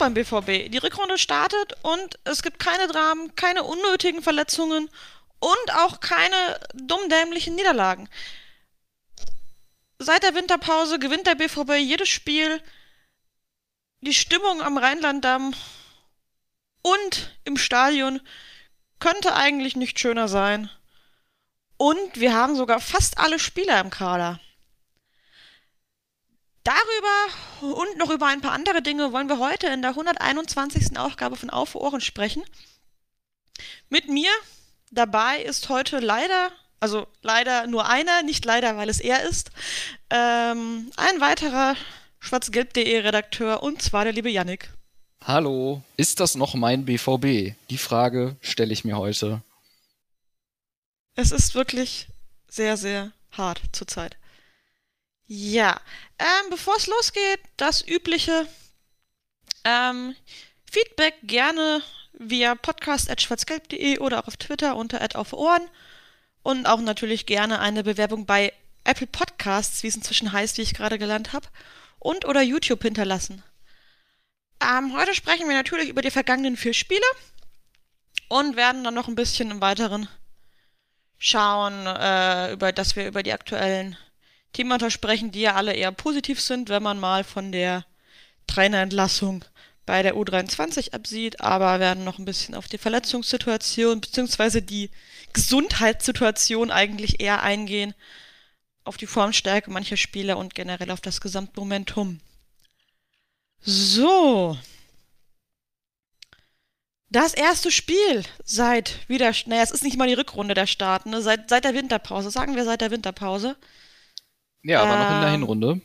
Beim BVB? Die Rückrunde startet und es gibt keine Dramen, keine unnötigen Verletzungen und auch keine dummdämlichen Niederlagen. Seit der Winterpause gewinnt der BVB jedes Spiel. Die Stimmung am Rheinlanddamm und im Stadion könnte eigentlich nicht schöner sein. Und wir haben sogar fast alle Spieler im Kader. Darüber und noch über ein paar andere Dinge wollen wir heute in der 121. Ausgabe von Auf Ohren sprechen. Mit mir dabei ist heute leider, also leider nur einer, nicht leider, weil es er ist, ähm, ein weiterer schwarzgelb.de Redakteur und zwar der liebe Yannick. Hallo, ist das noch mein BVB? Die Frage stelle ich mir heute. Es ist wirklich sehr, sehr hart zurzeit. Ja, ähm, bevor es losgeht, das übliche ähm, Feedback gerne via podcast.schwarzgelb.de oder auch auf Twitter unter auf Ohren und auch natürlich gerne eine Bewerbung bei Apple Podcasts, wie es inzwischen heißt, wie ich gerade gelernt habe, und oder YouTube hinterlassen. Ähm, heute sprechen wir natürlich über die vergangenen vier Spiele und werden dann noch ein bisschen im Weiteren schauen, äh, über, dass wir über die aktuellen Themata sprechen, die ja alle eher positiv sind, wenn man mal von der Trainerentlassung bei der U23 absieht, aber werden noch ein bisschen auf die Verletzungssituation bzw. die Gesundheitssituation eigentlich eher eingehen, auf die Formstärke mancher Spieler und generell auf das Gesamtmomentum. So. Das erste Spiel seit wieder, naja, es ist nicht mal die Rückrunde der Start, ne? Seit, seit der Winterpause, sagen wir seit der Winterpause. Ja, aber ähm, noch in der Hinrunde.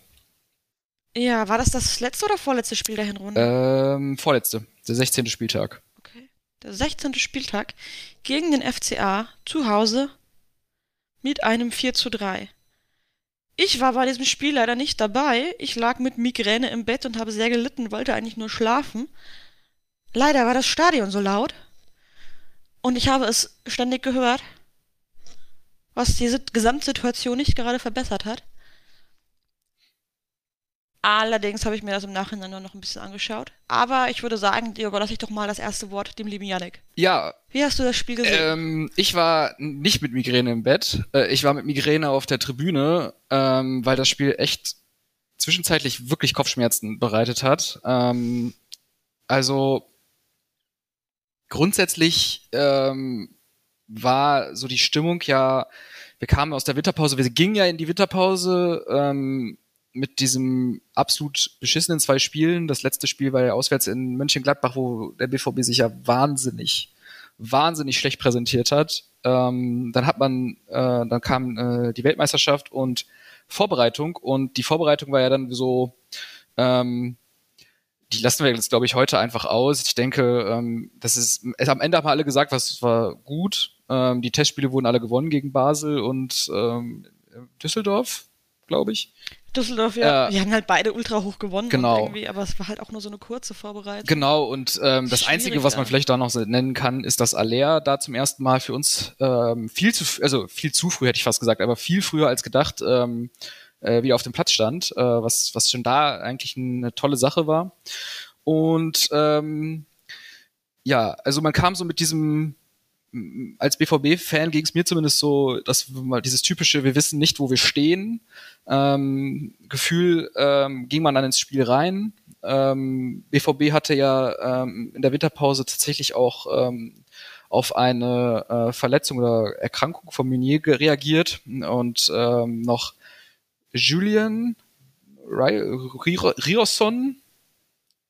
Ja, war das das letzte oder vorletzte Spiel der Hinrunde? Ähm, vorletzte, der 16. Spieltag. Okay. Der 16. Spieltag gegen den FCA zu Hause mit einem 4 zu 3. Ich war bei diesem Spiel leider nicht dabei. Ich lag mit Migräne im Bett und habe sehr gelitten, wollte eigentlich nur schlafen. Leider war das Stadion so laut. Und ich habe es ständig gehört, was diese Gesamtsituation nicht gerade verbessert hat. Allerdings habe ich mir das im Nachhinein nur noch ein bisschen angeschaut. Aber ich würde sagen, Diogo, lass ich doch mal das erste Wort dem lieben Yannick. Ja. Wie hast du das Spiel gesehen? Ähm, ich war nicht mit Migräne im Bett. Äh, ich war mit Migräne auf der Tribüne, ähm, weil das Spiel echt zwischenzeitlich wirklich Kopfschmerzen bereitet hat. Ähm, also grundsätzlich ähm, war so die Stimmung ja, wir kamen aus der Winterpause, wir gingen ja in die Winterpause ähm, mit diesem absolut beschissenen zwei Spielen. Das letzte Spiel war ja auswärts in Mönchengladbach, wo der BVB sich ja wahnsinnig, wahnsinnig schlecht präsentiert hat. Ähm, dann hat man, äh, dann kam äh, die Weltmeisterschaft und Vorbereitung und die Vorbereitung war ja dann so, ähm, die lassen wir jetzt, glaube ich, heute einfach aus. Ich denke, ähm, das ist, es, am Ende haben alle gesagt, was war gut. Ähm, die Testspiele wurden alle gewonnen gegen Basel und ähm, Düsseldorf, glaube ich. Düsseldorf, ja. Äh, wir haben halt beide ultra hoch gewonnen. Genau. Irgendwie, aber es war halt auch nur so eine kurze Vorbereitung. Genau, und ähm, das Einzige, was man vielleicht da noch nennen kann, ist, dass Aller da zum ersten Mal für uns ähm, viel zu, also viel zu früh hätte ich fast gesagt, aber viel früher als gedacht, ähm, äh, wieder auf dem Platz stand, äh, was, was schon da eigentlich eine tolle Sache war. Und ähm, ja, also man kam so mit diesem als BVB-Fan ging es mir zumindest so, dass mal dieses typische, wir wissen nicht, wo wir stehen, ähm, Gefühl ähm, ging man dann ins Spiel rein. Ähm, BVB hatte ja ähm, in der Winterpause tatsächlich auch ähm, auf eine äh, Verletzung oder Erkrankung von Meunier reagiert und ähm, noch Julian Rioson,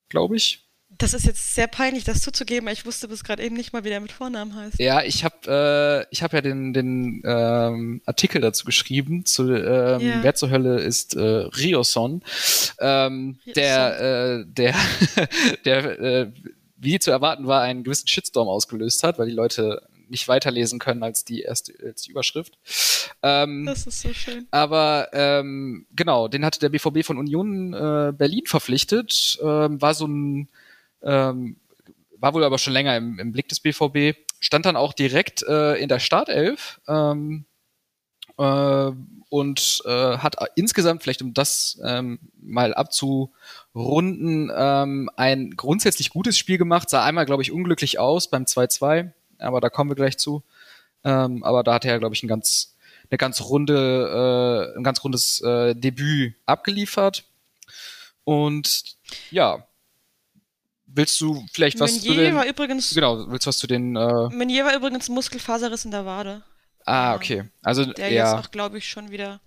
glaube ich, Das ist jetzt sehr peinlich, das zuzugeben, aber ich wusste bis gerade eben nicht mal, wie der mit Vornamen heißt. Ja, ich habe äh, ich hab ja den, den ähm, Artikel dazu geschrieben, zu ähm, ja. wer zur Hölle ist äh, Rioson. Ähm, Rioson. Der, äh, der, der, äh, wie zu erwarten war, einen gewissen Shitstorm ausgelöst hat, weil die Leute nicht weiterlesen können als die erste als die Überschrift. Ähm, das ist so schön. Aber ähm, genau, den hatte der BVB von Union äh, Berlin verpflichtet. Ähm, war so ein ähm, war wohl aber schon länger im, im Blick des BVB. Stand dann auch direkt äh, in der Startelf. Ähm, äh, und äh, hat insgesamt, vielleicht um das ähm, mal abzurunden, ähm, ein grundsätzlich gutes Spiel gemacht. Sah einmal, glaube ich, unglücklich aus beim 2-2 aber da kommen wir gleich zu. Ähm, aber da hat er, glaube ich, ein ganz, eine ganz runde, äh, ein ganz rundes äh, Debüt abgeliefert. Und ja, willst du vielleicht was Menier zu den, war übrigens genau, willst du was zu den äh, Menier war übrigens Muskelfaserriss in der Wade. Ah, okay. Also der ja. jetzt auch, glaube ich, schon wieder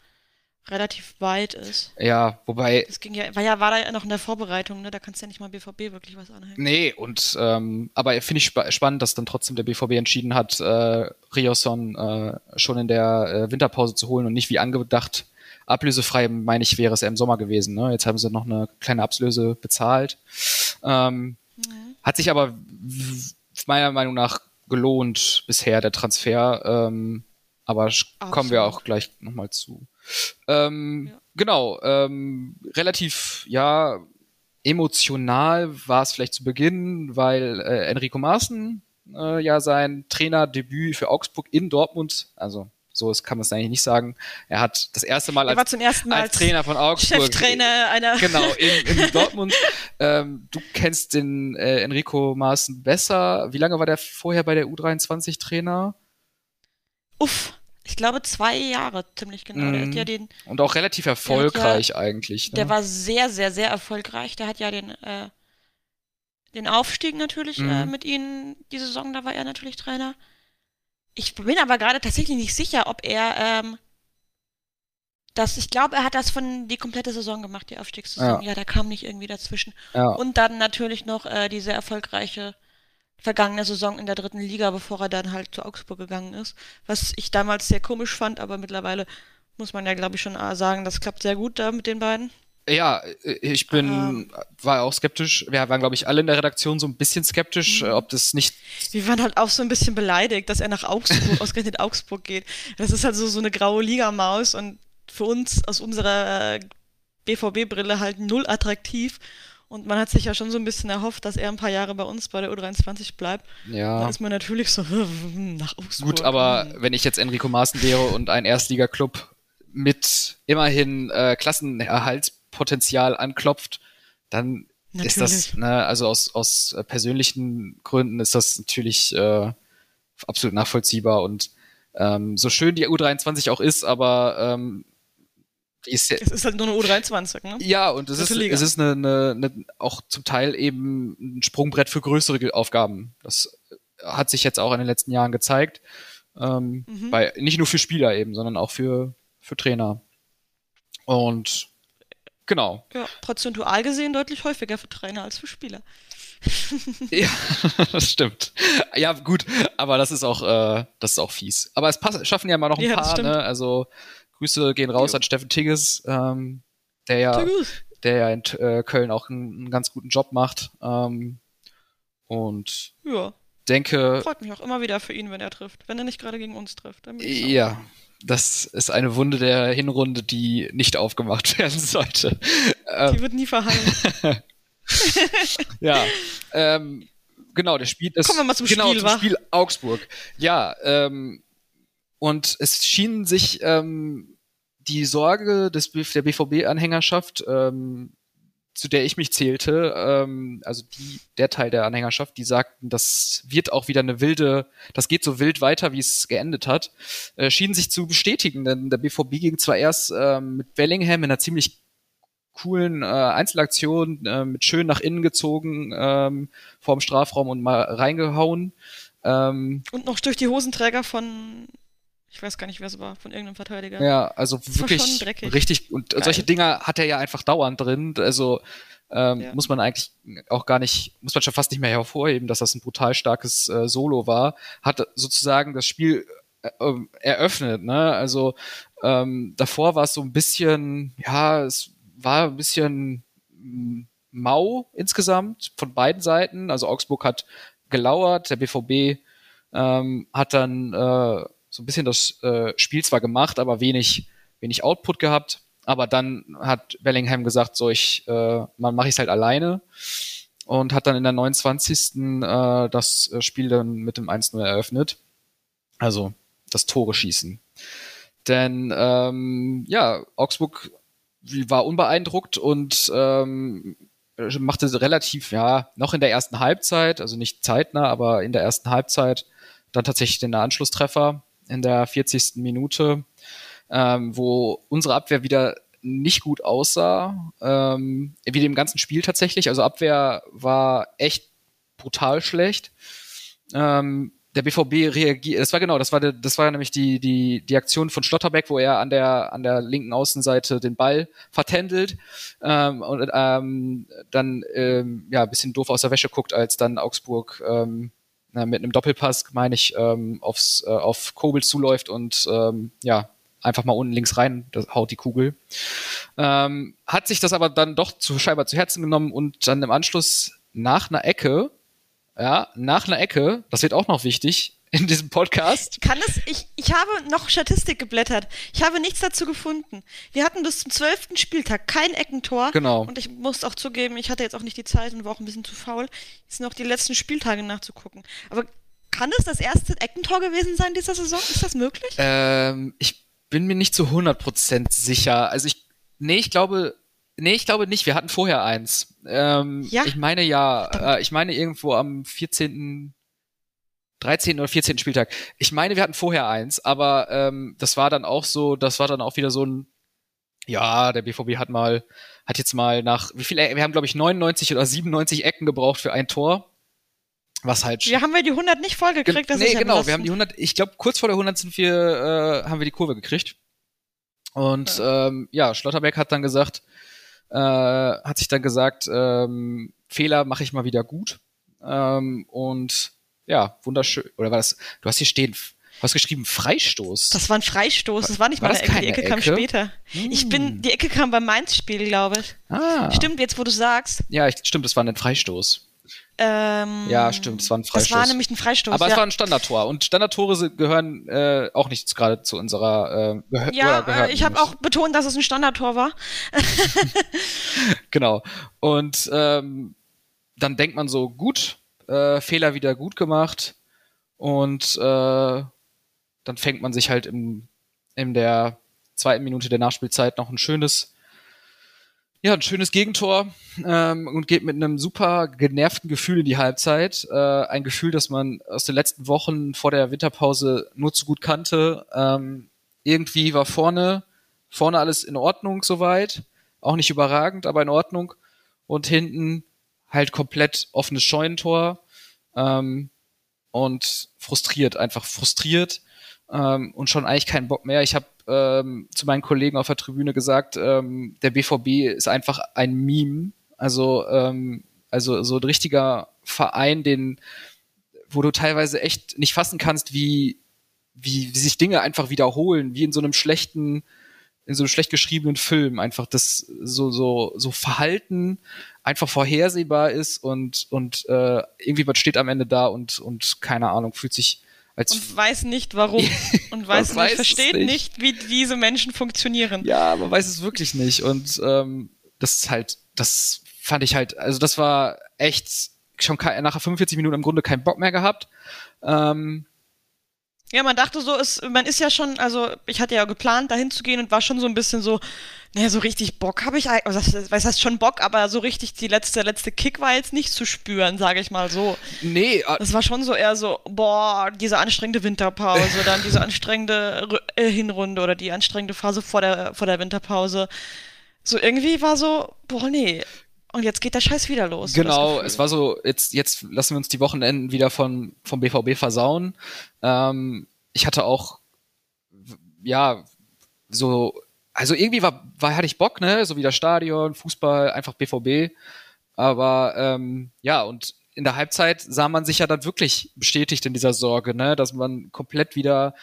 relativ weit ist. Ja, wobei. Das ging ja, war ja, war da ja noch in der Vorbereitung, ne? Da kannst du ja nicht mal BVB wirklich was anhängen. Nee, und ähm, aber finde ich spa spannend, dass dann trotzdem der BVB entschieden hat, äh, Rioson äh, schon in der äh, Winterpause zu holen und nicht wie angedacht ablösefrei, meine ich, wäre es ja im Sommer gewesen. Ne? Jetzt haben sie noch eine kleine Ablöse bezahlt. Ähm, mhm. Hat sich aber meiner Meinung nach gelohnt bisher der Transfer. Ähm, aber Absolut. kommen wir auch gleich nochmal zu. Ähm, ja. Genau, ähm, relativ, ja, emotional war es vielleicht zu Beginn, weil äh, Enrico Maaßen äh, ja sein Trainerdebüt für Augsburg in Dortmund, also so kann man es eigentlich nicht sagen. Er hat das erste Mal als, Mal als, Trainer von Augsburg. Cheftrainer einer. Genau, in, in Dortmund. ähm, du kennst den äh, Enrico Maaßen besser. Wie lange war der vorher bei der U23 Trainer? Uff, ich glaube, zwei Jahre ziemlich genau. Mhm. Hat ja den, und auch relativ erfolgreich ja, eigentlich. Ne? Der war sehr, sehr, sehr erfolgreich. Der hat ja den, äh, den Aufstieg natürlich mhm. äh, mit ihnen, die Saison, da war er natürlich Trainer. Ich bin aber gerade tatsächlich nicht sicher, ob er ähm, das, ich glaube, er hat das von die komplette Saison gemacht, die Aufstiegssaison. Ja, ja da kam nicht irgendwie dazwischen. Ja. Und dann natürlich noch äh, diese erfolgreiche vergangene Saison in der dritten Liga, bevor er dann halt zu Augsburg gegangen ist. Was ich damals sehr komisch fand, aber mittlerweile muss man ja, glaube ich, schon sagen, das klappt sehr gut da mit den beiden. Ja, ich bin, ähm, war auch skeptisch. Wir waren, glaube ich, alle in der Redaktion so ein bisschen skeptisch, mhm. ob das nicht. Wir waren halt auch so ein bisschen beleidigt, dass er nach Augsburg, ausgerechnet Augsburg geht. Das ist halt so, so eine graue Ligamaus und für uns aus unserer BVB-Brille halt null attraktiv. Und man hat sich ja schon so ein bisschen erhofft, dass er ein paar Jahre bei uns bei der U23 bleibt. Ja. Da ist man natürlich so nach Augsburg. Gut, aber hm. wenn ich jetzt Enrico Maaßen wäre und ein Erstligaklub mit immerhin äh, Klassenerhaltspotenzial anklopft, dann natürlich. ist das, ne, also aus, aus äh, persönlichen Gründen ist das natürlich äh, absolut nachvollziehbar und ähm, so schön die U23 auch ist, aber ähm, ist ja, es ist halt nur eine U23, ne? Ja, und es ist, es ist eine, eine, eine, auch zum Teil eben ein Sprungbrett für größere Aufgaben. Das hat sich jetzt auch in den letzten Jahren gezeigt. Ähm, mhm. bei, nicht nur für Spieler eben, sondern auch für, für Trainer. Und genau. Ja, prozentual gesehen deutlich häufiger für Trainer als für Spieler. ja, das stimmt. Ja, gut, aber das ist auch, äh, das ist auch fies. Aber es pass schaffen ja mal noch ein ja, paar, ne? Also Grüße gehen raus an Steffen Tigges, ähm, der ja, der ja in äh, Köln auch einen, einen, ganz guten Job macht. Ähm, und ja. denke. Freut mich auch immer wieder für ihn, wenn er trifft. Wenn er nicht gerade gegen uns trifft. ja, das ist eine Wunde der Hinrunde, die nicht aufgemacht werden sollte. Ähm, die wird nie verheilen. ja. Ähm, genau, der Spiel ist. Kommen wir mal zum genau, Spiel, zum Spiel Augsburg. Ja, ähm, und es schien sich ähm, die Sorge des, der BVB-Anhängerschaft, ähm, zu der ich mich zählte, ähm, also die, der Teil der Anhängerschaft, die sagten, das wird auch wieder eine wilde, das geht so wild weiter, wie es geendet hat, äh, schienen sich zu bestätigen, denn der BVB ging zwar erst ähm, mit Bellingham in einer ziemlich coolen äh, Einzelaktion äh, mit schön nach innen gezogen ähm, vorm Strafraum und mal reingehauen. Ähm, und noch durch die Hosenträger von ich weiß gar nicht, wer es war, von irgendeinem Verteidiger. Ja, also das wirklich richtig. Und Geil. solche Dinger hat er ja einfach dauernd drin. Also ähm, ja. muss man eigentlich auch gar nicht, muss man schon fast nicht mehr hervorheben, dass das ein brutal starkes äh, Solo war, hat sozusagen das Spiel äh, ähm, eröffnet. Ne? Also ähm, davor war es so ein bisschen, ja, es war ein bisschen mm, mau insgesamt von beiden Seiten. Also Augsburg hat gelauert, der BVB ähm, hat dann äh, so ein bisschen das äh, Spiel zwar gemacht, aber wenig, wenig Output gehabt. Aber dann hat Bellingham gesagt, so ich, äh, man mache ich es halt alleine und hat dann in der 29. Äh, das Spiel dann mit dem 1-0 eröffnet. Also das Tore schießen. Denn ähm, ja, Augsburg war unbeeindruckt und ähm, machte relativ, ja, noch in der ersten Halbzeit, also nicht zeitnah, aber in der ersten Halbzeit dann tatsächlich den Anschlusstreffer in der 40. Minute ähm, wo unsere Abwehr wieder nicht gut aussah, ähm, wie dem ganzen Spiel tatsächlich. Also Abwehr war echt brutal schlecht. Ähm, der BVB reagiert, das war genau, das war, de, das war nämlich die, die, die Aktion von Schlotterbeck, wo er an der, an der linken Außenseite den Ball vertändelt ähm, und ähm, dann ähm, ja, ein bisschen doof aus der Wäsche guckt, als dann Augsburg ähm, mit einem Doppelpass, meine ich, ähm, aufs, äh, auf Kobel zuläuft und ähm, ja, einfach mal unten links rein, das haut die Kugel. Ähm, hat sich das aber dann doch zu scheinbar zu Herzen genommen und dann im Anschluss nach einer Ecke, ja, nach einer Ecke, das wird auch noch wichtig in diesem Podcast. Kann es, ich, ich habe noch Statistik geblättert. Ich habe nichts dazu gefunden. Wir hatten bis zum zwölften Spieltag kein Eckentor. Genau. Und ich muss auch zugeben, ich hatte jetzt auch nicht die Zeit und war auch ein bisschen zu faul, jetzt noch die letzten Spieltage nachzugucken. Aber kann es das erste Eckentor gewesen sein dieser Saison? Ist das möglich? Ähm, ich bin mir nicht zu 100% sicher. Also ich, nee, ich glaube, nee, ich glaube nicht. Wir hatten vorher eins. Ähm, ja. Ich meine ja, äh, ich meine irgendwo am 14., 13. oder 14. Spieltag. Ich meine, wir hatten vorher eins, aber ähm, das war dann auch so, das war dann auch wieder so ein, ja, der BVB hat mal, hat jetzt mal nach, wie viele, wir haben glaube ich 99 oder 97 Ecken gebraucht für ein Tor. Was halt. Wir haben wir die 100 nicht voll gekriegt, das nee, ist ja genau, belastend. wir haben die 100, ich glaube, kurz vor der 100 sind wir, äh, haben wir die Kurve gekriegt. Und ja, ähm, ja Schlotterbeck hat dann gesagt, äh, hat sich dann gesagt, ähm, Fehler mache ich mal wieder gut. Ähm, und ja, wunderschön. Oder war das, du hast hier stehen, du hast geschrieben Freistoß. Das war ein Freistoß, das war nicht war mal eine Ecke, die Ecke, Ecke, kam später. Hm. Ich bin, die Ecke kam beim Mainz-Spiel, glaube ich. Ah. Stimmt, jetzt wo du sagst. Ja, ich, stimmt, das war ein Freistoß. Ähm, ja, stimmt, es war ein Freistoß. Das war nämlich ein Freistoß. Aber ja. es war ein Standardtor und Standardtore gehören äh, auch nicht gerade zu unserer. Äh, gehör ja, äh, ich habe auch betont, dass es ein Standardtor war. genau. Und ähm, dann denkt man so, gut, äh, Fehler wieder gut gemacht und äh, dann fängt man sich halt im, in der zweiten Minute der Nachspielzeit noch ein schönes ja, ein schönes Gegentor ähm, und geht mit einem super genervten Gefühl in die Halbzeit. Äh, ein Gefühl, das man aus den letzten Wochen vor der Winterpause nur zu gut kannte. Ähm, irgendwie war vorne, vorne alles in Ordnung soweit. Auch nicht überragend, aber in Ordnung. Und hinten halt komplett offenes Scheunentor. Ähm, und frustriert, einfach frustriert ähm, und schon eigentlich keinen Bock mehr. Ich habe ähm, zu meinen Kollegen auf der Tribüne gesagt, ähm, der BVB ist einfach ein Meme. Also, ähm, also so ein richtiger Verein, den, wo du teilweise echt nicht fassen kannst, wie, wie, wie sich Dinge einfach wiederholen, wie in so einem schlechten, in so einem schlecht geschriebenen Film einfach das so so so Verhalten einfach vorhersehbar ist und und äh, irgendwie was steht am Ende da und und keine Ahnung fühlt sich als und weiß nicht warum und weiß nicht, weiß versteht nicht. nicht. wie diese Menschen funktionieren. Ja, man weiß es wirklich nicht und ähm, das ist halt, das fand ich halt, also das war echt schon nach 45 Minuten im Grunde keinen Bock mehr gehabt. Ähm, ja, man dachte so, ist, man ist ja schon, also ich hatte ja geplant, dahin zu gehen und war schon so ein bisschen so, naja, so richtig Bock habe ich eigentlich, also was heißt schon Bock, aber so richtig die letzte, letzte Kick war jetzt nicht zu spüren, sage ich mal so. Nee. Äh das war schon so eher so, boah, diese anstrengende Winterpause, dann diese anstrengende äh, Hinrunde oder die anstrengende Phase vor der, vor der Winterpause. So irgendwie war so, boah, nee, und jetzt geht der Scheiß wieder los. Genau, es war so, jetzt, jetzt lassen wir uns die Wochenenden wieder von, vom BVB versauen. Ähm, ich hatte auch, ja, so also irgendwie war, war, hatte ich Bock, ne? So wie das Stadion, Fußball, einfach BVB. Aber ähm, ja, und in der Halbzeit sah man sich ja dann wirklich bestätigt in dieser Sorge, ne? Dass man komplett wieder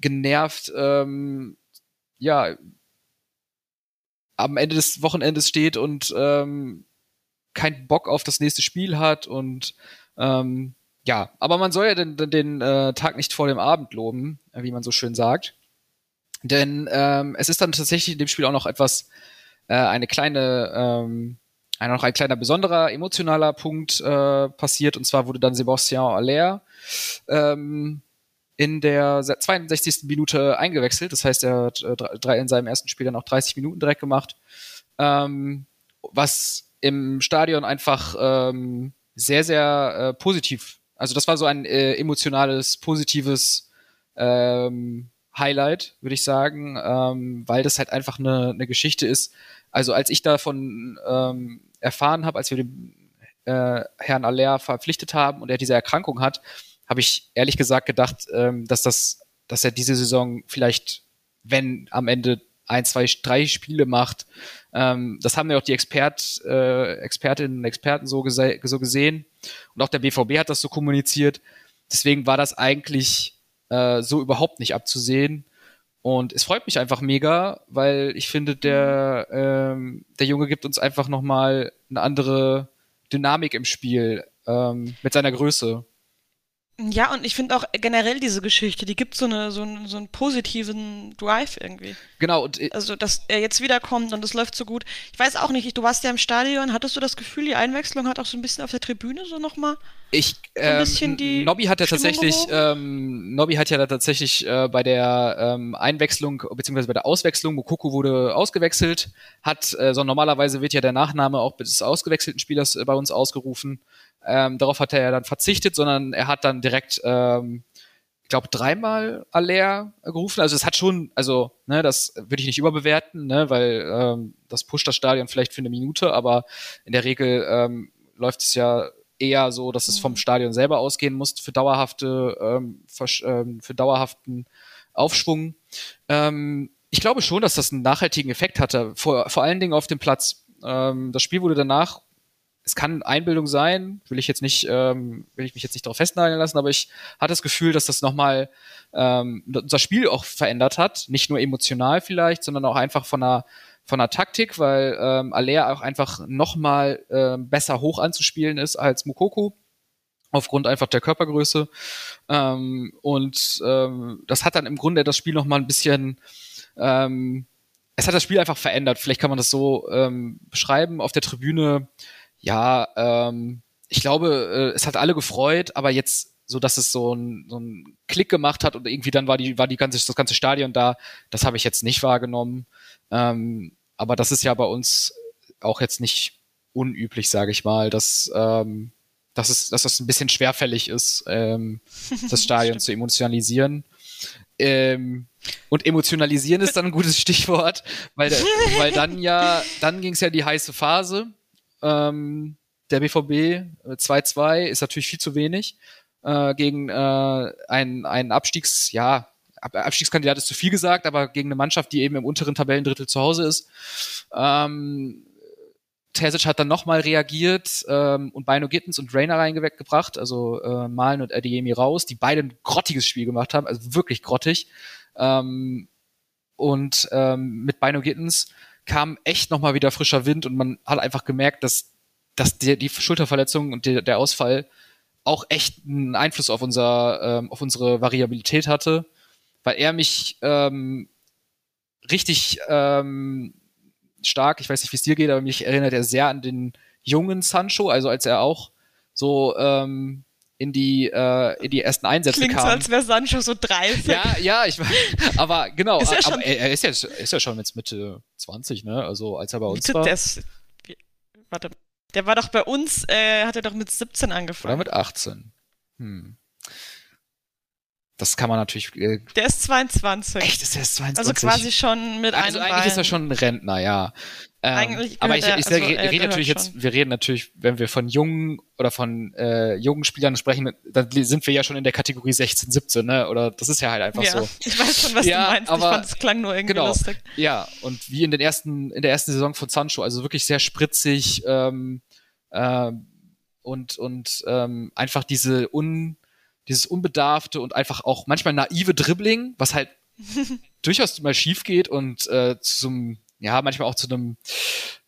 genervt, ähm, ja, am Ende des Wochenendes steht und ähm, keinen Bock auf das nächste Spiel hat und ähm, ja, aber man soll ja den, den, den äh, Tag nicht vor dem Abend loben, wie man so schön sagt. Denn ähm, es ist dann tatsächlich in dem Spiel auch noch etwas, äh, eine kleine, ähm, ein, noch ein kleiner besonderer emotionaler Punkt äh, passiert. Und zwar wurde dann Sebastian Aller ähm, in der 62. Minute eingewechselt. Das heißt, er hat äh, drei, in seinem ersten Spiel dann auch 30 Minuten direkt gemacht. Ähm, was im Stadion einfach ähm, sehr, sehr äh, positiv. Also das war so ein äh, emotionales, positives ähm, Highlight, würde ich sagen, ähm, weil das halt einfach eine, eine Geschichte ist. Also als ich davon ähm, erfahren habe, als wir den äh, Herrn Aller verpflichtet haben und er diese Erkrankung hat, habe ich ehrlich gesagt gedacht, ähm, dass das, dass er diese Saison vielleicht, wenn am Ende ein, zwei, drei Spiele macht, ähm, das haben ja auch die Expert, äh, Expertinnen und Experten so, gese so gesehen und auch der BVB hat das so kommuniziert. Deswegen war das eigentlich äh, so überhaupt nicht abzusehen. Und es freut mich einfach mega, weil ich finde, der, ähm, der Junge gibt uns einfach nochmal eine andere Dynamik im Spiel ähm, mit seiner Größe. Ja, und ich finde auch generell diese Geschichte, die gibt so, eine, so, einen, so einen positiven Drive irgendwie. Genau. Und äh, also, dass er jetzt wiederkommt und es läuft so gut. Ich weiß auch nicht, du warst ja im Stadion, hattest du das Gefühl, die Einwechslung hat auch so ein bisschen auf der Tribüne so nochmal? Ich, ähm, so Nobby hat ja tatsächlich, ähm, Nobby hat ja da tatsächlich äh, bei der ähm, Einwechslung, beziehungsweise bei der Auswechslung, Mokoko wurde ausgewechselt, hat, äh, so normalerweise wird ja der Nachname auch des ausgewechselten Spielers äh, bei uns ausgerufen. Ähm, darauf hat er ja dann verzichtet, sondern er hat dann direkt, ähm, ich glaube, dreimal Aller gerufen. Also es hat schon, also, ne, das würde ich nicht überbewerten, ne, weil ähm, das pusht das Stadion vielleicht für eine Minute, aber in der Regel ähm, läuft es ja eher so, dass es vom mhm. Stadion selber ausgehen muss für dauerhafte, ähm, für, ähm, für dauerhaften Aufschwung. Ähm, ich glaube schon, dass das einen nachhaltigen Effekt hatte, vor, vor allen Dingen auf dem Platz. Ähm, das Spiel wurde danach es kann Einbildung sein, will ich jetzt nicht, ähm, will ich mich jetzt nicht darauf festnageln lassen, aber ich hatte das Gefühl, dass das nochmal ähm, unser Spiel auch verändert hat. Nicht nur emotional vielleicht, sondern auch einfach von der, von der Taktik, weil ähm, Alea auch einfach nochmal ähm, besser hoch anzuspielen ist als Mukoko. Aufgrund einfach der Körpergröße. Ähm, und ähm, das hat dann im Grunde das Spiel nochmal ein bisschen ähm, es hat das Spiel einfach verändert. Vielleicht kann man das so ähm, beschreiben. Auf der Tribüne ja, ähm, ich glaube, äh, es hat alle gefreut, aber jetzt so, dass es so ein, so ein Klick gemacht hat und irgendwie dann war die, war die ganze, das ganze Stadion da, das habe ich jetzt nicht wahrgenommen. Ähm, aber das ist ja bei uns auch jetzt nicht unüblich, sage ich mal, dass, ähm, dass, es, dass das ein bisschen schwerfällig ist, ähm, das Stadion zu emotionalisieren. Ähm, und emotionalisieren ist dann ein gutes Stichwort, weil, weil dann ja, dann ging es ja die heiße Phase ähm, der BVB 2-2 äh, ist natürlich viel zu wenig äh, gegen äh, einen, einen Abstiegs, ja, Abstiegskandidat ist zu viel gesagt, aber gegen eine Mannschaft, die eben im unteren Tabellendrittel zu Hause ist. Ähm, Terzic hat dann nochmal reagiert ähm, und Bino Gittens und Rainer reingebracht, also äh, Malen und Adiemi raus, die beide ein grottiges Spiel gemacht haben, also wirklich grottig. Ähm, und ähm, mit Bino Gittens kam echt nochmal wieder frischer Wind und man hat einfach gemerkt, dass, dass die, die Schulterverletzung und die, der Ausfall auch echt einen Einfluss auf, unser, ähm, auf unsere Variabilität hatte, weil er mich ähm, richtig ähm, stark, ich weiß nicht, wie es dir geht, aber mich erinnert er sehr an den jungen Sancho, also als er auch so ähm, in die, äh, in die ersten Einsätze Klingt kam. so, als wäre Sancho so 30. Ja, ja, ich weiß. Aber genau, ist er, aber er, er, ist ja, ist ja schon jetzt Mitte 20, ne? Also als er bei uns Mitte, war. Der ist, warte, der war doch bei uns, äh, hat er doch mit 17 angefangen. Oder mit 18. Hm. das kann man natürlich. Äh, der ist 22. Echt, ist der ist 22? Also quasi schon mit also einem eigentlich Bein. ist er schon ein Rentner, ja. Ähm, Eigentlich aber ich, ich, er- ich, also rede natürlich jetzt, wir reden natürlich, wenn wir von jungen oder von äh, jungen Spielern sprechen, dann sind wir ja schon in der Kategorie 16, 17, ne? Oder das ist ja halt einfach ja, so. ich weiß schon, was Ja, du meinst. aber- ich fand, es klang nur irgendwie Genau. lustig. Ja, und wie in den ersten, in der ersten Saison von Sancho, also wirklich sehr spritzig ähm, ähm, und, und ähm, einfach diese un, dieses unbedarfte und einfach auch manchmal naive Dribbling, was halt durchaus mal schief geht und äh, zu so einem, ja, manchmal auch zu einem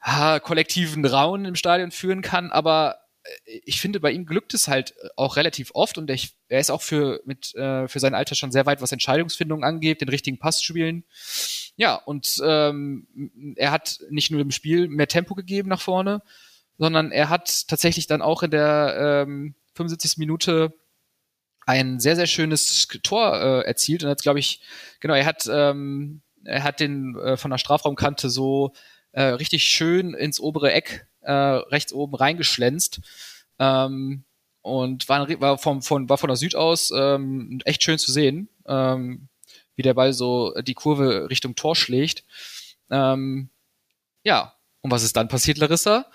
ah, kollektiven Raunen im Stadion führen kann, aber äh, ich finde, bei ihm glückt es halt auch relativ oft und er ist auch für, mit, äh, für sein Alter schon sehr weit, was Entscheidungsfindung angeht, den richtigen Pass spielen. Ja, und ähm, er hat nicht nur im Spiel mehr Tempo gegeben nach vorne, sondern er hat tatsächlich dann auch in der ähm, 75. Minute ein sehr, sehr schönes Tor äh, erzielt und hat, glaube ich, genau, er hat, ähm, er hat den äh, von der Strafraumkante so äh, richtig schön ins obere Eck äh, rechts oben reingeschlänzt. Ähm, und war, war, vom, von, war von der Süd aus ähm, echt schön zu sehen, ähm, wie der Ball so die Kurve Richtung Tor schlägt. Ähm, ja, und was ist dann passiert, Larissa?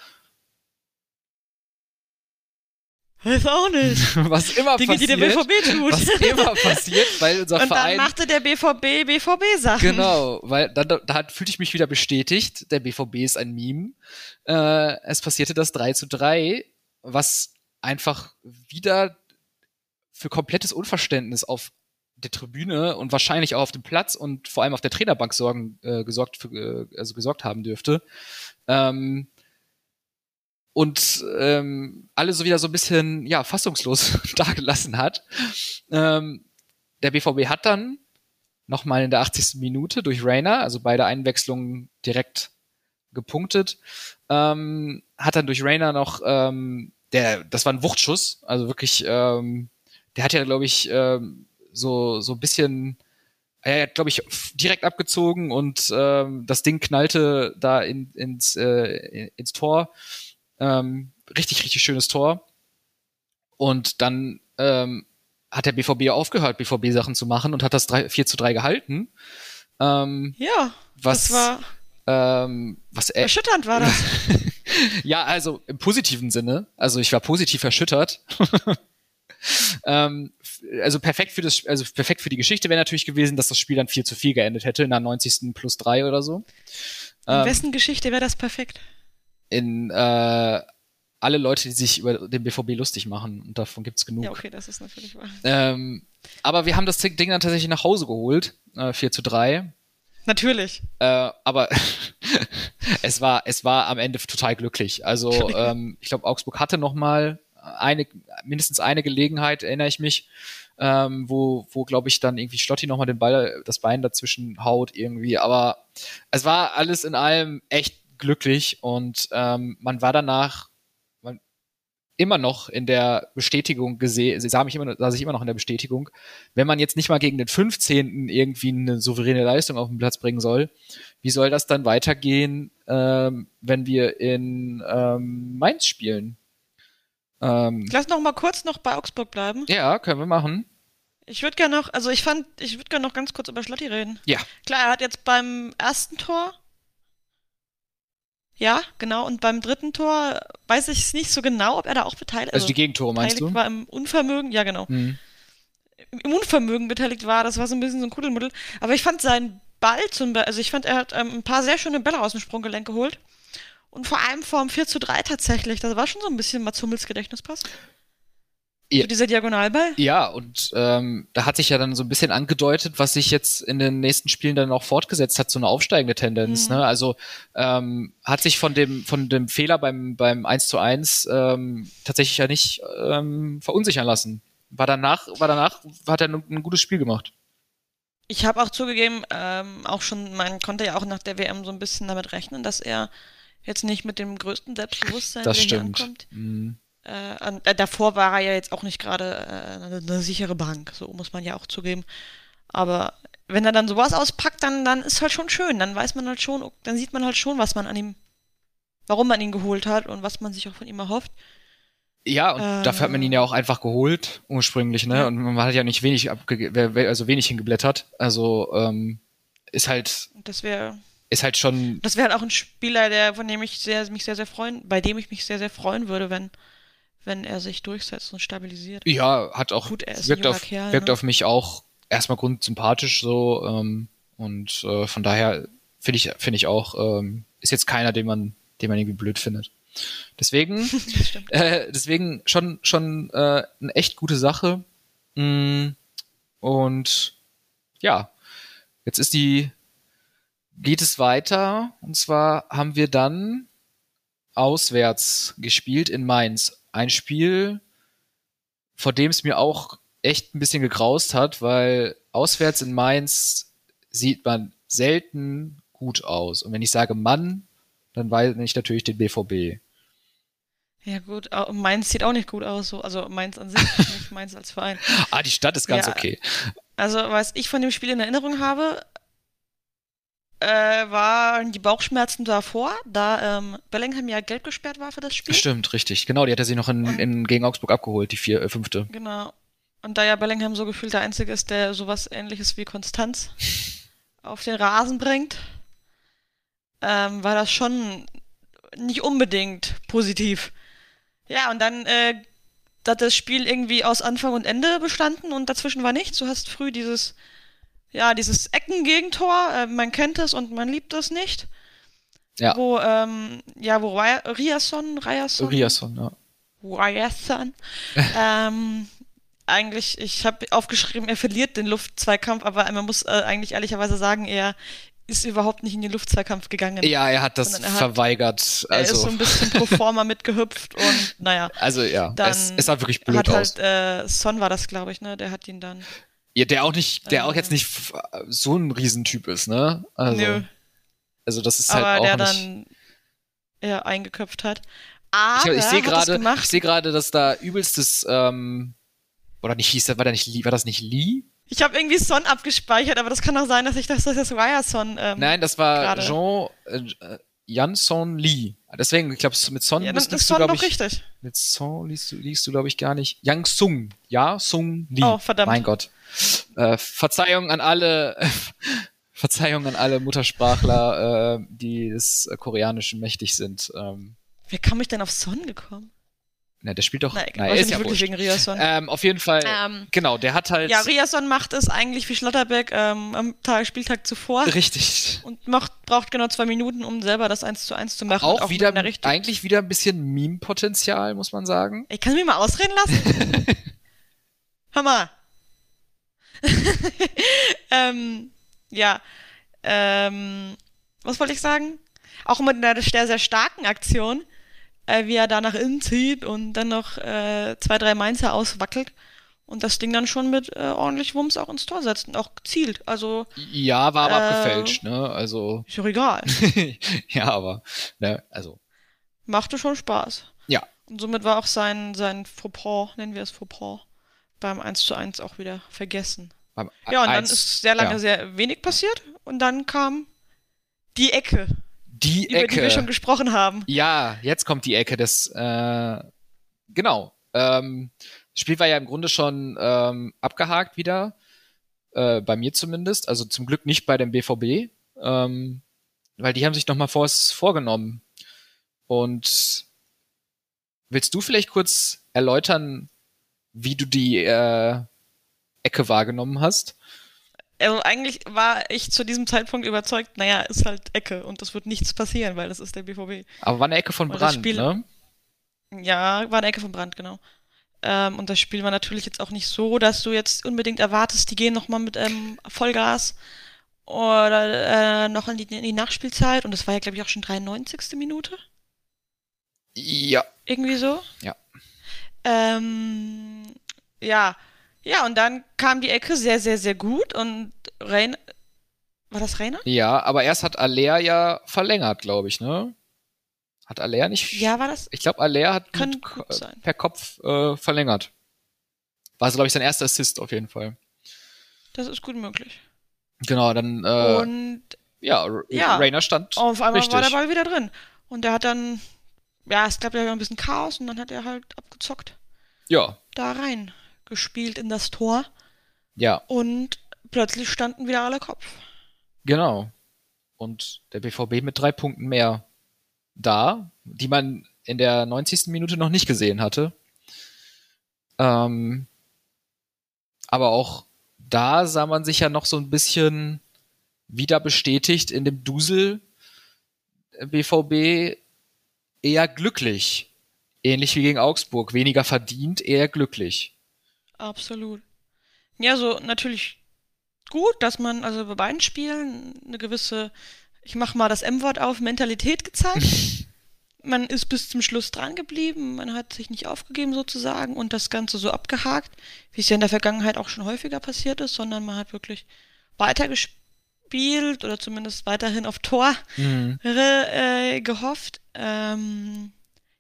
Weiß auch nicht. Was immer Dinge, die passiert, der BVB tut. was immer passiert, weil unser Und dann Verein machte der BVB BVB-Sachen. Genau, weil dann da, fühlte ich mich wieder bestätigt, der BVB ist ein Meme. Äh, es passierte das 3 zu 3, was einfach wieder für komplettes Unverständnis auf der Tribüne und wahrscheinlich auch auf dem Platz und vor allem auf der Trainerbank sorgen, äh, gesorgt, für, äh, also gesorgt haben dürfte. Ähm, und ähm, alle so wieder so ein bisschen ja fassungslos dagelassen hat. Ähm, der BVB hat dann nochmal in der 80. Minute durch Rainer, also beide Einwechslungen direkt gepunktet. Ähm, hat dann durch Rainer noch, ähm, der, das war ein Wuchtschuss, also wirklich, ähm, der hat ja, glaube ich, ähm, so, so ein bisschen, er hat, glaube ich, direkt abgezogen und ähm, das Ding knallte da in, ins, äh, ins Tor. Ähm, richtig, richtig schönes Tor. Und dann ähm, hat der BVB aufgehört, BVB-Sachen zu machen und hat das 3, 4 zu 3 gehalten. Ähm, Ja, was, das war ähm, was er, erschütternd war das. ja, also im positiven Sinne. Also ich war positiv erschüttert. ähm, also perfekt für das, also perfekt für die Geschichte wäre natürlich gewesen, dass das Spiel dann 4 zu 4 geendet hätte, in der 90. plus 3 oder so. In Ähm, wessen Geschichte wäre das perfekt? In äh, alle Leute, die sich über den BVB lustig machen. Und davon gibt's genug. Ja, okay, das ist natürlich wahr. ähm, aber wir haben das Ding dann tatsächlich nach Hause geholt. Äh, 4 zu 3. Natürlich. Äh, aber es war, es war am Ende total glücklich. Also ähm, ich glaube, Augsburg hatte noch mal eine, mindestens eine Gelegenheit, erinnere ich mich, ähm, wo, wo glaube ich dann irgendwie Schlotti noch mal den Ball, das Bein dazwischen haut irgendwie. Aber es war alles in allem echt glücklich und ähm, man war danach man, immer noch in der Bestätigung gesehen, sah mich immer, noch- saß ich immer noch in der Bestätigung, wenn man jetzt nicht mal gegen den 15. irgendwie eine souveräne Leistung auf den Platz bringen soll, wie soll das dann weitergehen, ähm, wenn wir in ähm, Mainz spielen? Ähm, Lass noch mal kurz noch bei Augsburg bleiben. ja, können wir machen. Ich würde gerne noch, also ich fand, ich würde gerne noch ganz kurz über Schlotti reden. Ja. Klar, er hat jetzt beim ersten Tor. Ja, genau. Und beim dritten Tor weiß ich es nicht so genau, ob er da auch beteiligt, Also die Gegentore meinst beteiligt du? war im Unvermögen. Ja, genau. Hm. Im Unvermögen beteiligt war. Das war so ein bisschen so ein Kuddelmuddel. Aber ich fand seinen Ball zum Beispiel, also ich fand, er hat ähm, ein paar sehr schöne Bälle aus dem Sprunggelenk geholt. Und vor allem vorm 4 zu 3 tatsächlich. Das war schon so ein bisschen Mats Hummels Gedächtnispass. Ja. Dieser Diagonalball. Ja, und ähm, da hat sich ja dann so ein bisschen angedeutet, was sich jetzt in den nächsten Spielen dann auch fortgesetzt hat, so eine aufsteigende Tendenz. Mhm. Ne? Also ähm, hat sich von dem, von dem Fehler beim, beim 1 zu 1 ähm, tatsächlich ja nicht ähm, verunsichern lassen. War danach, war danach, hat er ein, ein gutes Spiel gemacht. Ich habe auch zugegeben, ähm, auch schon, man konnte ja auch nach der WM so ein bisschen damit rechnen, dass er jetzt nicht mit dem größten Selbstbewusstsein Das stimmt. ankommt. Mhm. Äh, äh, davor war er ja jetzt auch nicht gerade äh, eine, eine sichere Bank, so muss man ja auch zugeben. Aber wenn er dann sowas auspackt, dann, dann ist halt schon schön. Dann weiß man halt schon, dann sieht man halt schon, was man an ihm, warum man ihn geholt hat und was man sich auch von ihm erhofft. Ja, und äh, dafür hat man ihn ja auch einfach geholt, ursprünglich, ne? Ja. Und man hat ja nicht wenig also wenig hingeblättert. Also ähm, ist halt. Das wäre. Ist halt schon. Das wäre halt auch ein Spieler, der, von dem ich sehr, mich sehr, sehr freuen, bei dem ich mich sehr, sehr freuen würde, wenn, wenn er sich durchsetzt und stabilisiert. Ja, hat auch. Gut, er ist wirkt, auf, Kerl, wirkt ne? auf mich auch erstmal grundsympathisch so. Ähm, und äh, von daher finde ich, finde ich auch, ähm, ist jetzt keiner, den man, den man irgendwie blöd findet. Deswegen, äh, deswegen schon, schon äh, eine echt gute Sache. Mm, und ja, jetzt ist die, geht es weiter. Und zwar haben wir dann auswärts gespielt in Mainz. Ein Spiel, vor dem es mir auch echt ein bisschen gegraust hat, weil auswärts in Mainz sieht man selten gut aus. Und wenn ich sage Mann, dann meine ich natürlich den BVB. Ja gut, Mainz sieht auch nicht gut aus, so. also Mainz an sich, nicht Mainz als Verein. Ah, die Stadt ist ganz ja, okay. Also was ich von dem Spiel in Erinnerung habe, äh, waren die Bauchschmerzen davor, da ähm, Bellingham ja gelb gesperrt war für das Spiel. Stimmt, richtig. Genau, die hat er sich noch in, in, gegen Augsburg abgeholt, die vier, äh, fünfte. Genau. Und da ja Bellingham so gefühlt der Einzige ist, der sowas ähnliches wie Konstanz auf den Rasen bringt, ähm, war das schon nicht unbedingt positiv. Ja, und dann äh, hat das Spiel irgendwie aus Anfang und Ende bestanden und dazwischen war nichts. Du hast früh dieses, ja, dieses Eckengegentor, äh, man kennt es und man liebt es nicht. Ja. Wo, ähm, ja, wo Riasson, Riasson, Riasson, ja. Riasson, ähm, eigentlich, ich habe aufgeschrieben, er verliert den Luftzweikampf, aber man muss äh, eigentlich ehrlicherweise sagen, er ist überhaupt nicht in den Luftzweikampf gegangen. Ja, er hat das er verweigert. also. Er ist also so ein bisschen pro forma mitgehüpft und naja. Also ja, dann es, es sah wirklich blöd hat aus. Halt, äh, Son war das, glaube ich, ne? Der hat ihn dann. Ja, der auch nicht, der äh, auch jetzt nicht so ein Riesentyp ist, ne? Also, nö. Also das ist halt Aber auch der nicht... dann ja, eingeköpft hat. Aber ich, ich sehe gerade, ich sehe gerade, dass da übelstes ähm, oder nicht hieß, war, der nicht, war das nicht Lee? Ich habe irgendwie Son abgespeichert, aber das kann auch sein, dass ich das, das jetzt Ryerson. Ähm, Nein, das war grade. Jean äh, Janson Lee. Deswegen, ich glaube, mit Son ja, ist Son du, doch ich, richtig. Mit Son liest du, liest du glaube ich, gar nicht. Yang Sung. Ja, Sung Lee. Oh, verdammt. Mein Gott. Äh, Verzeihung an alle, Verzeihung an alle Muttersprachler, äh, die des Koreanischen mächtig sind. Ähm, Wie kam ich denn auf Son gekommen? Na, der spielt doch. Nein, na, er ist ja wirklich wegen Riasson. Ähm, auf jeden Fall. Ähm, genau, der hat halt. Ja, Riasson macht es eigentlich wie Schlotterbeck ähm, am Tag, Spieltag zuvor. Richtig. Und macht, braucht genau zwei Minuten, um selber das 1 zu 1 zu machen. Auch, auch wieder, eigentlich wieder ein bisschen Meme-Potenzial, muss man sagen. Ich kann mich mal ausreden lassen. Hör mal. ähm, ja. Ähm, was wollte ich sagen? Auch mit einer sehr, sehr starken Aktion äh, wie er da nach innen zieht und dann noch äh, zwei, drei Mainzer auswackelt und das Ding dann schon mit äh, ordentlich Wumms auch ins Tor setzt und auch zielt. Also ja, war aber äh, abgefälscht, ne? Also ist doch egal. ja, aber ne, also machte schon Spaß. Ja. Und somit war auch sein sein Fauxpas, nennen wir es Fauxpas, beim 1 zu 1 auch wieder vergessen. Beim ja, und 1, dann ist sehr lange ja. sehr wenig passiert und dann kam die Ecke die über Ecke. die wir schon gesprochen haben. Ja, jetzt kommt die Ecke des, äh, genau. Ähm, das Spiel war ja im Grunde schon ähm, abgehakt wieder, äh, bei mir zumindest. Also zum Glück nicht bei dem BVB, ähm, weil die haben sich nochmal vors vorgenommen. Und willst du vielleicht kurz erläutern, wie du die äh, Ecke wahrgenommen hast? also eigentlich war ich zu diesem Zeitpunkt überzeugt, naja, ist halt Ecke und es wird nichts passieren, weil das ist der BVB. Aber war eine Ecke von Brand, Spiel, ne? Ja, war eine Ecke von Brand, genau. Ähm, und das Spiel war natürlich jetzt auch nicht so, dass du jetzt unbedingt erwartest, die gehen nochmal mit ähm, Vollgas oder äh, noch in die, in die Nachspielzeit. Und das war ja, glaube ich, auch schon 93. Minute. Ja. Irgendwie so? Ja. Ähm, ja, ja, und dann kam die Ecke sehr, sehr, sehr gut und Rainer. War das Rainer? Ja, aber erst hat Alea ja verlängert, glaube ich, ne? Hat Alea nicht. Ja, war das? Ich glaube, Alea hat mit, per Kopf äh, verlängert. War so, glaube ich, sein erster Assist auf jeden Fall. Das ist gut möglich. Genau, dann. Äh, und. Ja, ja, Rainer stand. Auf einmal richtig. war der Ball wieder drin. Und der hat dann ja, es gab ja ein bisschen Chaos und dann hat er halt abgezockt. Ja. Da rein gespielt in das Tor. Ja. Und plötzlich standen wieder alle Kopf. Genau. Und der BVB mit drei Punkten mehr da, die man in der 90. Minute noch nicht gesehen hatte. Ähm, aber auch da sah man sich ja noch so ein bisschen wieder bestätigt in dem Dusel BVB eher glücklich. Ähnlich wie gegen Augsburg. Weniger verdient, eher glücklich. Absolut. Ja, so natürlich gut, dass man also bei beiden Spielen eine gewisse, ich mach mal das M-Wort auf, Mentalität gezeigt. man ist bis zum Schluss dran geblieben, man hat sich nicht aufgegeben sozusagen und das Ganze so abgehakt, wie es ja in der Vergangenheit auch schon häufiger passiert ist, sondern man hat wirklich weitergespielt oder zumindest weiterhin auf Tor mhm. äh, gehofft. Ähm,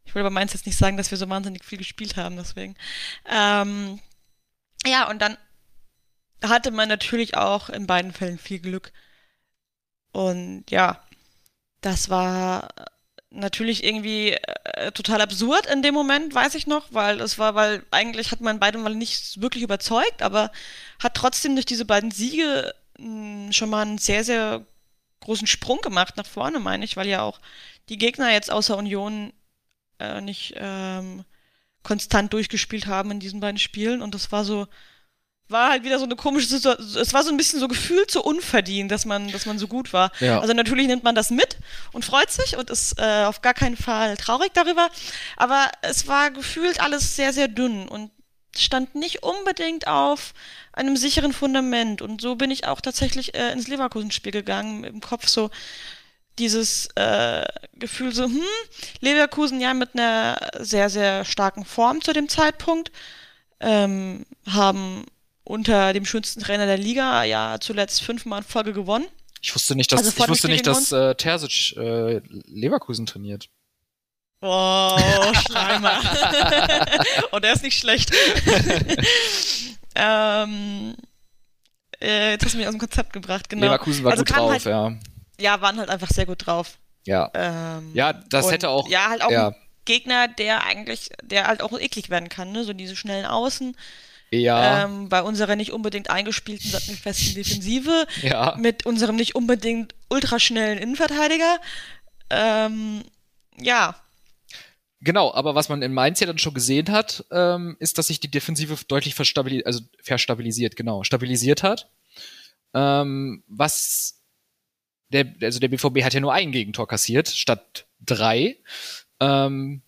ich will aber meins jetzt nicht sagen, dass wir so wahnsinnig viel gespielt haben, deswegen. Ähm, ja, und dann hatte man natürlich auch in beiden Fällen viel Glück. Und ja, das war natürlich irgendwie äh, total absurd in dem Moment, weiß ich noch, weil es war, weil eigentlich hat man beide mal nicht wirklich überzeugt, aber hat trotzdem durch diese beiden Siege schon mal einen sehr, sehr großen Sprung gemacht nach vorne, meine ich, weil ja auch die Gegner jetzt außer Union äh, nicht ähm, konstant durchgespielt haben in diesen beiden Spielen und das war so, war halt wieder so eine komische Situation. Es war so ein bisschen so gefühlt so unverdient, dass man, dass man so gut war. Ja. Also natürlich nimmt man das mit und freut sich und ist äh, auf gar keinen Fall traurig darüber. Aber es war gefühlt alles sehr, sehr dünn und stand nicht unbedingt auf einem sicheren Fundament. Und so bin ich auch tatsächlich äh, ins Leverkusen-Spiel gegangen, im Kopf so dieses äh, Gefühl so, hm, Leverkusen ja mit einer sehr, sehr starken Form zu dem Zeitpunkt, ähm, haben unter dem schönsten Trainer der Liga ja zuletzt fünfmal in Folge gewonnen. Ich wusste nicht, dass, also ich wusste nicht, dass äh, Terzic äh, Leverkusen trainiert. Oh, Schleimer. Und oh, er ist nicht schlecht. ähm, äh, jetzt hast du mich aus dem Konzept gebracht, genau. Leverkusen war also gut drauf, halt, ja. Ja, waren halt einfach sehr gut drauf. Ja. Ähm, ja, das hätte auch. Ja, halt auch ja. ein Gegner, der eigentlich, der halt auch eklig werden kann, ne? So diese schnellen Außen. Ja. Ähm, bei unserer nicht unbedingt eingespielten, festen Defensive. Ja. Mit unserem nicht unbedingt ultraschnellen Innenverteidiger. Ähm, ja. Genau, aber was man in Mainz ja dann schon gesehen hat, ähm, ist, dass sich die Defensive deutlich verstabilisiert, also verstabilisiert, genau, stabilisiert hat. Ähm, was der, also der BVB hat ja nur ein Gegentor kassiert, statt drei. Ähm,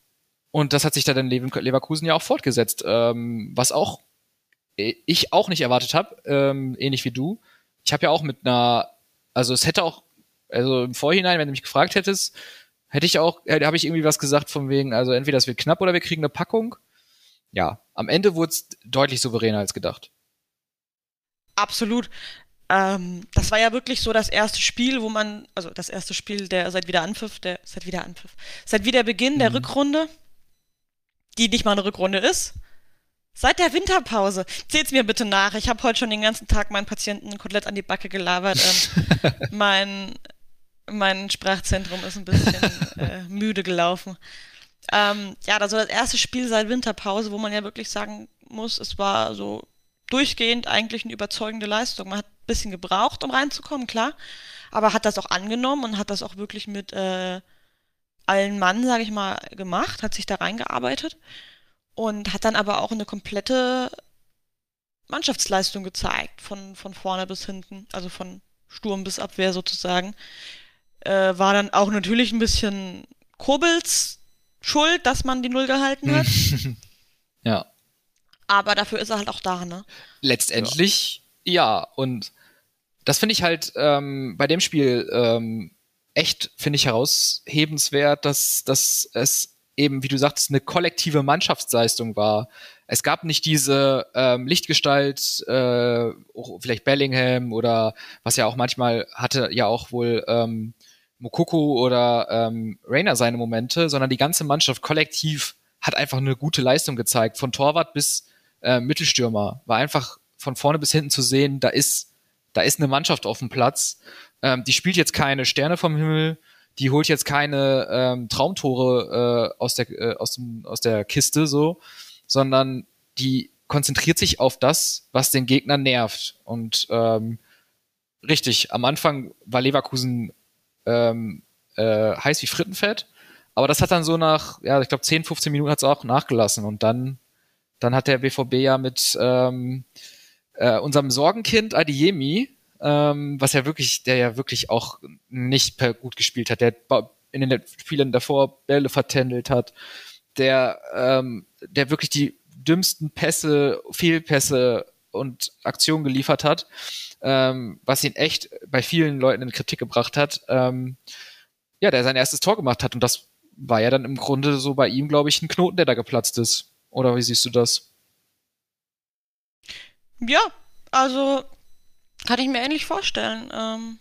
und das hat sich da dann Leverkusen ja auch fortgesetzt, ähm, was auch ich auch nicht erwartet habe, ähm, ähnlich wie du. Ich habe ja auch mit einer, also es hätte auch, also im Vorhinein, wenn du mich gefragt hättest, hätte ich auch, äh, habe ich irgendwie was gesagt von wegen, also entweder es wird knapp oder wir kriegen eine Packung. Ja, am Ende wurde es deutlich souveräner als gedacht. Absolut. Ähm, das war ja wirklich so das erste Spiel, wo man, also das erste Spiel der seit wieder Anpfiff, der seit wieder Anpfiff, seit wieder Beginn der mhm. Rückrunde, die nicht mal eine Rückrunde ist. Seit der Winterpause. Zählt's mir bitte nach. Ich habe heute schon den ganzen Tag meinen Patienten ein Kotelett an die Backe gelabert. Ähm, mein, mein Sprachzentrum ist ein bisschen äh, müde gelaufen. Ähm, ja, das war das erste Spiel seit Winterpause, wo man ja wirklich sagen muss, es war so durchgehend eigentlich eine überzeugende Leistung. Man hat ein bisschen gebraucht, um reinzukommen, klar. Aber hat das auch angenommen und hat das auch wirklich mit äh, allen Mann, sage ich mal, gemacht, hat sich da reingearbeitet und hat dann aber auch eine komplette Mannschaftsleistung gezeigt, von, von vorne bis hinten, also von Sturm bis Abwehr sozusagen. Äh, war dann auch natürlich ein bisschen Kobels schuld, dass man die Null gehalten hat. ja. Aber dafür ist er halt auch da, ne? Letztendlich ja, ja. und das finde ich halt ähm, bei dem Spiel ähm, echt, finde ich, heraushebenswert, dass, dass es eben, wie du sagst, eine kollektive Mannschaftsleistung war. Es gab nicht diese ähm, Lichtgestalt, äh, vielleicht Bellingham oder was ja auch manchmal hatte ja auch wohl ähm, Mokoko oder ähm, Rainer seine Momente, sondern die ganze Mannschaft kollektiv hat einfach eine gute Leistung gezeigt. Von Torwart bis äh, Mittelstürmer war einfach von vorne bis hinten zu sehen, da ist, da ist eine Mannschaft auf dem Platz. Ähm, die spielt jetzt keine Sterne vom Himmel, die holt jetzt keine ähm, Traumtore äh, aus, der, äh, aus, dem, aus der Kiste so, sondern die konzentriert sich auf das, was den Gegner nervt. Und ähm, richtig, am Anfang war Leverkusen ähm, äh, heiß wie Frittenfett, aber das hat dann so nach, ja, ich glaube 10, 15 Minuten hat es auch nachgelassen. Und dann, dann hat der BVB ja mit ähm, äh, unserem Sorgenkind Adiemi, ähm, was ja wirklich, der ja wirklich auch nicht per gut gespielt hat, der in den Spielen davor Bälle vertändelt hat, der, ähm, der wirklich die dümmsten Pässe, Fehlpässe und Aktionen geliefert hat, ähm, was ihn echt bei vielen Leuten in Kritik gebracht hat. Ähm, ja, der sein erstes Tor gemacht hat und das war ja dann im Grunde so bei ihm, glaube ich, ein Knoten, der da geplatzt ist. Oder wie siehst du das? Ja, also kann ich mir ähnlich vorstellen. Ähm,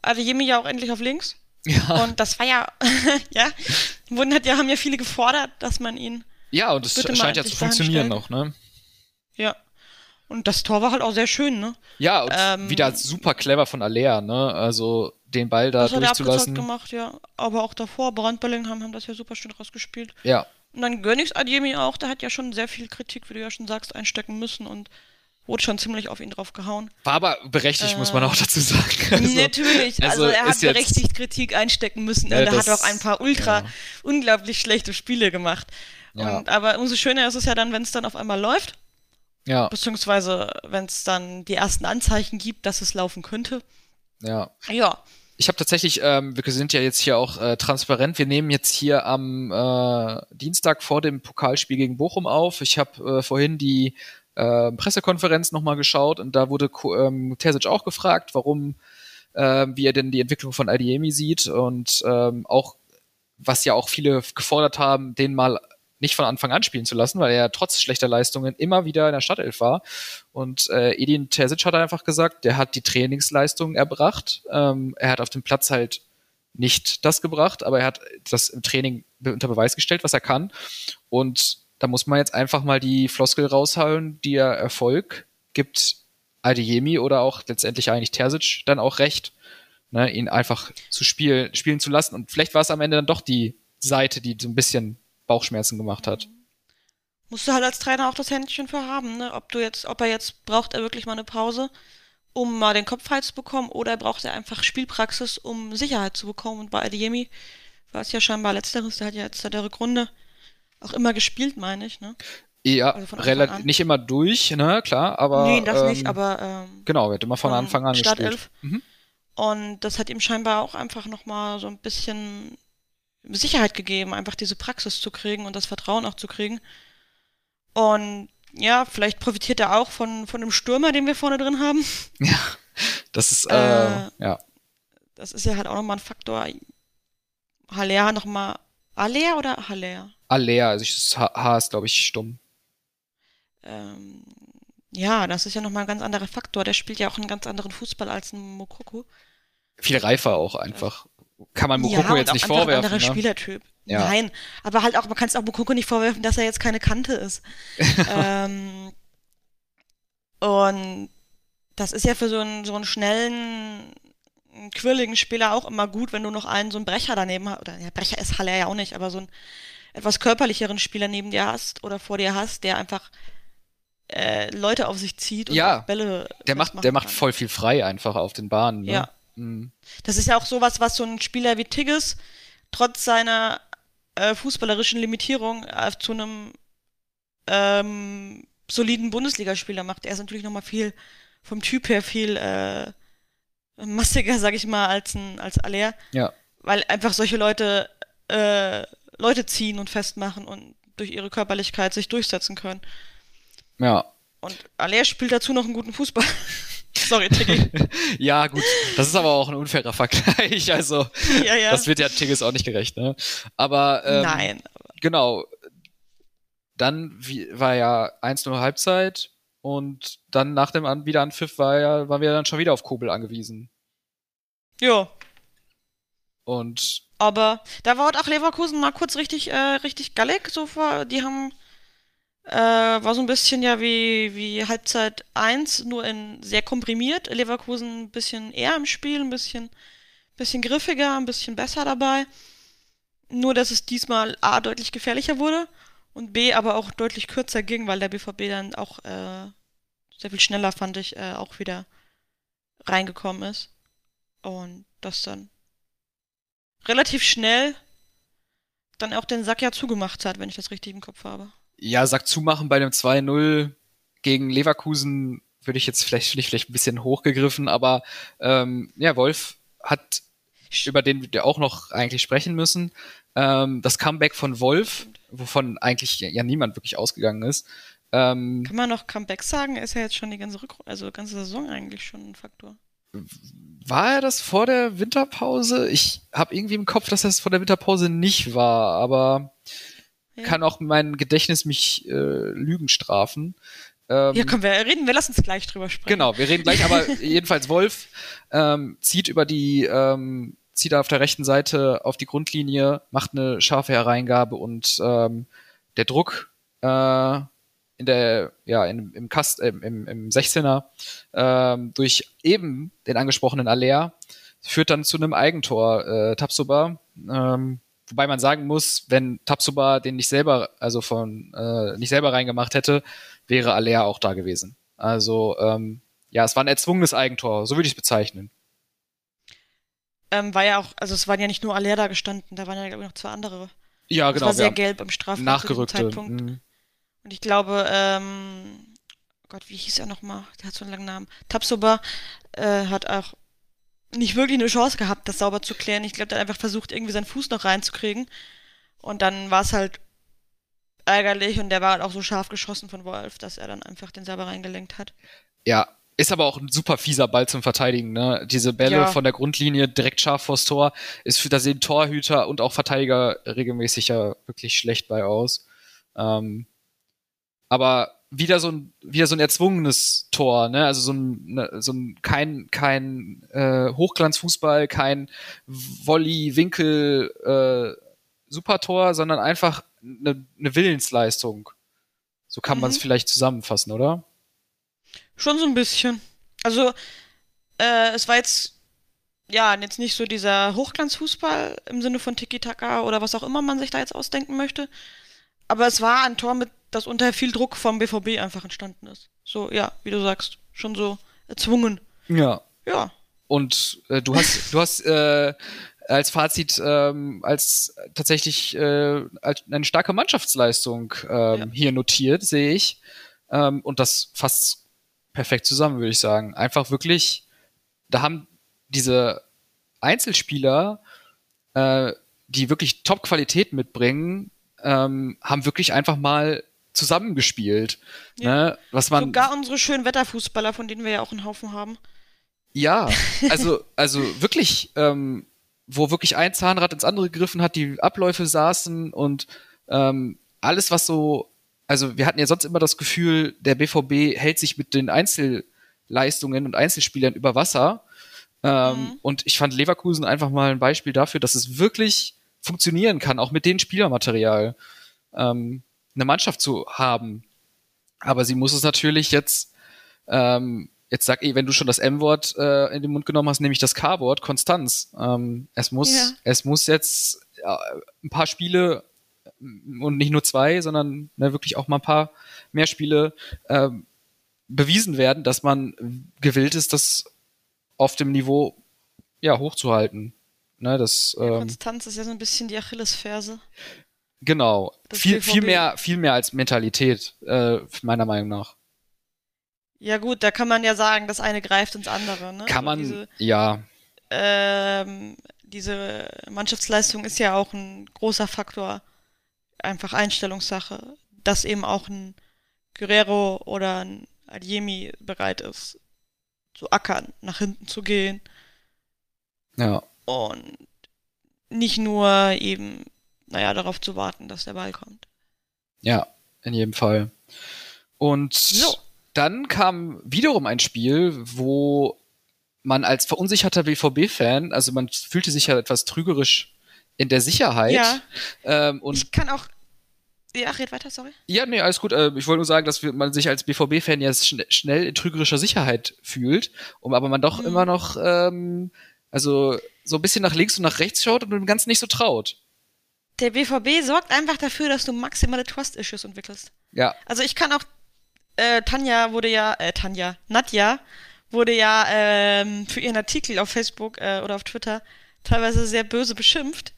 also Jimmy ja auch endlich auf links. Ja. Und das war ja, ja, wurden hat ja, haben ja viele gefordert, dass man ihn. Ja, und es scheint ja zu funktionieren noch, ne? Ja. Und das Tor war halt auch sehr schön, ne? Ja, und ähm, wieder super clever von Alea, ne? Also den Ball da das durchzulassen. Das hat er gemacht, ja. Aber auch davor, Brand Bellingham haben das ja super schön rausgespielt. Ja. Und dann gönn ich's Adjemi auch, der hat ja schon sehr viel Kritik, wie du ja schon sagst, einstecken müssen und wurde schon ziemlich auf ihn drauf gehauen. War aber berechtigt, äh, muss man auch dazu sagen. Also, natürlich, also, also er hat berechtigt Kritik einstecken müssen und er hat auch ein paar ultra ja. unglaublich schlechte Spiele gemacht. Ja. Und, aber umso schöner ist es ja dann, wenn es dann auf einmal läuft. Ja. Beziehungsweise, wenn es dann die ersten Anzeichen gibt, dass es laufen könnte. Ja. Ja. Ich habe tatsächlich, ähm, wir sind ja jetzt hier auch äh, transparent. Wir nehmen jetzt hier am äh, Dienstag vor dem Pokalspiel gegen Bochum auf. Ich habe äh, vorhin die äh, Pressekonferenz nochmal geschaut und da wurde ähm, Terzic auch gefragt, warum, äh, wie er denn die Entwicklung von Adiemi sieht und ähm, auch, was ja auch viele gefordert haben, den mal nicht von Anfang an spielen zu lassen, weil er trotz schlechter Leistungen immer wieder in der Stadtelf war. Und äh, Edin Terzic hat einfach gesagt, der hat die Trainingsleistungen erbracht. Ähm, er hat auf dem Platz halt nicht das gebracht, aber er hat das im Training unter Beweis gestellt, was er kann. Und da muss man jetzt einfach mal die Floskel raushauen, die er Erfolg gibt Adeyemi oder auch letztendlich eigentlich Terzic dann auch recht, ne, ihn einfach zu spielen, spielen zu lassen. Und vielleicht war es am Ende dann doch die Seite, die so ein bisschen Bauchschmerzen gemacht hat. Musst du halt als Trainer auch das Händchen für haben, ne? Ob du jetzt, ob er jetzt braucht er wirklich mal eine Pause, um mal den Kopf frei zu bekommen, oder braucht er einfach Spielpraxis, um Sicherheit zu bekommen. Und bei Adiemi war es ja scheinbar letzteres, der hat ja jetzt seit der Rückrunde auch immer gespielt, meine ich, ne? Ja, also relativ nicht immer durch, ne, klar, aber. Nee, das ähm, nicht, aber. Ähm, genau, wird immer von, Anfang an Startelf. gespielt. Mhm. Und das hat ihm scheinbar auch einfach nochmal so ein bisschen Sicherheit gegeben, einfach diese Praxis zu kriegen und das Vertrauen auch zu kriegen. Und ja, vielleicht profitiert er auch von, von dem Stürmer, den wir vorne drin haben. Ja, das ist, äh, äh, ja. Das ist ja halt auch nochmal ein Faktor. Haller nochmal. Haller oder Haller? Haller, also das H ist, glaube ich, stumm. Ähm, ja, das ist ja nochmal ein ganz anderer Faktor. Der spielt ja auch einen ganz anderen Fußball als ein Mokoko. Viel reifer auch einfach kann man Mokoko ja, jetzt nicht vorwerfen. Ein anderer ne? Spielertyp. Ja. Nein, aber halt auch, man kann es auch Mokoko nicht vorwerfen, dass er jetzt keine Kante ist. ähm, und das ist ja für so einen, so einen schnellen, quirligen Spieler auch immer gut, wenn du noch einen, so einen Brecher daneben hast. Oder ja, Brecher ist Halle ja auch nicht, aber so einen etwas körperlicheren Spieler neben dir hast oder vor dir hast, der einfach äh, Leute auf sich zieht und ja, Bälle. Der macht, der macht voll viel frei einfach auf den Bahnen. Ne? Ja. Mhm. Das ist ja auch sowas, was so ein Spieler wie Tigges trotz seiner äh, fußballerischen Limitierung äh, zu einem ähm, soliden Bundesligaspieler macht. Er ist natürlich nochmal viel vom Typ her viel äh, massiger, sag ich mal, als ein als Aller. Ja. Weil einfach solche Leute äh, Leute ziehen und festmachen und durch ihre Körperlichkeit sich durchsetzen können. Ja. Und Aller spielt dazu noch einen guten Fußball. Sorry, Tiggy. ja, gut. Das ist aber auch ein unfairer Vergleich. Also, ja, ja. das wird ja Tiggis auch nicht gerecht, ne? Aber, ähm, Nein. Genau. Dann wie, war ja 1-0 Halbzeit und dann nach dem An Wiederanpfiff war ja, waren wir dann schon wieder auf Kobel angewiesen. Ja. Und. Aber da war auch Leverkusen mal kurz richtig, äh, richtig gallig. So die haben äh, war so ein bisschen ja wie, wie Halbzeit 1, nur in sehr komprimiert. Leverkusen ein bisschen eher im Spiel, ein bisschen, Bisschen griffiger, ein bisschen besser dabei. Nur, dass es diesmal A deutlich gefährlicher wurde und B aber auch deutlich kürzer ging, weil der BVB dann auch äh, sehr viel schneller, fand ich, äh, auch wieder reingekommen ist. Und das dann relativ schnell dann auch den Sack ja zugemacht hat, wenn ich das richtig im Kopf habe. Ja, Sack zumachen bei dem 2-0 gegen Leverkusen würde ich jetzt vielleicht, vielleicht, vielleicht ein bisschen hochgegriffen, aber ähm, ja, Wolf hat, über den wir auch noch eigentlich sprechen müssen, ähm, das Comeback von Wolf, wovon eigentlich ja niemand wirklich ausgegangen ist. Ähm, Kann man noch Comeback sagen? Ist ja jetzt schon die ganze Rück also ganze Saison eigentlich schon ein Faktor. War er das vor der Winterpause? Ich habe irgendwie im Kopf, dass das vor der Winterpause nicht war, aber ja. kann auch mein Gedächtnis mich äh, Lügen strafen. Ähm, ja, komm, wir reden, wir lassen uns gleich drüber sprechen. Genau, wir reden gleich, aber jedenfalls Wolf ähm, zieht über die, ähm, zieht auf der rechten Seite auf die Grundlinie, macht eine scharfe Hereingabe und ähm, der Druck äh, in der, ja, in, im Kast, äh, im, im 16er ähm, durch eben den angesprochenen Aller führt dann zu einem Eigentor äh, Tapsoba. Ähm, wobei man sagen muss, wenn Tapsoba den nicht selber, also von äh, nicht selber reingemacht hätte, wäre Aller auch da gewesen. Also ähm, ja, es war ein erzwungenes Eigentor, so würde ich es bezeichnen. Ähm, war ja auch, also es waren ja nicht nur Aller da gestanden, da waren ja glaube ich noch zwei andere. Ja, genau. Es war sehr gelb im Strafraum. Nachgerückte. Zeitpunkt. Mhm. Und ich glaube, ähm, Gott, wie hieß er nochmal? Der hat so einen langen Namen. Tapsoba äh, hat auch nicht wirklich eine Chance gehabt, das sauber zu klären. Ich glaube, der hat einfach versucht, irgendwie seinen Fuß noch reinzukriegen. Und dann war es halt ärgerlich und der war halt auch so scharf geschossen von Wolf, dass er dann einfach den selber reingelenkt hat. Ja, ist aber auch ein super fieser Ball zum Verteidigen, ne? Diese Bälle ja. von der Grundlinie direkt scharf vors Tor ist für da sehen Torhüter und auch Verteidiger regelmäßig ja wirklich schlecht bei aus. Ähm, aber wieder so ein wieder so ein erzwungenes Tor, ne? Also so ein ne, so ein kein kein äh, Hochglanzfußball, kein Volley Winkel äh, Supertor, sondern einfach eine, eine Willensleistung. So kann mhm. man es vielleicht zusammenfassen, oder? Schon so ein bisschen. Also äh, es war jetzt ja jetzt nicht so dieser Hochglanzfußball im Sinne von Tiki Taka oder was auch immer man sich da jetzt ausdenken möchte, aber es war ein Tor mit das unter viel Druck vom BVB einfach entstanden ist. So, ja, wie du sagst, schon so erzwungen. Ja. Ja. Und äh, du hast, du hast äh, als Fazit ähm, als tatsächlich äh, als eine starke Mannschaftsleistung ähm, ja. hier notiert, sehe ich. Ähm, und das fasst perfekt zusammen, würde ich sagen. Einfach wirklich, da haben diese Einzelspieler, äh, die wirklich Top-Qualität mitbringen, ähm, haben wirklich einfach mal zusammengespielt. Ja. Ne? Was man Sogar unsere schönen Wetterfußballer, von denen wir ja auch einen Haufen haben. Ja, also, also wirklich, ähm, wo wirklich ein Zahnrad ins andere gegriffen hat, die Abläufe saßen und ähm, alles, was so, also wir hatten ja sonst immer das Gefühl, der BVB hält sich mit den Einzelleistungen und Einzelspielern über Wasser. Ähm, mhm. Und ich fand Leverkusen einfach mal ein Beispiel dafür, dass es wirklich funktionieren kann, auch mit dem Spielermaterial. Ähm, eine Mannschaft zu haben. Aber sie muss es natürlich jetzt, ähm, jetzt sag ich, wenn du schon das M-Wort äh, in den Mund genommen hast, nämlich das K-Wort, Konstanz. Ähm, es muss, ja. es muss jetzt äh, ein paar Spiele und nicht nur zwei, sondern ne, wirklich auch mal ein paar mehr Spiele äh, bewiesen werden, dass man gewillt ist, das auf dem Niveau ja hochzuhalten. Ne, das, ähm, Konstanz ist ja so ein bisschen die Achillesferse. Genau. viel, viel mehr, viel mehr als Mentalität, äh, meiner Meinung nach. Ja, gut, da kann man ja sagen, das eine greift ins andere, ne? Kann man, diese, ja. Ähm, diese Mannschaftsleistung ist ja auch ein großer Faktor. Einfach Einstellungssache. Dass eben auch ein Guerrero oder ein Adiemi bereit ist, zu ackern, nach hinten zu gehen. Ja. Und nicht nur eben naja, darauf zu warten, dass der Ball kommt. Ja, in jedem Fall. Und so. dann kam wiederum ein Spiel, wo man als verunsicherter BVB-Fan, also man fühlte sich ja etwas trügerisch in der Sicherheit. Ja. Ähm, und ich kann auch. Ja, red weiter, sorry. Ja, nee, alles gut. Äh, ich wollte nur sagen, dass man sich als BVB-Fan jetzt schn schnell in trügerischer Sicherheit fühlt, um aber man doch mhm. immer noch ähm, Also so ein bisschen nach links und nach rechts schaut und dem Ganzen nicht so traut. Der BVB sorgt einfach dafür, dass du maximale Trust-Issues entwickelst. Ja. Also ich kann auch, äh, Tanja wurde ja, äh, Tanja, Nadja wurde ja ähm, für ihren Artikel auf Facebook äh, oder auf Twitter teilweise sehr böse beschimpft,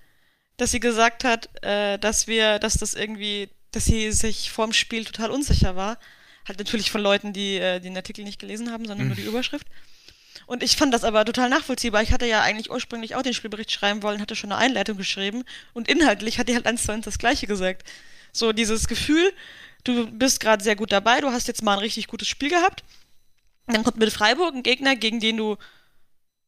dass sie gesagt hat, äh, dass wir, dass das irgendwie, dass sie sich vorm Spiel total unsicher war. Halt natürlich von Leuten, die äh, den Artikel nicht gelesen haben, sondern nur die Überschrift. Und ich fand das aber total nachvollziehbar. Ich hatte ja eigentlich ursprünglich auch den Spielbericht schreiben wollen, hatte schon eine Einleitung geschrieben und inhaltlich hat die halt eins zu eins das Gleiche gesagt. So dieses Gefühl, du bist gerade sehr gut dabei, du hast jetzt mal ein richtig gutes Spiel gehabt. Dann kommt mit Freiburg ein Gegner, gegen den du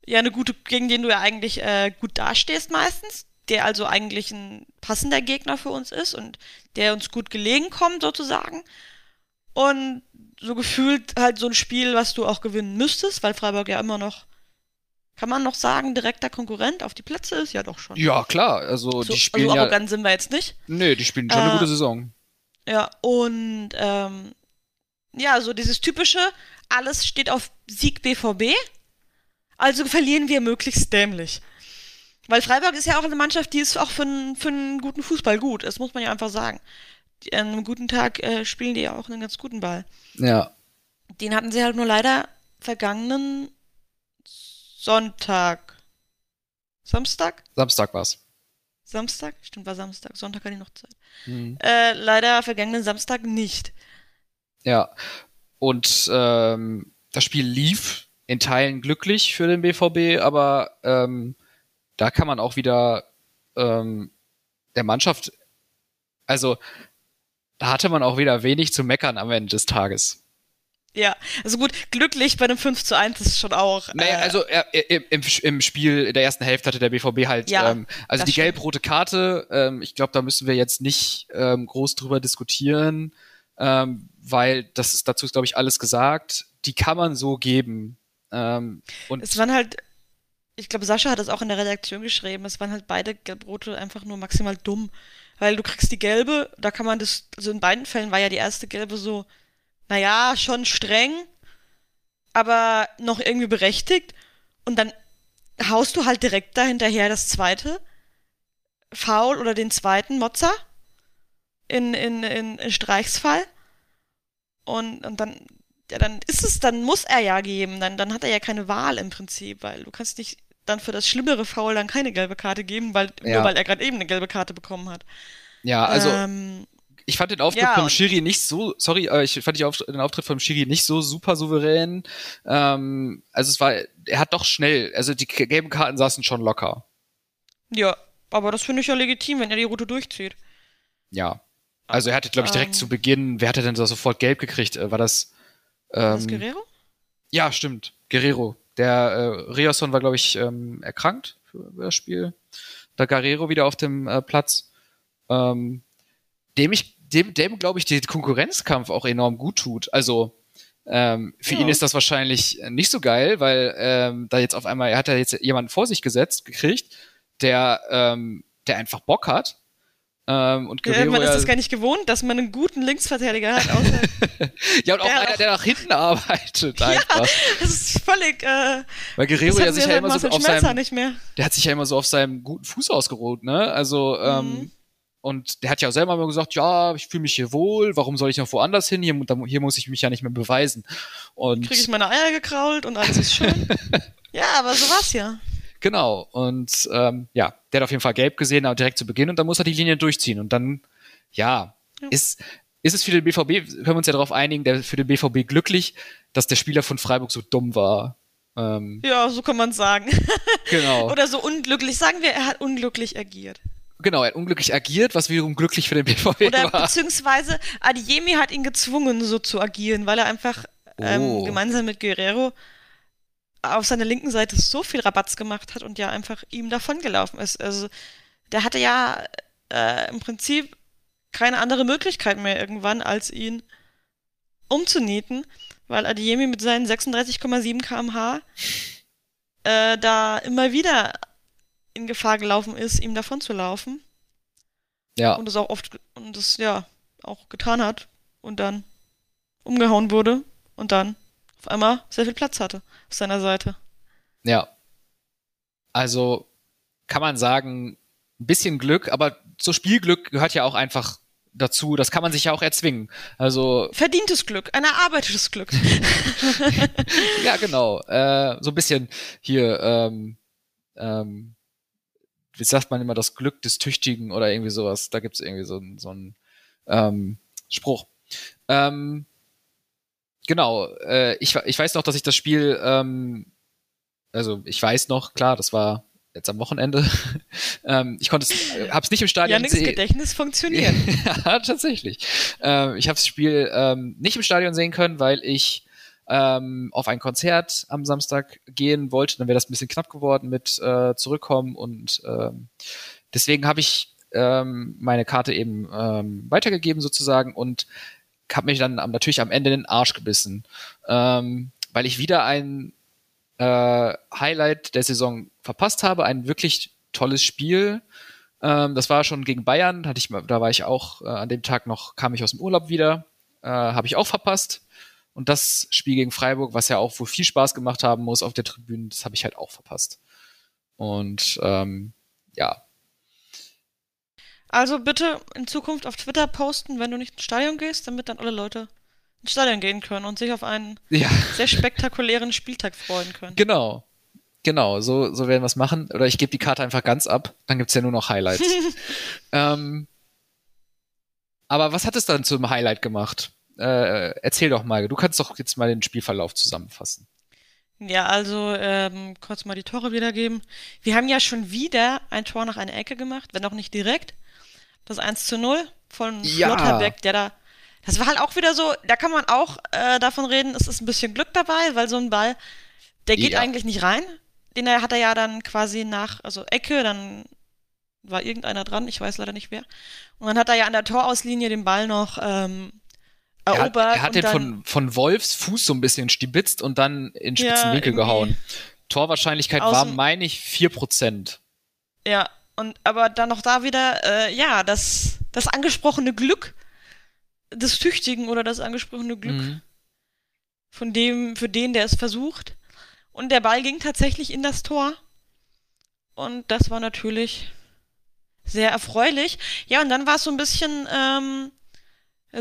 ja eine gute, gegen den du ja eigentlich äh, gut dastehst meistens, der also eigentlich ein passender Gegner für uns ist und der uns gut gelegen kommt sozusagen. Und so gefühlt halt so ein Spiel, was du auch gewinnen müsstest, weil Freiburg ja immer noch, kann man noch sagen, direkter Konkurrent auf die Plätze ist? Ja, doch schon. Ja, klar. Also, so, die spielen also ja. arrogant sind wir jetzt nicht. Nee, die spielen schon Äh, eine gute Saison. Ja, und ähm, ja, so dieses typische, alles steht auf Sieg BVB, also verlieren wir möglichst dämlich. Weil Freiburg ist ja auch eine Mannschaft, die ist auch für, einen- für einen guten Fußball gut, das muss man ja einfach sagen. An einem guten Tag äh, spielen die ja auch einen ganz guten Ball. Ja. Den hatten sie halt nur leider vergangenen Sonntag. Samstag? Samstag war's. Samstag? Stimmt, war Samstag. Sonntag hatte ich noch Zeit. Mhm. Äh, leider vergangenen Samstag nicht. Ja. Und ähm, das Spiel lief in Teilen glücklich für den BVB, aber ähm, da kann man auch wieder ähm, der Mannschaft, also da hatte man auch wieder wenig zu meckern am Ende des Tages. Ja, also gut, glücklich bei einem 5 zu 1 ist schon auch. Naja, äh, also er, er, im, im Spiel in der ersten Hälfte hatte der BVB halt, Ja, ähm, also die gelb-rote Karte, ähm, ich glaube, da müssen wir jetzt nicht ähm, groß drüber diskutieren, ähm, weil das ist dazu ist, glaube ich, alles gesagt. Die kann man so geben. Ähm, und Es waren halt, ich glaube, Sascha hat das auch in der Redaktion geschrieben, es waren halt beide Gelb-Rote einfach nur maximal dumm. Weil du kriegst die gelbe, da kann man das, also in beiden Fällen war ja die erste gelbe so, naja, schon streng, aber noch irgendwie berechtigt. Und dann haust du halt direkt dahinterher das zweite Foul oder den zweiten Motzer in, in, in, in Streichsfall. Und, und dann, ja, dann ist es, dann muss er ja geben. Dann, dann hat er ja keine Wahl im Prinzip, weil du kannst nicht dann für das schlimmere Foul dann keine gelbe Karte geben, weil, Ja. nur weil er gerade eben eine gelbe Karte bekommen hat. ja, also ähm, ich fand den Auftritt ja, vom Schiri nicht so, sorry, äh, ich fand den Auftritt vom Schiri nicht so super souverän. Ähm, also es war, er hat doch schnell, also die gelben Karten saßen schon locker. ja, aber das finde ich ja legitim, wenn er die Route durchzieht. Ja. Also er hatte, glaube ich, direkt Ähm. zu Beginn, wer hatte denn da sofort gelb gekriegt? Äh, War das? War das Ähm, Guerrero? ja, stimmt. Guerrero. Der äh, Riasson war, glaube ich, ähm, erkrankt für das Spiel. Da Guerrero wieder auf dem äh, Platz. Ähm, dem ich, dem, dem glaube ich, der Konkurrenzkampf auch enorm gut tut. Also ähm, für Ja. ihn ist das wahrscheinlich nicht so geil, weil ähm, da jetzt auf einmal, er hat ja jetzt jemanden vor sich gesetzt, gekriegt, der, ähm, der einfach Bock hat. Ähm, und Ja, man ist ja- das gar nicht gewohnt, dass man einen guten Linksverteidiger hat. Außer, Ja, und auch Der einer, auch- der nach hinten arbeitet einfach. das ist völlig. Äh, Weil Guerrero ja sich ja immer so auf seinem, nicht mehr. der hat sich ja immer so auf seinem guten Fuß ausgeruht, ne? Also, ähm, Mhm. und der hat ja auch selber immer gesagt, ja, ich fühle mich hier wohl, warum soll ich noch woanders hin? Hier, hier muss ich mich ja nicht mehr beweisen. Und Kriege ich meine Eier gekrault und alles ist schön. ja, aber so war's ja. Genau. Und ähm, ja, der hat auf jeden Fall gelb gesehen, aber direkt zu Beginn und dann muss er die Linie durchziehen. Und dann, ja, Ja. ist, ist es für den BVB, können wir uns ja darauf einigen, der für den BVB glücklich, dass der Spieler von Freiburg so dumm war. Ähm, Ja, so kann man sagen. genau. Oder so unglücklich. Sagen wir, er hat unglücklich agiert. Genau, er hat unglücklich agiert, was wiederum glücklich für den BVB Oder war. beziehungsweise Adiemi hat ihn gezwungen, so zu agieren, weil er einfach ähm, Oh. gemeinsam mit Guerrero auf seiner linken Seite so viel Rabatz gemacht hat und ja einfach ihm davongelaufen ist. Also der hatte ja äh, im Prinzip keine andere Möglichkeit mehr irgendwann, als ihn umzunieten, weil Adiemi mit seinen 36,7 km/h äh, da immer wieder in Gefahr gelaufen ist, ihm davon zu laufen Ja, und es auch oft und es ja auch getan hat und dann umgehauen wurde und dann auf einmal sehr viel Platz hatte auf seiner Seite. ja. Also kann man sagen, ein bisschen Glück, aber so Spielglück gehört ja auch einfach dazu. Das kann man sich ja auch erzwingen. Also verdientes Glück, ein erarbeitetes Glück. ja, genau. Äh, so ein bisschen hier. Ähm, ähm, wie sagt man immer, das Glück des Tüchtigen oder irgendwie sowas. Da gibt's irgendwie so, so einen ähm, Spruch. Ähm, genau, äh, ich, ich weiß noch, dass ich das Spiel, ähm, also ich weiß noch, klar, das war jetzt am Wochenende. ähm, ich konnte es, hab's nicht im Stadion sehen. Gedächtnis funktioniert. ja, tatsächlich. Ähm, ich habe das Spiel ähm, nicht im Stadion sehen können, weil ich ähm, auf ein Konzert am Samstag gehen wollte. Dann wäre das ein bisschen knapp geworden mit äh, zurückkommen und ähm, deswegen habe ich ähm, meine Karte eben ähm, weitergegeben sozusagen und habe mich dann natürlich am Ende den Arsch gebissen, ähm, weil ich wieder ein äh, Highlight der Saison verpasst habe, ein wirklich tolles Spiel. Ähm, das war schon gegen Bayern, hatte ich, da war ich auch äh, an dem Tag noch, kam ich aus dem Urlaub wieder, äh, habe ich auch verpasst. Und das Spiel gegen Freiburg, was ja auch wohl viel Spaß gemacht haben muss auf der Tribüne, das habe ich halt auch verpasst. Und ähm, ja. Also bitte in Zukunft auf Twitter posten, wenn du nicht ins Stadion gehst, damit dann alle Leute ins Stadion gehen können und sich auf einen ja. sehr spektakulären Spieltag freuen können. Genau. Genau, so, so werden wir es machen. Oder ich gebe die Karte einfach ganz ab, dann gibt es ja nur noch Highlights. ähm, aber was hat es dann zum Highlight gemacht? Äh, erzähl doch mal, du kannst doch jetzt mal den Spielverlauf zusammenfassen. Ja, also ähm, kurz mal die Tore wiedergeben. Wir haben ja schon wieder ein Tor nach einer Ecke gemacht, wenn auch nicht direkt. Das 1 zu 0 von ja. Schlotterbeck, der da. Das war halt auch wieder so, da kann man auch äh, davon reden, es ist ein bisschen Glück dabei, weil so ein Ball, der geht ja. eigentlich nicht rein. Den hat er ja dann quasi nach, also Ecke, dann war irgendeiner dran, ich weiß leider nicht wer. Und dann hat er ja an der Torauslinie den Ball noch ähm, erobert. Er hat, er hat den von, von Wolfs Fuß so ein bisschen stibitzt und dann in spitzen ja, Winkel gehauen. Torwahrscheinlichkeit war, meine ich, 4%. Ja, und aber dann noch da wieder, äh, ja, das, das angesprochene Glück des Tüchtigen oder das angesprochene Glück mhm. von dem, für den, der es versucht. Und der Ball ging tatsächlich in das Tor. Und das war natürlich sehr erfreulich. Ja, und dann war es so ein bisschen, ähm,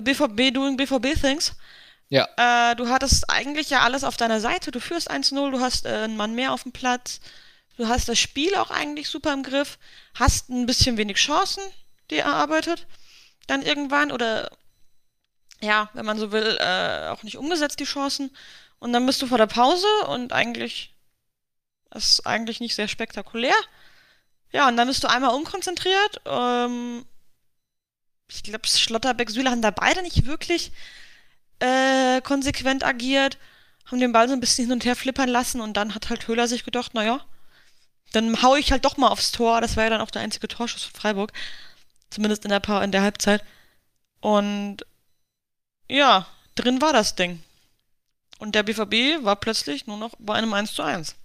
BVB äh, doing BVB things. Ja. Äh, du hattest eigentlich ja alles auf deiner Seite. Du führst 1-0, du hast äh, einen Mann mehr auf dem Platz. Du hast das Spiel auch eigentlich super im Griff. Hast ein bisschen wenig Chancen, die erarbeitet. Dann irgendwann oder ja, wenn man so will, äh, auch nicht umgesetzt, die Chancen. Und dann bist du vor der Pause und eigentlich ist eigentlich nicht sehr spektakulär. Ja, und dann bist du einmal unkonzentriert. Ähm, ich glaube, Schlotterbeck, Süle haben da beide nicht wirklich äh, konsequent agiert, haben den Ball so ein bisschen hin und her flippern lassen und dann hat halt Höhler sich gedacht, naja, dann hau ich halt doch mal aufs Tor. Das war ja dann auch der einzige Torschuss von Freiburg. Zumindest in der, pa in der Halbzeit. Und ja, drin war das Ding. Und der BVB war plötzlich nur noch bei einem 1 zu 1.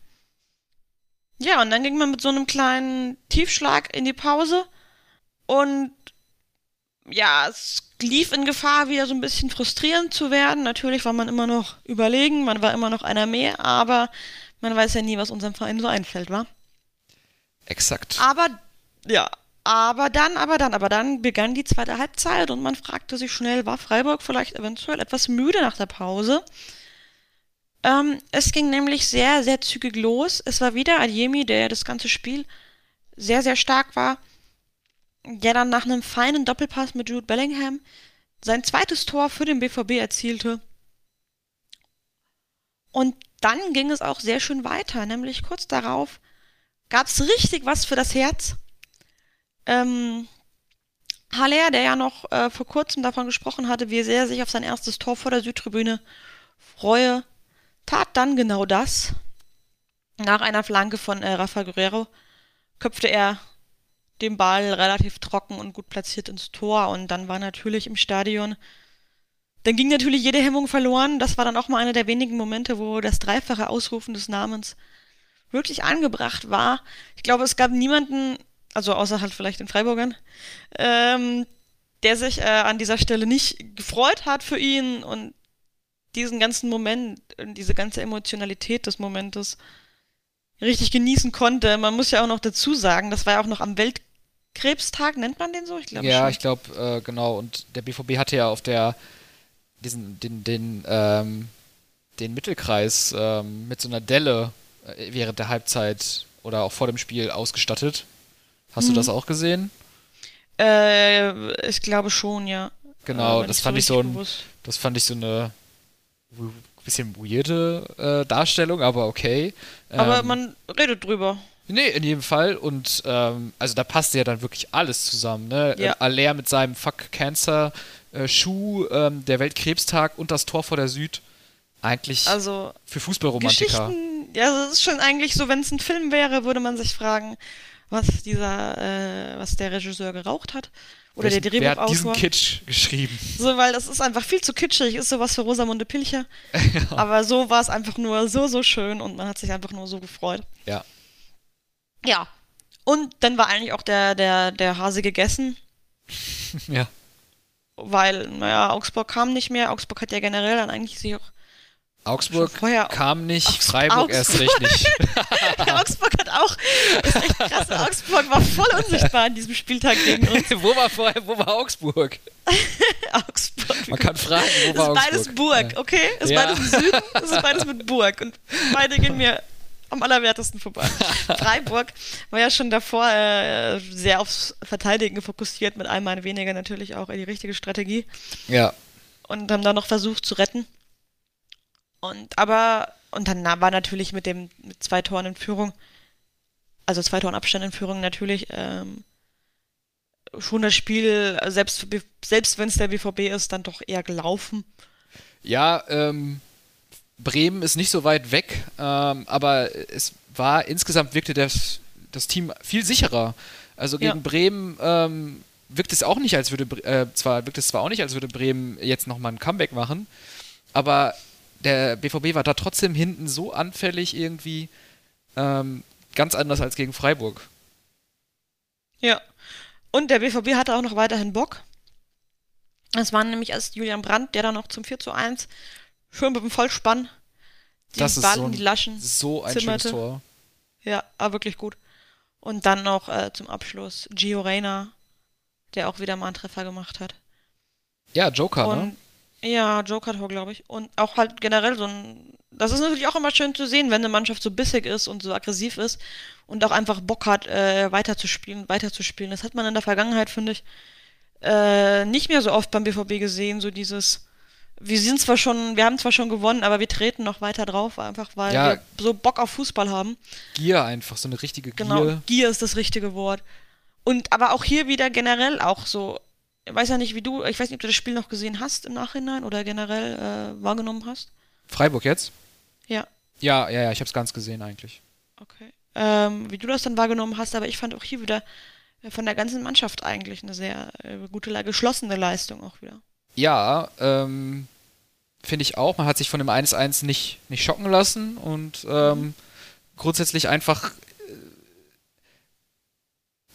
Ja, und dann ging man mit so einem kleinen Tiefschlag in die Pause. Und ja, es lief in Gefahr, wieder so ein bisschen frustrierend zu werden. Natürlich war man immer noch überlegen, man war immer noch einer mehr, aber man weiß ja nie, was unserem Verein so einfällt, wa? Exakt. Aber, ja, aber dann, aber dann, aber dann begann die zweite Halbzeit und man fragte sich schnell, war Freiburg vielleicht eventuell etwas müde nach der Pause? Ähm, es ging nämlich sehr, sehr zügig los. Es war wieder Adjemi, der das ganze Spiel sehr, sehr stark war der dann nach einem feinen Doppelpass mit Jude Bellingham sein zweites Tor für den BVB erzielte. Und dann ging es auch sehr schön weiter, nämlich kurz darauf gab es richtig was für das Herz. Ähm, Haller, der ja noch äh, vor kurzem davon gesprochen hatte, wie sehr er sich auf sein erstes Tor vor der Südtribüne freue, tat dann genau das. Nach einer Flanke von äh, Rafa Guerrero köpfte er den Ball relativ trocken und gut platziert ins Tor und dann war natürlich im Stadion, dann ging natürlich jede Hemmung verloren. Das war dann auch mal einer der wenigen Momente, wo das dreifache Ausrufen des Namens wirklich angebracht war. Ich glaube, es gab niemanden, also außer halt vielleicht den Freiburgern, ähm, der sich äh, an dieser Stelle nicht gefreut hat für ihn und diesen ganzen Moment, diese ganze Emotionalität des Momentes richtig genießen konnte. Man muss ja auch noch dazu sagen, das war ja auch noch am Weltkrebstag, nennt man den so? Ich glaube Ja, schon. ich glaube, äh, genau. Und der BVB hatte ja auf der diesen, den, den, ähm, den Mittelkreis ähm, mit so einer Delle äh, während der Halbzeit oder auch vor dem Spiel ausgestattet. Hast hm. du das auch gesehen? Äh, ich glaube schon, ja. Genau, das fand so ich so ein, das fand ich so eine bisschen weirde äh, Darstellung, aber okay. Aber ähm, man redet drüber. Nee, in jedem Fall. Und ähm, also da passte ja dann wirklich alles zusammen. Ne? Ja. Äh, Aller mit seinem Fuck Cancer äh, Schuh, ähm, der Weltkrebstag und das Tor vor der Süd. Eigentlich also, für Fußballromantiker. Ja, das ist schon eigentlich so, wenn es ein Film wäre, würde man sich fragen, was dieser, äh, was der Regisseur geraucht hat. Oder Welchen, der Drehbuchautor. Wer hat diesen Kitsch geschrieben? So, weil das ist einfach viel zu kitschig, ist sowas für Rosamunde Pilcher. ja. Aber so war es einfach nur so, so schön und man hat sich einfach nur so gefreut. Ja. Ja. Und dann war eigentlich auch der, der, der Hase gegessen. ja. Weil, naja, Augsburg kam nicht mehr. Augsburg hat ja generell dann eigentlich sich auch Augsburg kam nicht, Augs Freiburg Augsburg. erst recht nicht. Augsburg hat auch, ist echt krass, Augsburg war voll unsichtbar an diesem Spieltag gegen uns. wo war vorher, wo war Augsburg? Augsburg. Man kann fragen, wo war Augsburg? Ist beides Burg, okay? Ist ja. beides im Süden, ist beides mit Burg. Und beide gehen mir am allerwertesten vorbei. Freiburg war ja schon davor äh, sehr aufs Verteidigen fokussiert, mit einem Mal weniger natürlich auch die richtige Strategie. Ja. Und haben da noch versucht zu retten. Und aber, und dann war natürlich mit dem mit zwei Toren in Führung, also zwei Toren Abstand in Führung natürlich, ähm, schon das Spiel, selbst, selbst wenn es der BVB ist, dann doch eher gelaufen. Ja, ähm, Bremen ist nicht so weit weg, ähm, aber es war insgesamt wirkte das, das Team viel sicherer. Also gegen ja. Bremen ähm, wirkt es auch nicht, als würde äh, zwar wirkt es zwar auch nicht, als würde Bremen jetzt nochmal ein Comeback machen, aber der BVB war da trotzdem hinten so anfällig irgendwie. Ähm, ganz anders als gegen Freiburg. Ja. Und der BVB hatte auch noch weiterhin Bock. Es war nämlich erst Julian Brandt, der dann noch zum 4 zu 1 schön mit dem Vollspann die das ist so ein, die Laschen so ein zimmerte. schönes Tor. Ja, aber wirklich gut. Und dann noch äh, zum Abschluss Gio Reyna, der auch wieder mal einen Treffer gemacht hat. Ja, Joker, ne? Und ne? Ja, Joker-Tor, glaube ich. Und auch halt generell so ein. Das ist natürlich auch immer schön zu sehen, wenn eine Mannschaft so bissig ist und so aggressiv ist und auch einfach Bock hat, äh, weiterzuspielen, weiterzuspielen. Das hat man in der Vergangenheit, finde ich, äh, nicht mehr so oft beim BVB gesehen, so dieses. Wir sind zwar schon, wir haben zwar schon gewonnen, aber wir treten noch weiter drauf, einfach weil ja, wir so Bock auf Fußball haben. Gier einfach, so eine richtige Gier. Genau, Gier ist das richtige Wort. Und aber auch hier wieder generell auch so weiß ja nicht, wie du, ich weiß nicht, ob du das Spiel noch gesehen hast im Nachhinein oder generell äh, wahrgenommen hast. Freiburg jetzt? Ja. Ja, ja, ja, ich habe es ganz gesehen eigentlich. Okay. Ähm, wie du das dann wahrgenommen hast, aber ich fand auch hier wieder äh, von der ganzen Mannschaft eigentlich eine sehr äh, gute, geschlossene Leistung auch wieder. Ja, ähm, finde ich auch. Man hat sich von dem 1-1 nicht, nicht schocken lassen und ähm, grundsätzlich einfach, äh,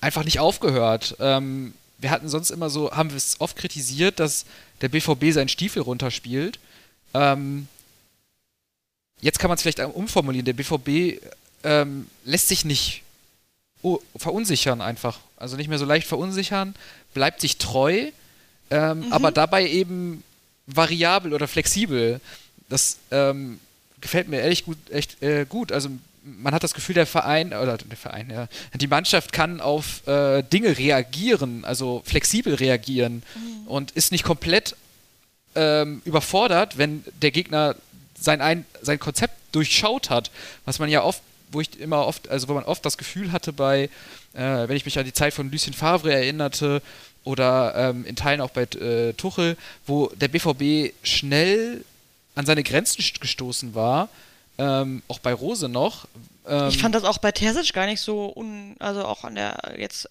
einfach nicht aufgehört. Ähm, wir hatten sonst immer so, haben wir es oft kritisiert, dass der BVB seinen Stiefel runterspielt. Ähm, jetzt kann man es vielleicht umformulieren. Der BVB ähm, lässt sich nicht verunsichern einfach. Also nicht mehr so leicht verunsichern, bleibt sich treu, ähm, mhm. aber dabei eben variabel oder flexibel. Das ähm, gefällt mir ehrlich gut, echt äh, gut. Also man hat das Gefühl, der Verein, oder der Verein, ja, die Mannschaft kann auf äh, Dinge reagieren, also flexibel reagieren mhm. und ist nicht komplett ähm, überfordert, wenn der Gegner sein, ein, sein Konzept durchschaut hat, was man ja oft, wo ich immer oft, also wo man oft das Gefühl hatte bei, äh, wenn ich mich an die Zeit von Lucien Favre erinnerte oder ähm, in Teilen auch bei äh, Tuchel, wo der BVB schnell an seine Grenzen gestoßen war ähm, auch bei Rose noch. Ähm, ich fand das auch bei Terzic gar nicht so, un, also auch an der, jetzt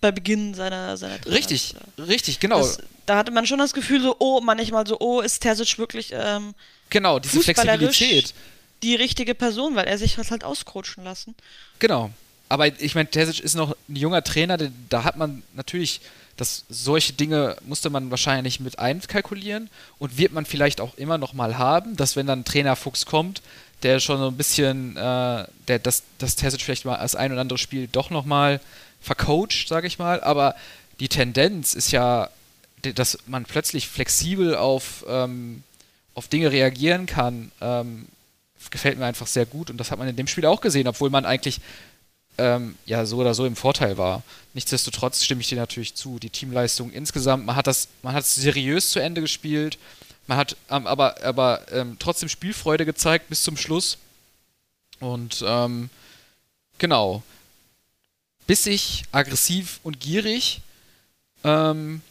bei Beginn seiner, seiner Trainers, Richtig, äh, richtig, genau. Das, da hatte man schon das Gefühl, so, oh, manchmal so, oh, ist Terzic wirklich. Ähm, genau, diese Flexibilität. Die richtige Person, weil er sich hat halt auscoachen lassen. Genau. Aber ich meine, Terzic ist noch ein junger Trainer, da hat man natürlich dass solche Dinge musste man wahrscheinlich mit einkalkulieren und wird man vielleicht auch immer noch mal haben, dass wenn dann Trainer Fuchs kommt, der schon so ein bisschen, äh, der das, das Terzic vielleicht mal als ein oder andere Spiel doch nochmal vercoacht, sage ich mal, aber die Tendenz ist ja, dass man plötzlich flexibel auf, ähm, auf Dinge reagieren kann, ähm, gefällt mir einfach sehr gut und das hat man in dem Spiel auch gesehen, obwohl man eigentlich ähm, ja so oder so im Vorteil war. Nichtsdestotrotz stimme ich dir natürlich zu. Die Teamleistung insgesamt, man hat das, man hat es seriös zu Ende gespielt, man hat ähm, aber, aber ähm, trotzdem Spielfreude gezeigt bis zum Schluss. Und ähm, genau. Bissig, aggressiv und gierig. Ähm,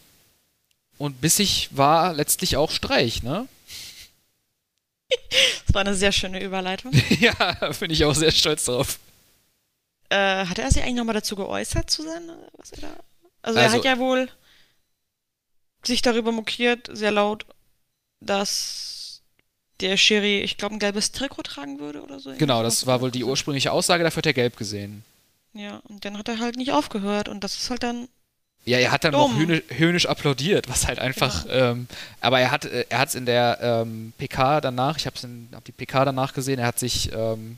und bissig war letztlich auch Streich, ne? Das war eine sehr schöne Überleitung. ja, bin ich auch sehr stolz drauf. Äh, hat er sich eigentlich nochmal dazu geäußert, zu sein, was er da. Also, also er hat ja wohl sich darüber mokiert, sehr laut, dass der Schiri, ich glaube, ein gelbes Trikot tragen würde oder so. Genau, das war wohl die ursprüngliche Aussage, dafür hat er gelb gesehen. Ja, und dann hat er halt nicht aufgehört und das ist halt dann. Ja, er hat dann dumm. noch höhnisch, höhnisch, applaudiert, was halt einfach. Genau. Ähm, aber er hat äh, er es in der ähm, PK danach, ich habe hab die PK danach gesehen, er hat sich. Ähm,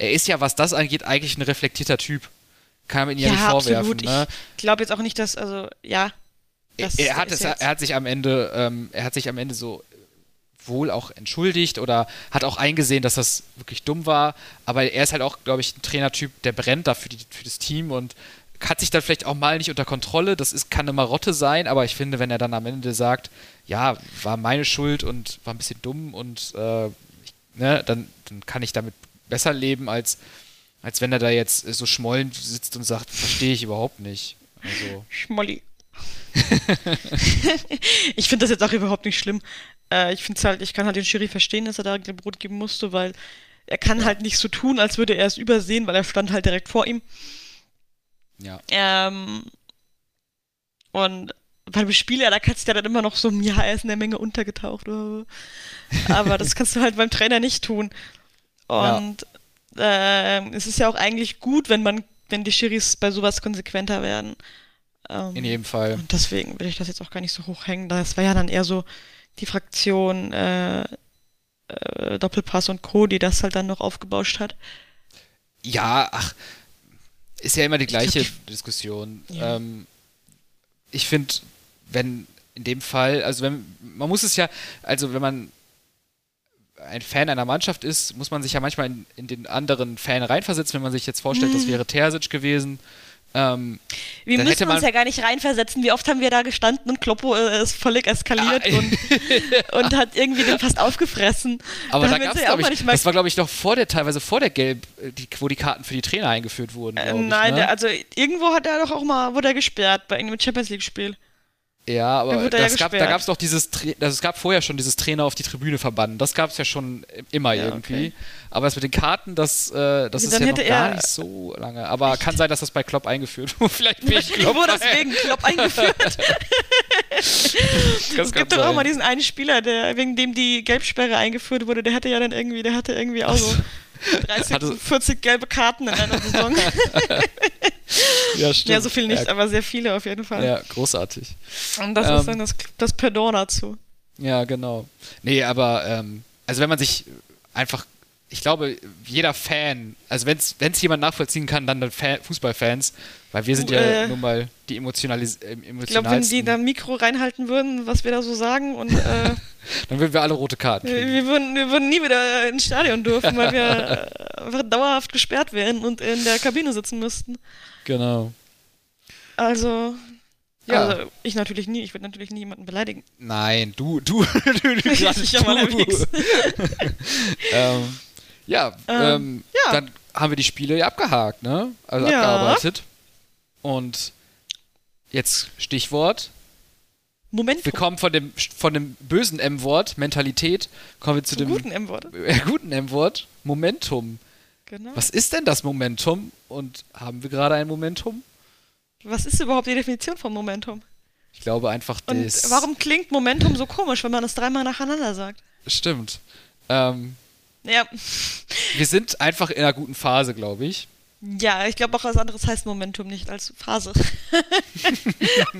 er ist ja, was das angeht, eigentlich ein reflektierter Typ. Kann man ihn ja, ja nicht vorwerfen. Absolut. Ne? Ich glaube jetzt auch nicht, dass, also, ja. Das, er, hat es, er hat sich am Ende, ähm, er hat sich am Ende so wohl auch entschuldigt oder hat auch eingesehen, dass das wirklich dumm war. Aber er ist halt auch, glaube ich, ein Trainertyp, der brennt da für, die, für das Team und hat sich dann vielleicht auch mal nicht unter Kontrolle. Das ist, kann eine Marotte sein, aber ich finde, wenn er dann am Ende sagt, ja, war meine Schuld und war ein bisschen dumm und äh, ne, dann, dann kann ich damit besser leben, als, als wenn er da jetzt so schmollend sitzt und sagt, verstehe ich überhaupt nicht. Also. Schmolli. ich finde das jetzt auch überhaupt nicht schlimm. Äh, ich finde halt, ich kann halt den Schiri verstehen, dass er da Brot geben musste, weil er kann ja. halt nicht so tun, als würde er es übersehen, weil er stand halt direkt vor ihm. Ja. Ähm, und beim Spieler, da kannst du ja dann immer noch so, ja, er ist in der Menge untergetaucht. Aber das kannst du halt beim Trainer nicht tun. Und ja. äh, es ist ja auch eigentlich gut, wenn man, wenn die Schiris bei sowas konsequenter werden. Ähm, In jedem Fall. Und deswegen will ich das jetzt auch gar nicht so hochhängen. Das war ja dann eher so die Fraktion äh, äh, Doppelpass und Co., die das halt dann noch aufgebauscht hat. Ja, ach, ist ja immer die gleiche glaub, Diskussion. Ja. Ähm, ich finde, wenn in dem Fall, also wenn, man muss es ja, also wenn man ein Fan einer Mannschaft ist, muss man sich ja manchmal in, in den anderen Fan reinversetzen, wenn man sich jetzt vorstellt, das mhm. wäre Terzic gewesen. Ähm, wir müssen uns ja gar nicht reinversetzen. Wie oft haben wir da gestanden und Kloppo äh, ist völlig eskaliert ah, und, und, hat irgendwie den fast aufgefressen. Aber da, da gab es, glaube ich, das war, glaube ich, noch vor der, teilweise vor der Gelb, äh, die, wo die Karten für die Trainer eingeführt wurden. Äh, nein, ich, ne? der, also irgendwo hat er doch auch mal, wurde er gesperrt bei irgendeinem Champions League-Spiel. Ja, aber das ja gab, da gab es doch dieses, also es gab vorher schon dieses Trainer auf die Tribüne verbannen. Das gab es ja schon immer ja, irgendwie. Okay. Aber das mit den Karten, das, äh, das ist ja noch gar nicht so lange. Aber echt? kann sein, dass das bei Klopp eingeführt wurde. Vielleicht bin ich Klopp. Wurde das wegen Klopp eingeführt? es gibt doch auch mal diesen einen Spieler, der wegen dem die Gelbsperre eingeführt wurde. Der hatte ja dann irgendwie, der hatte irgendwie auch so 30, hatte, 40 gelbe Karten in einer Saison. ja, stimmt. Ja, so viel nicht, ja. aber sehr viele auf jeden Fall. Ja, großartig. Und das ähm, ist dann das, das Perdon dazu. Ja, genau. Nee, aber, ähm, also wenn man sich einfach, ich glaube, jeder Fan, also wenn es jemand nachvollziehen kann, dann, dann Fußballfans, weil wir sind ja äh, nun mal die emotionalis äh, emotionalsten. Ich glaube, wenn die da ein Mikro reinhalten würden, was wir da so sagen und äh, dann würden wir alle rote Karten kriegen. Wir würden, wir würden nie wieder ins Stadion dürfen, weil wir einfach dauerhaft gesperrt wären und in der Kabine sitzen müssten. Genau. Also, ja. Also, ich natürlich nie, ich würde natürlich nie jemanden beleidigen. Nein, du, du, du, du, du ich ja mal ähm, ja, ähm, ähm, ja, dann haben wir die Spiele ja abgehakt, ne? Also ja. abgearbeitet. Und jetzt Stichwort. Moment. Wir kommen von dem, von dem bösen M-Wort, Mentalität, kommen wir zu Zum dem guten M-Wort. Äh, guten M-Wort, Momentum. Genau. Was ist denn das Momentum? Und haben wir gerade ein Momentum? Was ist überhaupt die Definition von Momentum? Ich glaube einfach Und das. Warum klingt Momentum so komisch, wenn man das dreimal nacheinander sagt? Stimmt. Ähm, ja. Wir sind einfach in einer guten Phase, glaube ich. Ja, ich glaube auch was anderes heißt Momentum nicht als Phase.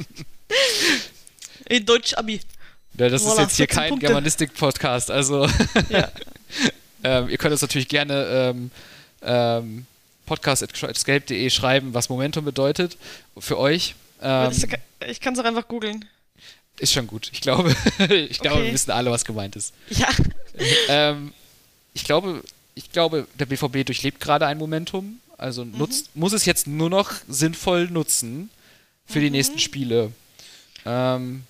in Deutsch Abi. Ja, das voilà, ist jetzt hier kein Germanistik-Podcast, also. ja. ähm, ihr könnt uns natürlich gerne ähm, ähm, podcast.gelb.de schreiben, was Momentum bedeutet für euch. Ähm, ich kann es auch einfach googeln. Ist schon gut. Ich glaube, ich glaube, okay. wir wissen alle, was gemeint ist. Ja. Ähm, ich glaube, ich glaube, der BVB durchlebt gerade ein Momentum. Also mhm. nutzt, muss es jetzt nur noch sinnvoll nutzen für mhm. die nächsten Spiele. Ähm,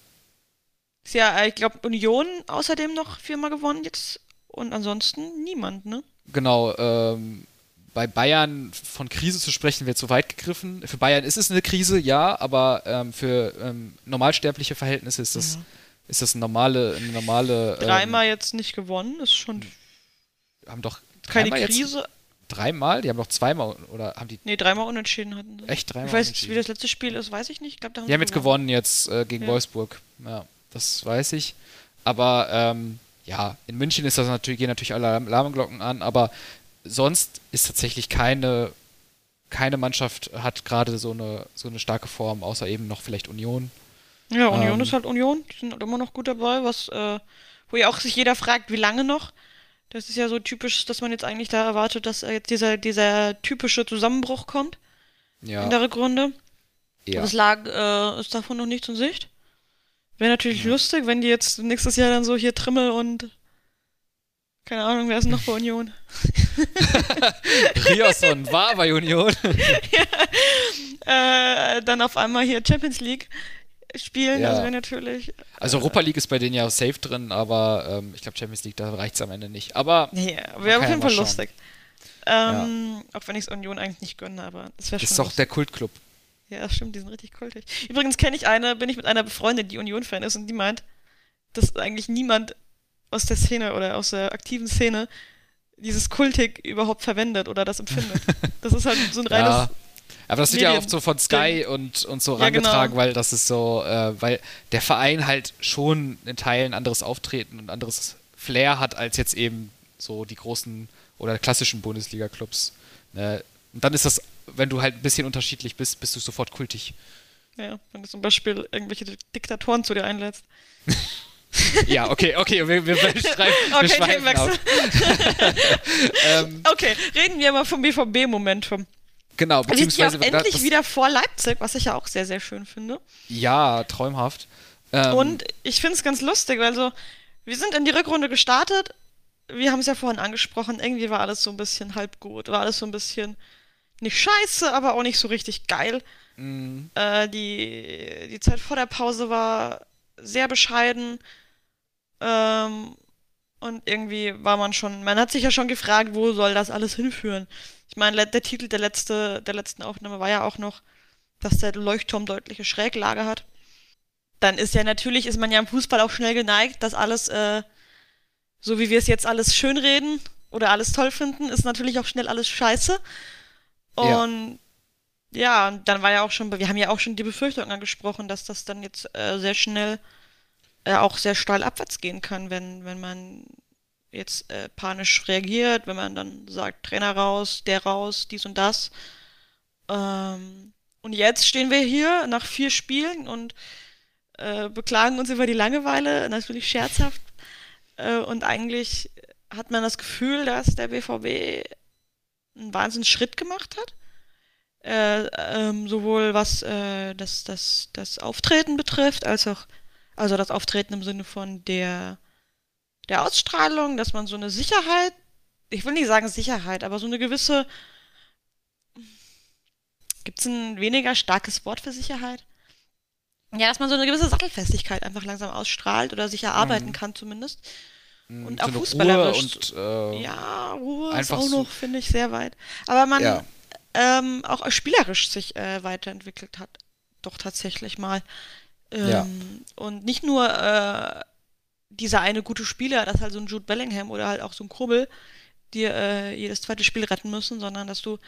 ja, ich glaube, Union außerdem noch viermal gewonnen jetzt und ansonsten niemand, ne? Genau, ähm, bei Bayern von Krise zu sprechen, wäre zu weit gegriffen. Für Bayern ist es eine Krise, ja, aber ähm, für ähm, normalsterbliche Verhältnisse ist das, ja. ist das eine normale. Eine normale dreimal ähm, jetzt nicht gewonnen, ist schon. Haben doch. Keine Krise. Jetzt, dreimal? Die haben doch zweimal oder haben die. Nee, dreimal unentschieden hatten sie. Echt dreimal? Ich weiß nicht, wie das letzte Spiel ist, weiß ich nicht. Ich glaub, da haben die haben jetzt gewonnen jetzt äh, gegen ja. Wolfsburg. Ja, das weiß ich. Aber ähm, ja, in München ist das natürlich, gehen natürlich alle Alarmglocken an, aber sonst ist tatsächlich keine, keine Mannschaft hat gerade so eine, so eine starke Form, außer eben noch vielleicht Union. Ja, Union ähm, ist halt Union, die sind halt immer noch gut dabei, was, äh, wo ja auch sich jeder fragt, wie lange noch. Das ist ja so typisch, dass man jetzt eigentlich da erwartet, dass jetzt dieser, dieser typische Zusammenbruch kommt. Ja. In der Rückrunde. Ja. Das lag, äh, ist davon noch nichts in Sicht. Wäre natürlich ja. lustig, wenn die jetzt nächstes Jahr dann so hier Trimmel und keine Ahnung, wer ist noch bei Union? Rioson war bei Union. ja. äh, dann auf einmal hier Champions League spielen, ja. das wäre natürlich. Also Europa League ist bei denen ja safe drin, aber ähm, ich glaube Champions League, da reicht es am Ende nicht. Aber. Nee, wäre auf jeden Fall lustig. Ähm, ja. Auch wenn ich es Union eigentlich nicht gönne, aber das wäre schon. Das ist doch der Kultclub. Ja, das stimmt, die sind richtig kultig. Übrigens kenne ich eine, bin ich mit einer befreundet, die Union-Fan ist und die meint, dass eigentlich niemand aus der Szene oder aus der aktiven Szene dieses Kultig überhaupt verwendet oder das empfindet. Das ist halt so ein reines. Ja. Aber das wird ja oft so von Sky und, und so ja, rangetragen, genau. weil das ist so, äh, weil der Verein halt schon in Teilen anderes Auftreten und anderes Flair hat als jetzt eben so die großen oder klassischen Bundesliga-Clubs. Ne? Und dann ist das, wenn du halt ein bisschen unterschiedlich bist, bist du sofort kultig. Ja, wenn du zum Beispiel irgendwelche Diktatoren zu dir einlädst. ja, okay, okay, wir, wir, wir schreiben. okay, Themenwechsel. ähm, okay, reden wir mal vom BVB-Momentum. Genau, beziehungsweise. Wir sind ja endlich das, wieder vor Leipzig, was ich ja auch sehr, sehr schön finde. Ja, träumhaft. Ähm, Und ich finde es ganz lustig, weil so, wir sind in die Rückrunde gestartet. Wir haben es ja vorhin angesprochen, irgendwie war alles so ein bisschen halb gut, war alles so ein bisschen nicht scheiße, aber auch nicht so richtig geil. Mhm. Äh, die, die Zeit vor der Pause war sehr bescheiden. Ähm, und irgendwie war man schon, man hat sich ja schon gefragt, wo soll das alles hinführen? Ich meine, der Titel der, letzte, der letzten Aufnahme war ja auch noch, dass der Leuchtturm deutliche Schräglage hat. Dann ist ja natürlich, ist man ja im Fußball auch schnell geneigt, dass alles, äh, so wie wir es jetzt alles schönreden oder alles toll finden, ist natürlich auch schnell alles scheiße. Und ja, und dann war ja auch schon, wir haben ja auch schon die Befürchtung angesprochen, dass das dann jetzt äh, sehr schnell äh, auch sehr steil abwärts gehen kann, wenn, wenn man jetzt äh, panisch reagiert, wenn man dann sagt, Trainer raus, der raus, dies und das. Ähm, und jetzt stehen wir hier nach vier Spielen und äh, beklagen uns über die Langeweile, natürlich scherzhaft. Äh, und eigentlich hat man das Gefühl, dass der BVB einen wahnsinnigen Schritt gemacht hat. Äh, ähm, sowohl was äh, das, das, das Auftreten betrifft, als auch also das Auftreten im Sinne von der, der Ausstrahlung, dass man so eine Sicherheit, ich will nicht sagen Sicherheit, aber so eine gewisse. Gibt es ein weniger starkes Wort für Sicherheit? Ja, dass man so eine gewisse Sattelfestigkeit einfach langsam ausstrahlt oder sich erarbeiten mhm. kann zumindest. Mhm, und so auch fußballerisch. Und, äh, ja, Ruhe ist auch noch, finde ich, sehr weit. Aber man ja. ähm, auch spielerisch sich äh, weiterentwickelt hat. Doch tatsächlich mal. Ähm, ja. Und nicht nur äh, dieser eine gute Spieler, das halt so ein Jude Bellingham oder halt auch so ein Krubbel, die äh, jedes zweite Spiel retten müssen, sondern dass du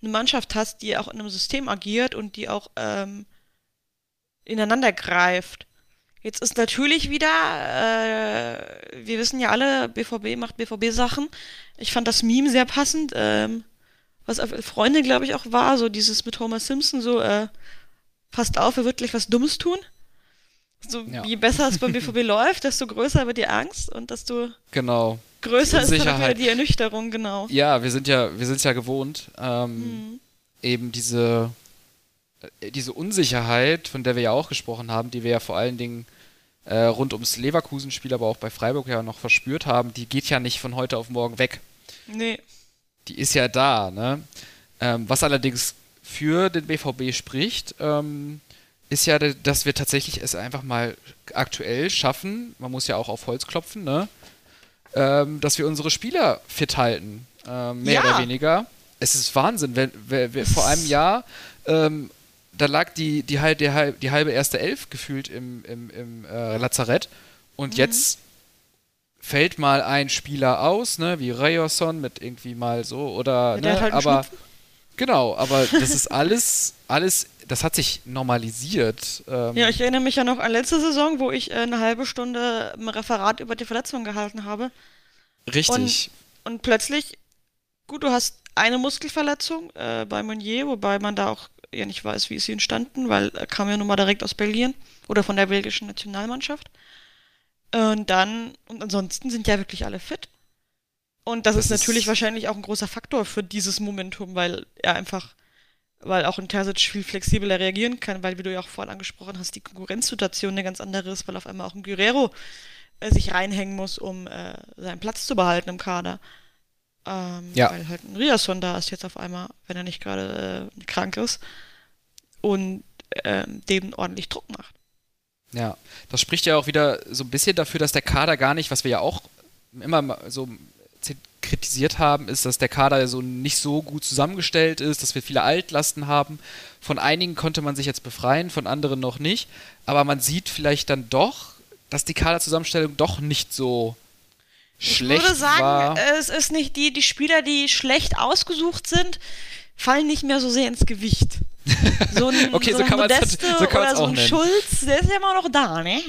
eine Mannschaft hast, die auch in einem System agiert und die auch ähm, ineinander greift. Jetzt ist natürlich wieder, äh, wir wissen ja alle, BVB macht BVB-Sachen. Ich fand das Meme sehr passend, ähm, was auf Freunde, glaube ich, auch war, so dieses mit Homer Simpson, so, äh, passt auf, er wird gleich was Dummes tun. So, ja. je besser es beim BVB läuft, desto größer wird die Angst und desto. Genau. Größer ist dann wieder die Ernüchterung, genau. Ja, wir sind ja, wir sind ja gewohnt, ähm, mhm. eben diese, äh, diese Unsicherheit, von der wir ja auch gesprochen haben, die wir ja vor allen Dingen äh, rund ums Leverkusen-Spiel, aber auch bei Freiburg ja noch verspürt haben, die geht ja nicht von heute auf morgen weg. Nee. Die ist ja da, ne? Ähm, was allerdings für den BVB spricht, ähm, ist ja, dass wir tatsächlich es einfach mal aktuell schaffen, man muss ja auch auf Holz klopfen, ne? Ähm, dass wir unsere Spieler fit halten, ähm, mehr ja. oder weniger. Es ist Wahnsinn, wenn, wenn, wenn vor einem Jahr ähm, da lag die, die, die, die, halbe erste Elf gefühlt im, im, im äh, Lazarett und mhm. jetzt fällt mal ein Spieler aus, ne, wie Rayerson mit irgendwie mal so oder ja, ne, halt aber genau, aber das ist alles alles das hat sich normalisiert. Ähm. Ja, ich erinnere mich ja noch an letzte Saison, wo ich äh, eine halbe Stunde ein Referat über die Verletzung gehalten habe. Richtig. Und, und plötzlich, gut, du hast eine Muskelverletzung äh, bei Meunier, wobei man da auch ja nicht weiß, wie ist sie entstanden, weil er kam ja nun mal direkt aus Belgien oder von der belgischen Nationalmannschaft. Und dann, und ansonsten sind ja wirklich alle fit. Und das, das ist natürlich ist wahrscheinlich auch ein großer Faktor für dieses Momentum, weil er einfach, weil auch ein Terzic viel flexibler reagieren kann, weil, wie du ja auch vorhin angesprochen hast, die Konkurrenzsituation eine ganz andere ist, weil auf einmal auch ein Guerrero äh, sich reinhängen muss, um äh, seinen Platz zu behalten im Kader. Ähm, ja. Weil halt ein Riasson da ist jetzt auf einmal, wenn er nicht gerade äh, krank ist und ähm, dem ordentlich Druck macht. Ja, das spricht ja auch wieder so ein bisschen dafür, dass der Kader gar nicht, was wir ja auch immer so kritisiert haben, ist, dass der Kader so nicht so gut zusammengestellt ist, dass wir viele Altlasten haben. Von einigen konnte man sich jetzt befreien, von anderen noch nicht. Aber man sieht vielleicht dann doch, dass die Kaderzusammenstellung doch nicht so schlecht war. Ich würde sagen, war. es ist nicht die, die Spieler, die schlecht ausgesucht sind, fallen nicht mehr so sehr ins Gewicht. So ein, okay, so, so kann Modeste so kann oder so ein nennen. Schulz, der ist ja immer noch da, ne?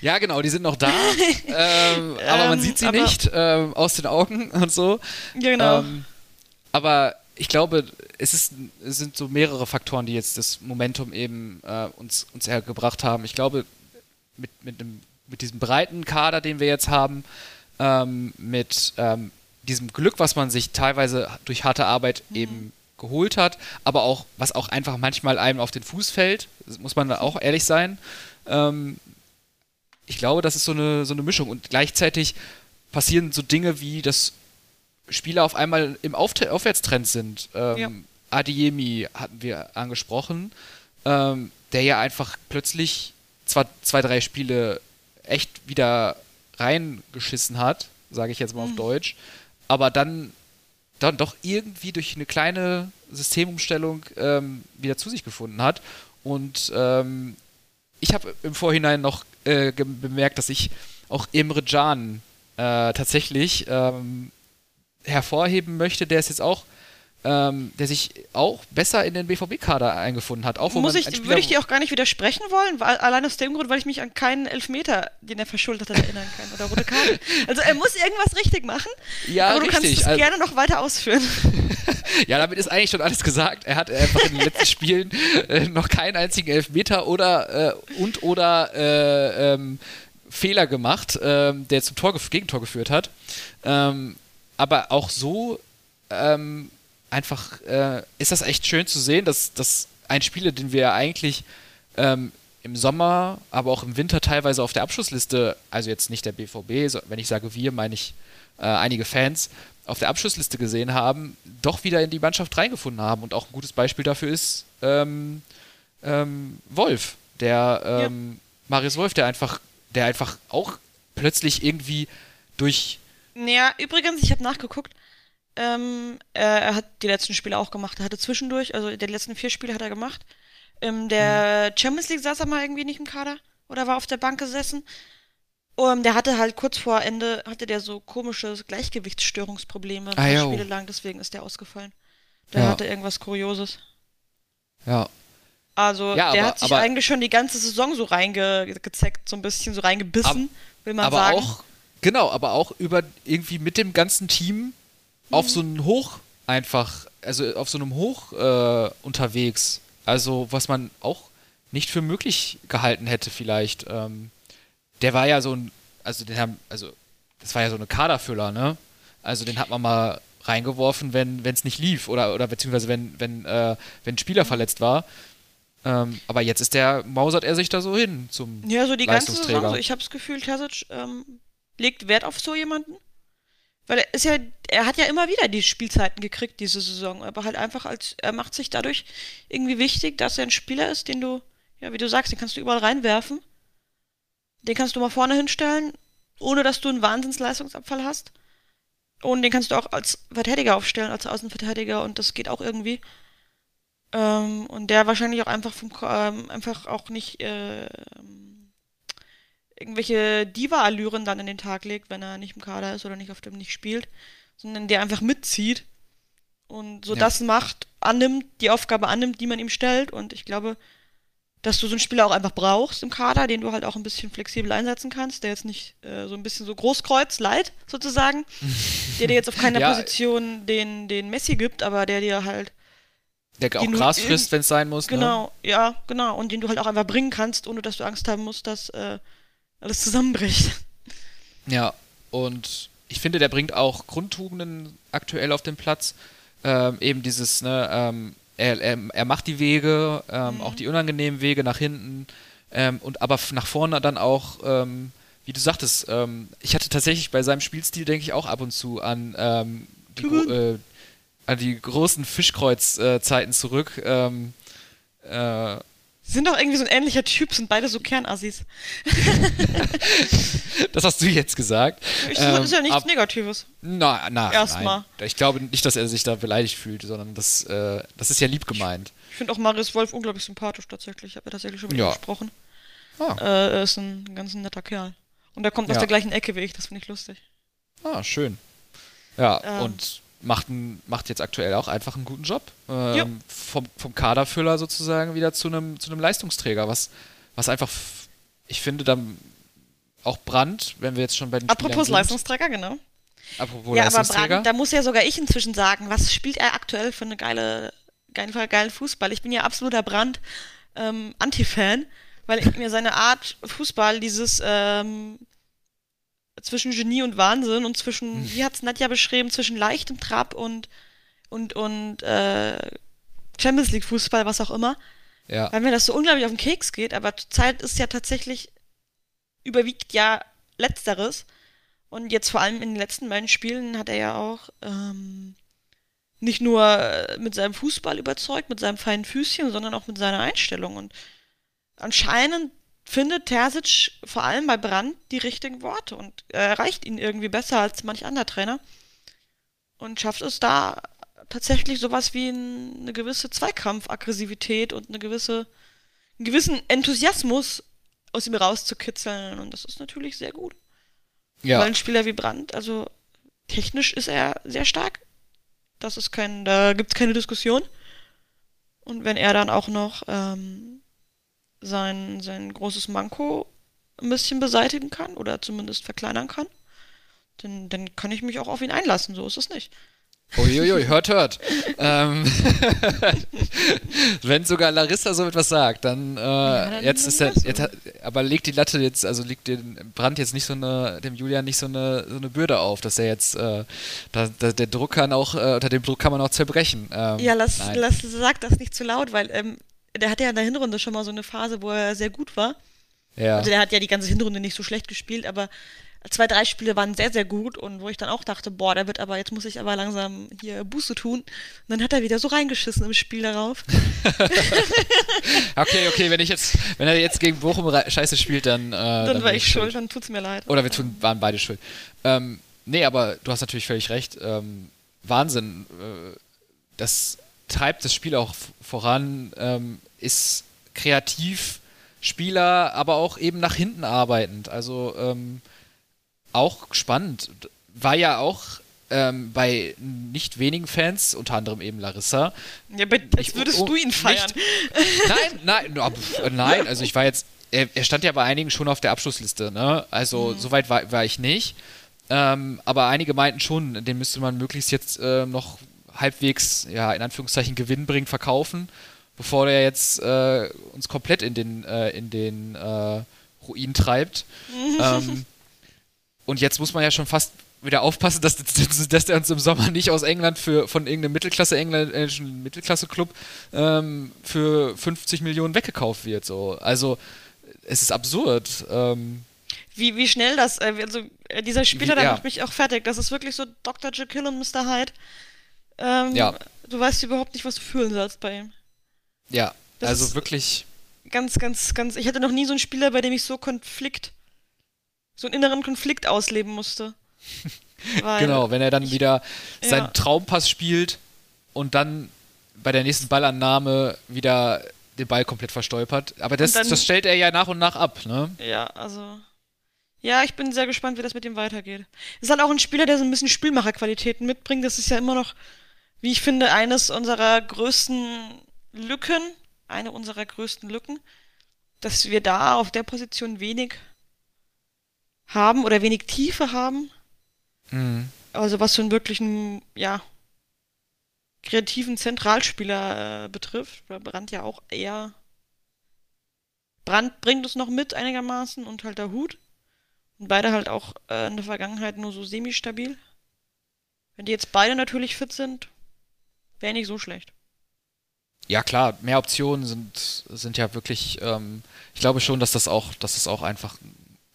Ja, genau, die sind noch da, ähm, aber man sieht sie ähm, nicht ähm, aus den Augen und so. Genau. Ähm, aber ich glaube, es, ist, es sind so mehrere Faktoren, die jetzt das Momentum eben äh, uns, uns hergebracht haben. Ich glaube, mit, mit, dem, mit diesem breiten Kader, den wir jetzt haben, ähm, mit ähm, diesem Glück, was man sich teilweise durch harte Arbeit mhm. eben geholt hat, aber auch, was auch einfach manchmal einem auf den Fuß fällt, muss man auch ehrlich sein. Ähm, ich glaube, das ist so eine, so eine Mischung. Und gleichzeitig passieren so Dinge wie, dass Spieler auf einmal im auf Aufwärtstrend sind. Ähm, ja. Adiemi hatten wir angesprochen, ähm, der ja einfach plötzlich zwar zwei, drei Spiele echt wieder reingeschissen hat, sage ich jetzt mal mhm. auf Deutsch, aber dann dann doch irgendwie durch eine kleine Systemumstellung ähm, wieder zu sich gefunden hat. Und ähm, ich habe im Vorhinein noch äh, bemerkt, dass ich auch Imre Can äh, tatsächlich ähm, hervorheben möchte. Der ist jetzt auch ähm, der sich auch besser in den BVB-Kader eingefunden hat. Auch, Muss ich, würde ich dir auch gar nicht widersprechen wollen, weil, allein aus dem Grund, weil ich mich an keinen Elfmeter, den er verschuldet hat, erinnern kann oder rote Karte. Also er muss irgendwas richtig machen, ja, aber du richtig. kannst es also, gerne noch weiter ausführen. ja, damit ist eigentlich schon alles gesagt. Er hat einfach in den letzten Spielen äh, noch keinen einzigen Elfmeter oder äh, und oder äh, ähm, Fehler gemacht, ähm, der zum Tor, Gegentor geführt hat. Ähm, aber auch so ähm, einfach äh, ist das echt schön zu sehen, dass, dass ein Spieler, den wir eigentlich ähm, im Sommer, aber auch im Winter teilweise auf der Abschlussliste, also jetzt nicht der BVB, so, wenn ich sage wir, meine ich äh, einige Fans, auf der Abschlussliste gesehen haben, doch wieder in die Mannschaft reingefunden haben. Und auch ein gutes Beispiel dafür ist ähm, ähm, Wolf, der ähm, ja. Marius Wolf, der einfach, der einfach auch plötzlich irgendwie durch. Naja, übrigens, ich habe nachgeguckt, ähm, er, hat die letzten Spiele auch gemacht. Er hatte zwischendurch, also die letzten vier Spiele hat er gemacht. In der mhm. Champions League saß er mal irgendwie nicht im Kader oder war auf der Bank gesessen. Um, der hatte halt kurz vor Ende, hatte der so komische Gleichgewichtsstörungsprobleme ah, Spiele lang, deswegen ist der ausgefallen. Der ja. hatte irgendwas Kurioses. Ja. Also, ja, der aber, hat sich eigentlich schon die ganze Saison so reingezeckt, so ein bisschen so reingebissen, ab, will man aber sagen. Auch, genau, aber auch über irgendwie mit dem ganzen Team auf so einem Hoch einfach, also auf so einem Hoch äh, unterwegs. Also was man auch nicht für möglich gehalten hätte vielleicht. Ähm, der war ja so ein, also den haben, also das war ja so eine Kaderfüller, ne? Also den hat man mal reingeworfen, wenn es nicht lief oder, oder beziehungsweise wenn, wenn, äh, wenn ein Spieler verletzt war. Ähm, aber jetzt ist der, mausert er sich da so hin zum Ja, so die ganze Saison. So, ich habe das Gefühl, Terzic ähm, legt Wert auf so jemanden. Weil er ist ja, er hat ja immer wieder die Spielzeiten gekriegt diese Saison, aber halt einfach als, er macht sich dadurch irgendwie wichtig, dass er ein Spieler ist, den du, ja, wie du sagst, den kannst du überall reinwerfen. Den kannst du mal vorne hinstellen, ohne dass du einen Wahnsinnsleistungsabfall hast. Und den kannst du auch als Verteidiger aufstellen, als Außenverteidiger und das geht auch irgendwie. Ähm, und der wahrscheinlich auch einfach vom, ähm, einfach auch nicht äh, irgendwelche Diva-Allüren dann in den Tag legt, wenn er nicht im Kader ist oder nicht auf dem nicht spielt, sondern der einfach mitzieht und so ja. das macht, annimmt, die Aufgabe annimmt, die man ihm stellt. Und ich glaube, dass du so einen Spieler auch einfach brauchst im Kader, den du halt auch ein bisschen flexibel einsetzen kannst, der jetzt nicht äh, so ein bisschen so Großkreuz, leid sozusagen, der dir jetzt auf keiner ja. Position den, den Messi gibt, aber der dir halt der auch Gras frisst, wenn es sein muss. Ne? Genau, ne? ja, genau. Und den du halt auch einfach bringen kannst, ohne dass du Angst haben musst, dass äh, alles zusammenbricht. Ja, und ich finde, der bringt auch Grundtugenden aktuell auf den Platz. Ähm, eben dieses, ne, ähm, er, er, er, macht die Wege, ähm, mhm. auch die unangenehmen Wege nach hinten ähm, und aber nach vorne dann auch, ähm, wie du sagtest, ähm, ich hatte tatsächlich bei seinem Spielstil, denke ich, auch ab und zu an die, mhm. äh, an die großen Fischkreuzzeiten äh, zurück. Ähm, äh, sind doch irgendwie so ein ähnlicher Typ, sind beide so Kernassis. das hast du jetzt gesagt. Ich, das ähm, ist ja nichts ab, Negatives. Na, na, Erstmal. Ich glaube nicht, dass er sich da beleidigt fühlt, sondern das, äh, das ist ja lieb gemeint. Ich, ich finde auch Marius Wolf unglaublich sympathisch tatsächlich. Ich habe ja tatsächlich schon mit ja. ihm gesprochen. Ah. Äh, er ist ein ganz netter Kerl. Und er kommt ja. aus der gleichen Ecke wie ich, das finde ich lustig. Ah, schön. Ja, ähm, und macht, macht jetzt aktuell auch einfach einen guten Job. Ähm, vom, vom Kaderfüller sozusagen wieder zu einem zu einem Leistungsträger, was, was einfach, ich finde, dann auch Brand, wenn wir jetzt schon bei den Apropos Spielern Leistungsträger, genau. Apropos ja, Leistungsträger. aber Brand, da muss ja sogar ich inzwischen sagen, was spielt er aktuell für eine geile, geile, geilen Fußball? Ich bin ja absoluter Brand ähm, Anti-Fan, weil mir seine Art Fußball, dieses ähm, zwischen Genie und Wahnsinn und zwischen, hm. wie hat's Nadja beschrieben, zwischen leichtem Trab und und und äh, Champions League Fußball, was auch immer. Ja. Weil mir das so unglaublich auf den Keks geht, aber zurzeit ist ja tatsächlich überwiegt ja letzteres. Und jetzt vor allem in den letzten beiden Spielen hat er ja auch ähm, nicht nur mit seinem Fußball überzeugt, mit seinem feinen Füßchen, sondern auch mit seiner Einstellung. Und anscheinend findet Terzic vor allem bei Brand die richtigen Worte und erreicht ihn irgendwie besser als manch anderer Trainer und schafft es da tatsächlich sowas wie eine gewisse Zweikampfaggressivität und eine gewisse, einen gewissen Enthusiasmus aus ihm rauszukitzeln und das ist natürlich sehr gut. Ja. Weil ein Spieler wie Brand, also technisch ist er sehr stark. Das ist kein, da gibt es keine Diskussion. Und wenn er dann auch noch ähm, sein, sein großes Manko ein bisschen beseitigen kann oder zumindest verkleinern kann, dann, dann kann ich mich auch auf ihn einlassen, so ist es nicht. Uiuiui, hört, hört. ähm, wenn sogar Larissa so etwas sagt, dann, äh, ja, dann jetzt ist er, jetzt aber legt die Latte jetzt, also legt den Brand jetzt nicht so eine, dem Julian nicht so eine, so eine Bürde auf, dass er jetzt, äh, da, da, der Druck kann auch, äh, unter dem Druck kann man auch zerbrechen. Ähm, ja, lass, lass, sag das nicht zu laut, weil ähm, der hatte ja in der Hinrunde schon mal so eine Phase, wo er sehr gut war. Ja. Also der hat ja die ganze Hinrunde nicht so schlecht gespielt, aber zwei, drei Spiele waren sehr, sehr gut und wo ich dann auch dachte, boah, der wird aber, jetzt muss ich aber langsam hier Buße tun. Und dann hat er wieder so reingeschissen im Spiel darauf. okay, okay, wenn ich jetzt, wenn er jetzt gegen Bochum scheiße spielt, dann. Äh, dann, dann war ich schuld, dann tut's mir leid. Oder wir tun, waren beide schuld. Ähm, nee, aber du hast natürlich völlig recht. Ähm, Wahnsinn. Äh, das treibt das Spiel auch voran, ähm, ist kreativ Spieler, aber auch eben nach hinten arbeitend. Also ähm, auch spannend. War ja auch ähm, bei nicht wenigen Fans, unter anderem eben Larissa. Ja, aber als würdest oh, du ihn feiern. Nicht, nein, nein, nein, also ich war jetzt, er, er, stand ja bei einigen schon auf der Abschlussliste, ne? Also mhm. soweit war, war ich nicht. Ähm, aber einige meinten schon, den müsste man möglichst jetzt äh, noch halbwegs, ja, in Anführungszeichen gewinnbringend verkaufen, bevor der jetzt äh, uns komplett in den, äh, in den äh, Ruin treibt. ähm, und jetzt muss man ja schon fast wieder aufpassen, dass, dass der uns im Sommer nicht aus England für, von irgendeinem Mittelklasse, engländischen Mittelklasse-Club ähm, für 50 Millionen weggekauft wird. So. Also es ist absurd. Ähm, wie, wie schnell das, äh, also äh, dieser Spieler, wie, der ja. macht mich auch fertig. Das ist wirklich so Dr. Jekyll und Mr. Hyde. Ähm, ja. Du weißt überhaupt nicht, was du fühlen sollst bei ihm. Ja, das also wirklich. Ganz, ganz, ganz. Ich hatte noch nie so einen Spieler, bei dem ich so Konflikt, so einen inneren Konflikt ausleben musste. genau, wenn er dann ich, wieder seinen ja. Traumpass spielt und dann bei der nächsten Ballannahme wieder den Ball komplett verstolpert. Aber das, dann, das stellt er ja nach und nach ab, ne? Ja, also. Ja, ich bin sehr gespannt, wie das mit ihm weitergeht. Ist halt auch ein Spieler, der so ein bisschen Spielmacherqualitäten mitbringt. Das ist ja immer noch, wie ich finde, eines unserer größten Lücken. Eine unserer größten Lücken. Dass wir da auf der Position wenig haben oder wenig Tiefe haben. Mhm. Also was so einen wirklichen, ja, kreativen Zentralspieler äh, betrifft. Brand ja auch eher. Brand bringt es noch mit einigermaßen und halt der Hut. Und beide halt auch äh, in der Vergangenheit nur so semi-stabil. Wenn die jetzt beide natürlich fit sind, wäre nicht so schlecht. Ja klar, mehr Optionen sind, sind ja wirklich, ähm, ich glaube schon, dass das auch, dass es auch einfach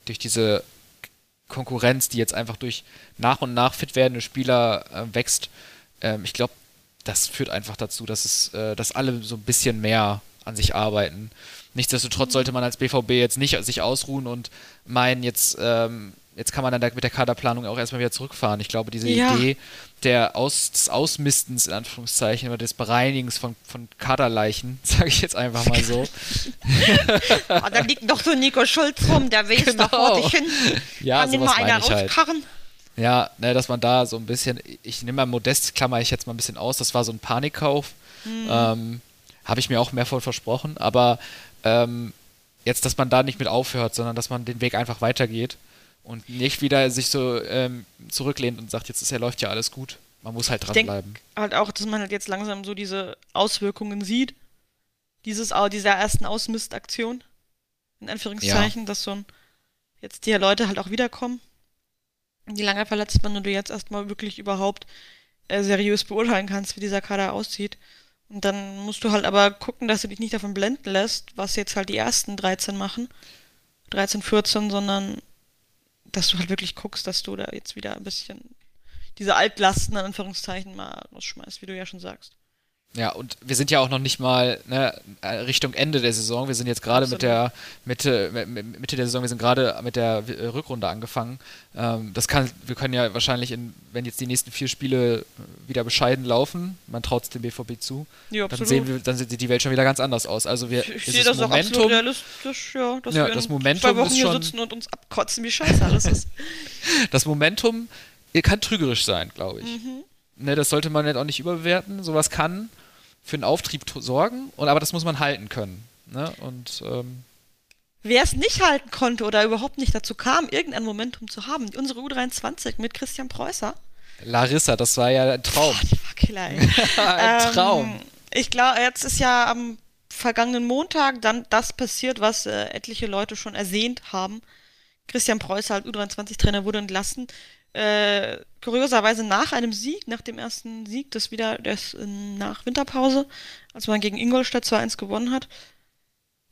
durch diese Konkurrenz, die jetzt einfach durch nach und nach fit werdende Spieler äh, wächst, ähm, ich glaube, das führt einfach dazu, dass es, äh, dass alle so ein bisschen mehr an sich arbeiten. Nichtsdestotrotz sollte man als BVB jetzt nicht sich ausruhen und meinen, jetzt, ähm, jetzt kann man dann mit der Kaderplanung auch erstmal wieder zurückfahren. Ich glaube, diese ja. Idee der Aus, des Ausmistens, in Anführungszeichen, oder des Bereinigens von, von Kaderleichen, sage ich jetzt einfach mal so. oh, da liegt doch so Nico Schulz rum, der will genau. da vor dich hin. Ja, kann sowas meine ich halt. Ja, ne, dass man da so ein bisschen, ich nehme mal Modest, klammer ich jetzt mal ein bisschen aus, das war so ein Panikkauf. Mhm. Ähm, Habe ich mir auch mehr von versprochen, aber ähm, jetzt, dass man da nicht mit aufhört, sondern dass man den Weg einfach weitergeht und nicht wieder sich so ähm, zurücklehnt und sagt, jetzt ist ja läuft ja alles gut. Man muss halt dranbleiben. Halt auch, dass man halt jetzt langsam so diese Auswirkungen sieht. Dieses, dieser ersten Ausmistaktion. In Anführungszeichen, ja. dass so ein, jetzt die Leute halt auch wiederkommen die lange verletzt waren und du jetzt erstmal wirklich überhaupt äh, seriös beurteilen kannst, wie dieser Kader aussieht. Und dann musst du halt aber gucken, dass du dich nicht davon blenden lässt, was jetzt halt die ersten 13 machen. 13, 14, sondern dass du halt wirklich guckst, dass du da jetzt wieder ein bisschen diese Altlasten in Anführungszeichen mal rausschmeißt, wie du ja schon sagst. Ja, und wir sind ja auch noch nicht mal ne, Richtung Ende der Saison. Wir sind jetzt gerade mit der Mitte, Mitte der Saison, wir sind gerade mit der Rückrunde angefangen. Ähm, das kann, wir können ja wahrscheinlich, in, wenn jetzt die nächsten vier Spiele wieder bescheiden laufen, man traut es dem BVB zu, ja, dann sehen wir, dann sieht die Welt schon wieder ganz anders aus. Also wir, ich sehe das Momentum, auch absolut realistisch, ja, dass ja, wir das Momentum zwei Wochen hier schon, sitzen und uns abkotzen, wie scheiße alles ist. das Momentum kann trügerisch sein, glaube ich. Mhm. Ne, das sollte man jetzt auch nicht überbewerten. Sowas kann für einen Auftrieb sorgen, und, aber das muss man halten können. Ne? Und ähm, Wer es nicht halten konnte oder überhaupt nicht dazu kam, irgendein Momentum zu haben, unsere U23 mit Christian Preußer. Larissa, das war ja ein Traum. Boah, die war killer, ein Traum. Ähm, ich glaube, jetzt ist ja am vergangenen Montag dann das passiert, was äh, etliche Leute schon ersehnt haben. Christian Preußer, als U23-Trainer, wurde entlassen äh, kurioserweise nach einem Sieg, nach dem ersten Sieg, das wieder das nach Winterpause, als man gegen Ingolstadt 2-1 gewonnen hat.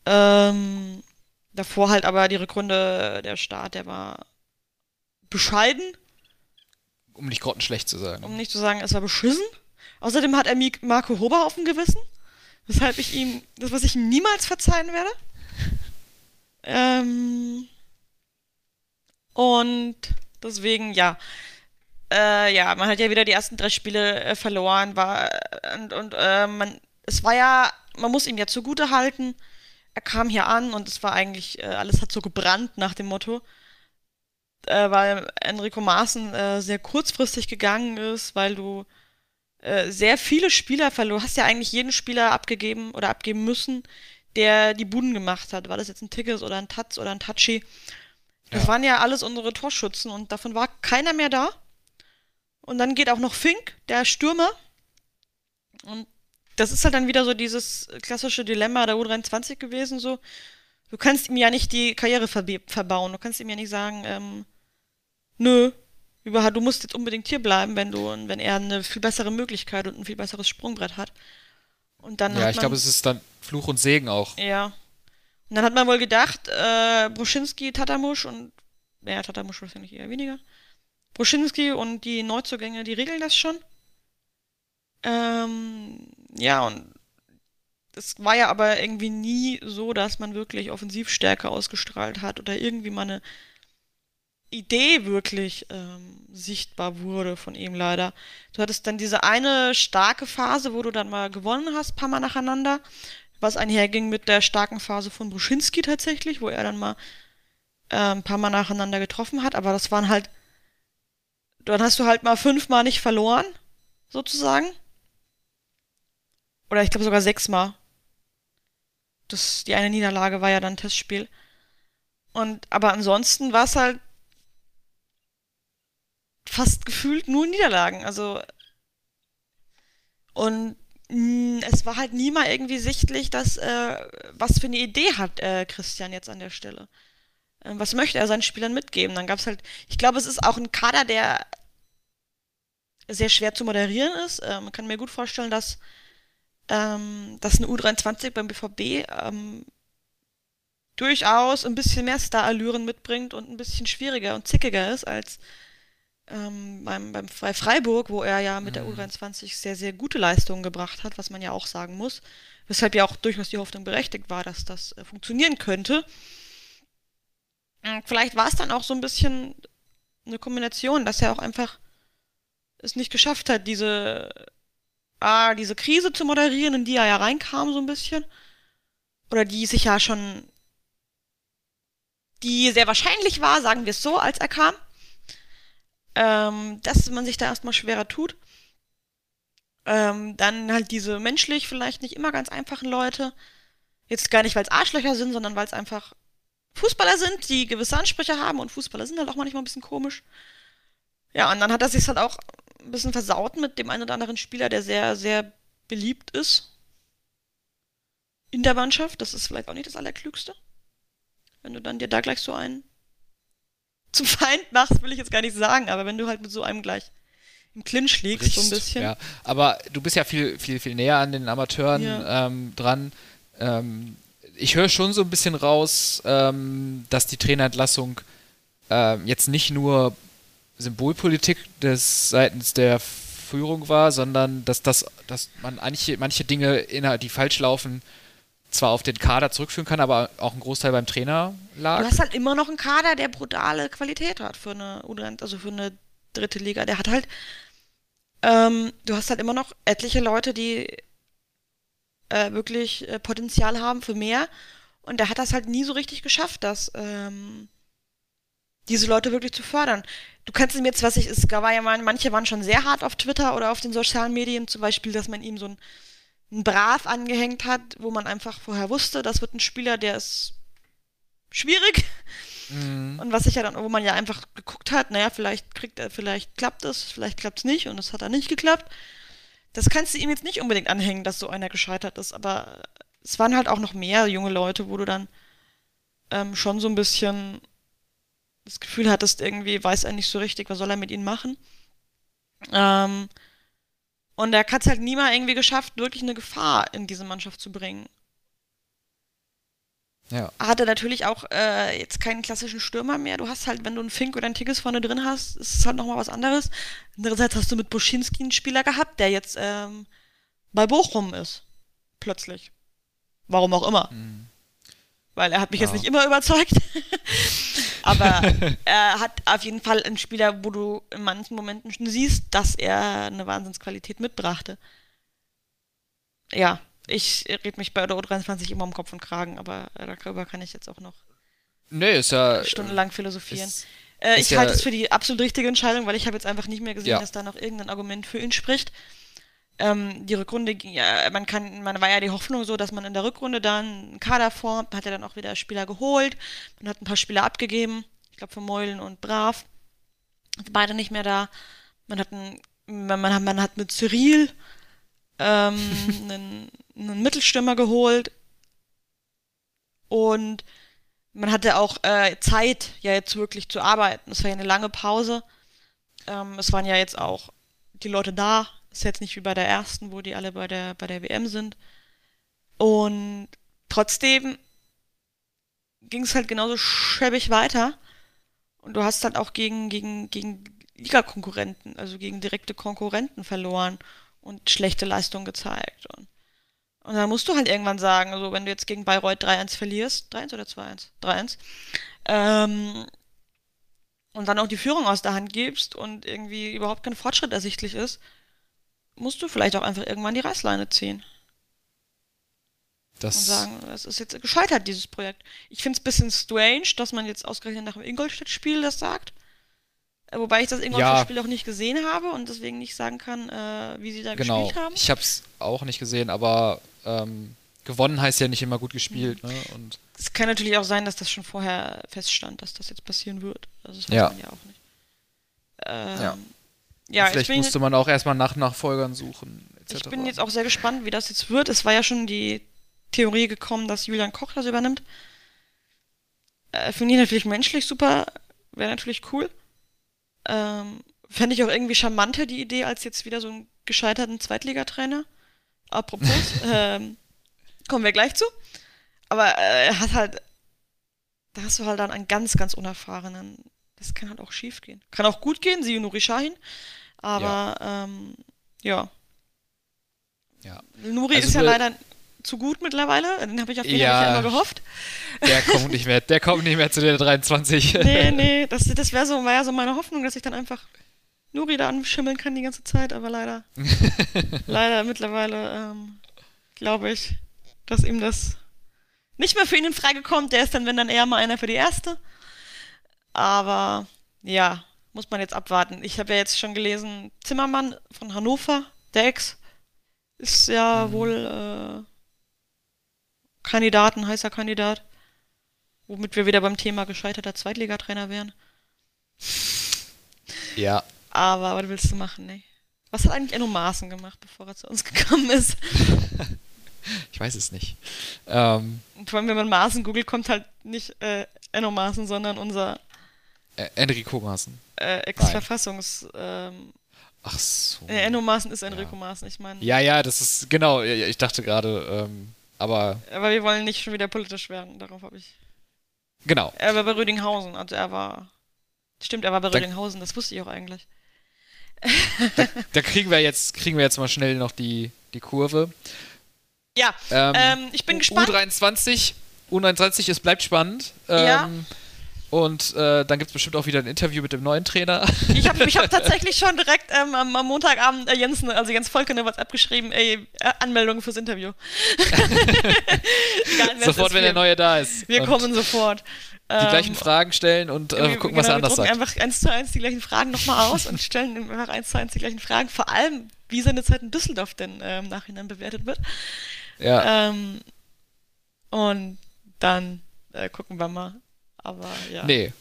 Ähm, davor halt aber die Rückrunde, der Start, der war bescheiden. Um nicht grottenschlecht zu sagen. Um nicht zu sagen, es war beschissen. Außerdem hat er Marco Hober auf dem Gewissen. Weshalb ich ihm, das was ich ihm niemals verzeihen werde. Ähm, und Deswegen, ja. Äh, ja, man hat ja wieder die ersten drei Spiele äh, verloren, war und, und äh, man, es war ja, man muss ihm ja zugute halten. Er kam hier an und es war eigentlich, äh, alles hat so gebrannt nach dem Motto, äh, weil Enrico Maaßen äh, sehr kurzfristig gegangen ist, weil du sehr viele Spieler verloren. hast ja eigentlich jeden Spieler abgegeben oder abgeben müssen, der die Buden gemacht hat. War das jetzt ein Tickets oder ein Taz oder ein Tachi? Das ja. waren ja alles unsere Torschützen und davon war keiner mehr da. Und dann geht auch noch Fink, der Stürmer. Und das ist halt dann wieder so dieses klassische Dilemma der U23 gewesen, so. Du kannst ihm ja nicht die Karriere verbauen. Du kannst ihm ja nicht sagen, ähm, nö, du musst jetzt unbedingt hier bleiben, wenn du, wenn er eine viel bessere Möglichkeit und ein viel besseres Sprungbrett hat. Und dann ja, ich glaube, es ist dann Fluch und Segen auch. Ja. Und dann hat man wohl gedacht, äh, Bruschinski, Tatamusch und, ja, Tatamusch wahrscheinlich eher weniger. Bruschinski und die Neuzugänge, die regeln das schon. Ähm, ja, und es war ja aber irgendwie nie so, dass man wirklich Offensivstärke ausgestrahlt hat oder irgendwie mal eine Idee wirklich ähm, sichtbar wurde von ihm leider. Du hattest dann diese eine starke Phase, wo du dann mal gewonnen hast, paar Mal nacheinander, was einherging mit der starken Phase von Bruschinski tatsächlich, wo er dann mal äh, ein paar Mal nacheinander getroffen hat, aber das waren halt, dann hast du halt mal fünfmal nicht verloren, sozusagen. Oder ich glaube sogar sechsmal. Das, die eine Niederlage war ja dann Testspiel. Und, aber ansonsten war es halt fast gefühlt nur Niederlagen. Also, und es war halt nie mal irgendwie sichtlich, dass, äh, was für eine Idee hat äh, Christian jetzt an der Stelle. Äh, was möchte er seinen Spielern mitgeben? Dann gab es halt, ich glaube, es ist auch ein Kader, der sehr schwer zu moderieren ist. Äh, man kann mir gut vorstellen, dass ähm, dass eine U23 beim BVB ähm, durchaus ein bisschen mehr Star-Allüren mitbringt und ein bisschen schwieriger und zickiger ist als ähm, beim, beim bei Freiburg, wo er ja mit der mhm. U23 sehr, sehr gute Leistungen gebracht hat, was man ja auch sagen muss. Weshalb ja auch durchaus die Hoffnung berechtigt war, dass das äh, funktionieren könnte. Vielleicht war es dann auch so ein bisschen eine Kombination, dass er auch einfach es nicht geschafft hat, diese ah, diese Krise zu moderieren, in die er ja reinkam, so ein bisschen. Oder die sich ja schon. die sehr wahrscheinlich war, sagen wir es so, als er kam. Ähm, dass man sich da erstmal schwerer tut. Ähm, dann halt diese menschlich vielleicht nicht immer ganz einfachen Leute. Jetzt gar nicht, weil es Arschlöcher sind, sondern weil es einfach Fußballer sind, die gewisse Ansprüche haben und Fußballer sind halt auch manchmal ein bisschen komisch. Ja, und dann hat er sich halt auch ein bisschen versaut mit dem einen oder anderen Spieler, der sehr, sehr beliebt ist. In der Mannschaft. Das ist vielleicht auch nicht das Allerklügste. Wenn du dann dir da gleich so einen zum Feind machst, will ich jetzt gar nicht sagen, aber wenn du halt mit so einem gleich im Clinch liegst, Brichst, so ein bisschen. Ja, aber du bist ja viel, viel, viel näher an den Amateuren ja. ähm, dran. Ähm, ich höre schon so ein bisschen raus, ähm, dass die Trainerentlassung ähm, jetzt nicht nur Symbolpolitik des seitens der Führung war, sondern dass das, dass man manche, manche Dinge, die falsch laufen, zwar auf den Kader zurückführen kann, aber auch ein Großteil beim Trainer lag. Du hast halt immer noch einen Kader, der brutale Qualität hat für eine, also für eine dritte Liga. Der hat halt, ähm, du hast halt immer noch etliche Leute, die äh, wirklich äh, Potenzial haben für mehr. Und der hat das halt nie so richtig geschafft, dass ähm, diese Leute wirklich zu fördern. Du kannst ihm jetzt, was ich, es war ja mal, manche waren schon sehr hart auf Twitter oder auf den sozialen Medien, zum Beispiel, dass man ihm so ein, ein Brav angehängt hat, wo man einfach vorher wusste, das wird ein Spieler, der ist schwierig. Mhm. Und was ich ja dann, wo man ja einfach geguckt hat, naja, vielleicht kriegt er, vielleicht klappt es, vielleicht klappt es nicht und es hat dann nicht geklappt. Das kannst du ihm jetzt nicht unbedingt anhängen, dass so einer gescheitert ist, aber es waren halt auch noch mehr junge Leute, wo du dann ähm, schon so ein bisschen das Gefühl hattest, irgendwie weiß er nicht so richtig, was soll er mit ihnen machen. Ähm, und er hat es halt nie mal irgendwie geschafft, wirklich eine Gefahr in diese Mannschaft zu bringen. Ja. Hat er natürlich auch äh, jetzt keinen klassischen Stürmer mehr. Du hast halt, wenn du einen Fink oder einen Tigges vorne drin hast, ist es halt nochmal was anderes. Andererseits hast du mit Buschinski einen Spieler gehabt, der jetzt ähm, bei Bochum ist. Plötzlich. Warum auch immer. Mhm. Weil er hat mich ja. jetzt nicht immer überzeugt. Aber er hat auf jeden Fall einen Spieler, wo du in manchen Momenten schon siehst, dass er eine Wahnsinnsqualität mitbrachte. Ja, ich rede mich bei der U23 immer um Kopf und Kragen, aber darüber kann ich jetzt auch noch nee, ist ja, stundenlang philosophieren. Ist, äh, ich halte ja, es für die absolut richtige Entscheidung, weil ich habe jetzt einfach nicht mehr gesehen, ja. dass da noch irgendein Argument für ihn spricht. Ähm, die Rückrunde ging ja, man kann, man war ja die Hoffnung so, dass man in der Rückrunde dann einen Kader formt, hat er dann auch wieder Spieler geholt, man hat ein paar Spieler abgegeben, ich glaube von Meulen und Brav, beide nicht mehr da. Man hat, ein, man, man hat mit Cyril ähm, einen, einen Mittelstürmer geholt und man hatte auch äh, Zeit, ja jetzt wirklich zu arbeiten. Es war ja eine lange Pause. Ähm, es waren ja jetzt auch die Leute da. Ist jetzt nicht wie bei der ersten, wo die alle bei der, bei der WM sind. Und trotzdem ging es halt genauso schäbig weiter. Und du hast halt auch gegen, gegen, gegen Liga-Konkurrenten, also gegen direkte Konkurrenten verloren und schlechte Leistung gezeigt. Und, und dann musst du halt irgendwann sagen, also wenn du jetzt gegen Bayreuth 3-1 verlierst, 3-1 oder 2-1? 3-1. Ähm, und dann auch die Führung aus der Hand gibst und irgendwie überhaupt kein Fortschritt ersichtlich ist, musst du vielleicht auch einfach irgendwann die Reißleine ziehen. Das und sagen, es ist jetzt gescheitert, dieses Projekt. Ich finde es ein bisschen strange, dass man jetzt ausgerechnet nach dem Ingolstadt-Spiel das sagt. Äh, wobei ich das Ingolstadt-Spiel ja. auch nicht gesehen habe und deswegen nicht sagen kann, äh, wie sie da genau. gespielt haben. Ich habe es auch nicht gesehen, aber ähm, gewonnen heißt ja nicht immer gut gespielt. Mhm. Ne? Und es kann natürlich auch sein, dass das schon vorher feststand, dass das jetzt passieren wird. Also das weiß ja. man ja auch nicht. Ähm, ja. Ja Vielleicht musste man auch erstmal nach Nachfolgern suchen. Etc. Ich bin jetzt auch sehr gespannt, wie das jetzt wird. Es war ja schon die Theorie gekommen, dass Julian Koch das übernimmt. Äh, Finde ich natürlich menschlich super, wäre natürlich cool. Ähm, Fände ich auch irgendwie charmanter, die Idee, als jetzt wieder so einen gescheiterten Zweitligatrainer. Apropos, ähm, kommen wir gleich zu. Aber äh, er hat halt, da hast du halt dann einen ganz, ganz unerfahrenen. Das kann halt auch schief gehen. Kann auch gut gehen, sie Nuri Shahin. Aber ja. Ähm, ja. ja. Nuri also ist ja leider zu gut mittlerweile. Den habe ich auf jeden Fall ja, immer gehofft. Der kommt nicht mehr, der kommt nicht mehr zu der 23. nee, nee, das, das wäre so, war ja so meine Hoffnung, dass ich dann einfach Nuri da anschimmeln kann die ganze Zeit, aber leider, leider mittlerweile ähm, glaube ich, dass ihm das nicht mehr für ihn in Frage kommt. Der ist dann, wenn dann eher mal einer für die erste. Aber ja, muss man jetzt abwarten. Ich habe ja jetzt schon gelesen, Zimmermann von Hannover, der Ex, ist ja mhm. wohl äh, Kandidat, ein heißer Kandidat. Womit wir wieder beim Thema gescheiterter Zweitligatrainer wären. Ja. Aber was willst du machen, ne? Was hat eigentlich Enno Maaßen gemacht, bevor er zu uns gekommen ist? ich weiß es nicht. Ähm, Vor allem, wenn man Maaßen googelt, kommt halt nicht äh, Enno Maaßen, sondern unser äh, Enrico Maaßen. Äh, Ex-Verfassungs... Ähm, Ach so. Äh, Enno Maaßen ist Enrico ja. Maaßen, ich meine. Ja, ja, das ist, genau, ich dachte gerade, ähm, aber. Aber wir wollen nicht schon wieder politisch werden, darauf habe ich. Genau. Er war bei Rödinghausen, also er war. Stimmt, er war bei da, Rödinghausen, das wusste ich auch eigentlich. Da, da, kriegen wir jetzt, kriegen wir jetzt mal schnell noch die, die Kurve. Ja, ähm, ähm, ich bin gespannt. U23, U23, es bleibt spannend. Ähm, ja. Und äh, dann gibt es bestimmt auch wieder ein Interview mit dem neuen Trainer. Ich habe hab tatsächlich schon direkt ähm, am, am, Montagabend äh, Jens, also Jens Volke eine WhatsApp geschrieben, ey, äh, Anmeldung fürs Interview. Egal, sofort, wenn der neue da ist. Wir und kommen sofort. Die ähm, gleichen Fragen stellen und äh, gucken, genau, was er anders sagt. Wir einfach eins zu eins die gleichen Fragen nochmal aus und stellen einfach eins zu eins die gleichen Fragen. Vor allem, wie seine Zeit in Düsseldorf denn äh, im Nachhinein bewertet wird. Ja. Ähm, und dann äh, gucken wir mal, aber ja. Nee,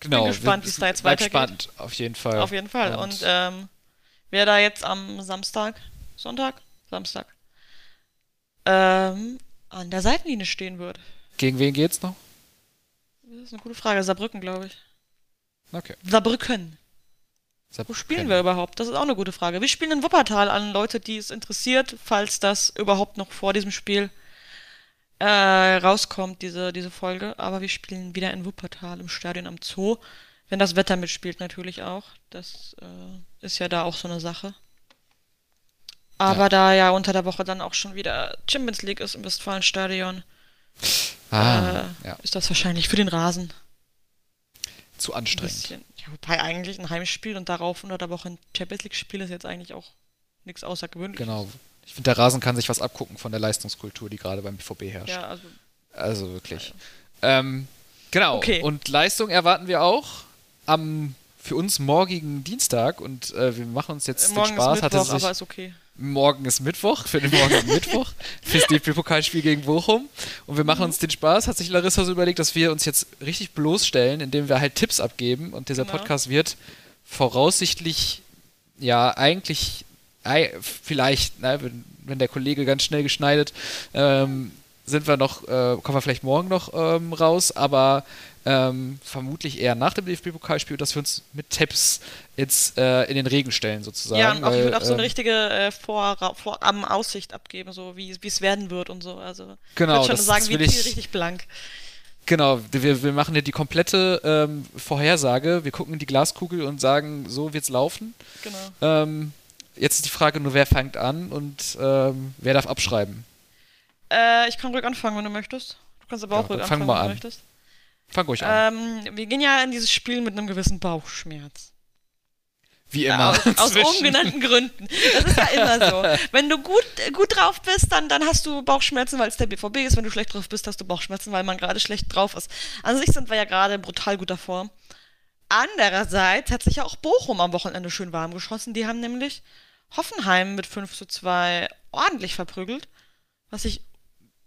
genau. Bin gespannt, wie es da jetzt weitergeht. spannend, auf jeden Fall. Auf jeden Fall. Und, Und ähm, wer da jetzt am Samstag, Sonntag? Samstag, ähm, an der Seitenlinie stehen wird. Gegen wen geht's noch? Das ist eine gute Frage. Saarbrücken, glaube ich. Okay. Saarbrücken. Saarbrücken. Wo spielen wir überhaupt? Das ist auch eine gute Frage. Wir spielen in Wuppertal an Leute, die es interessiert, falls das überhaupt noch vor diesem Spiel äh, rauskommt, diese, diese Folge. Aber wir spielen wieder in Wuppertal im Stadion am Zoo. Wenn das Wetter mitspielt, natürlich auch. Das äh, ist ja da auch so eine Sache. Aber ja. da ja unter der Woche dann auch schon wieder Champions League ist im Westfalenstadion, ah, äh, ja. ist das wahrscheinlich für den Rasen zu anstrengend. Ja, wobei eigentlich ein Heimspiel und darauf unter der Woche ein Champions League-Spiel ist jetzt eigentlich auch nichts Außergewöhnliches. Genau, ich finde, der Rasen kann sich was abgucken von der Leistungskultur, die gerade beim BVB herrscht. Ja, also. Also wirklich. Ja. Ähm, genau. Okay. Und Leistung erwarten wir auch am für uns morgigen Dienstag und äh, wir machen uns jetzt Morgen den Spaß. Ist Mittwoch, aber ist okay. Morgen ist Mittwoch, für den morgigen Mittwoch, fürs DFB-Pokalspiel gegen Bochum. Und wir machen mhm. uns den Spaß, hat sich Larissa so überlegt, dass wir uns jetzt richtig bloßstellen, indem wir halt Tipps abgeben. Und dieser genau. Podcast wird voraussichtlich, ja, eigentlich vielleicht, ne, wenn, wenn, der Kollege ganz schnell geschneidet, ähm, sind wir noch, äh, kommen wir vielleicht morgen noch ähm, raus, aber ähm, vermutlich eher nach dem DFB-Pokalspiel, dass wir uns mit Tipps jetzt äh, in den Regen stellen sozusagen. Ja, und auch, weil, ich würde auch so eine ähm, richtige äh, Vor Vorabend-Aussicht abgeben, so wie es werden wird und so. Also genau, ich würde schon sagen, wir ziehen richtig blank. Genau, wir, wir machen hier die komplette ähm, Vorhersage. Wir gucken in die Glaskugel und sagen, so wird's laufen. Genau. Ähm, jetzt ist die Frage nur, wer fängt an und ähm, wer darf abschreiben. Äh, ich kann ruhig anfangen, wenn du möchtest. Du kannst aber auch ja, ruhig anfangen, wenn du möchtest. Fang ruhig an. Ähm, wir gehen ja in dieses Spiel mit einem gewissen Bauchschmerz. Wie immer. Aus, aus ungenannten Gründen. Das ist ja immer so. Wenn du gut, gut drauf bist, dann, dann hast du Bauchschmerzen, weil es der BVB ist. Wenn du schlecht drauf bist, hast du Bauchschmerzen, weil man gerade schlecht drauf ist. An sich sind wir ja gerade in brutal guter Form. Andererseits hat sich ja auch Bochum am Wochenende schön warm geschossen. Die haben nämlich Hoffenheim mit 5 zu 2 ordentlich verprügelt. Was ich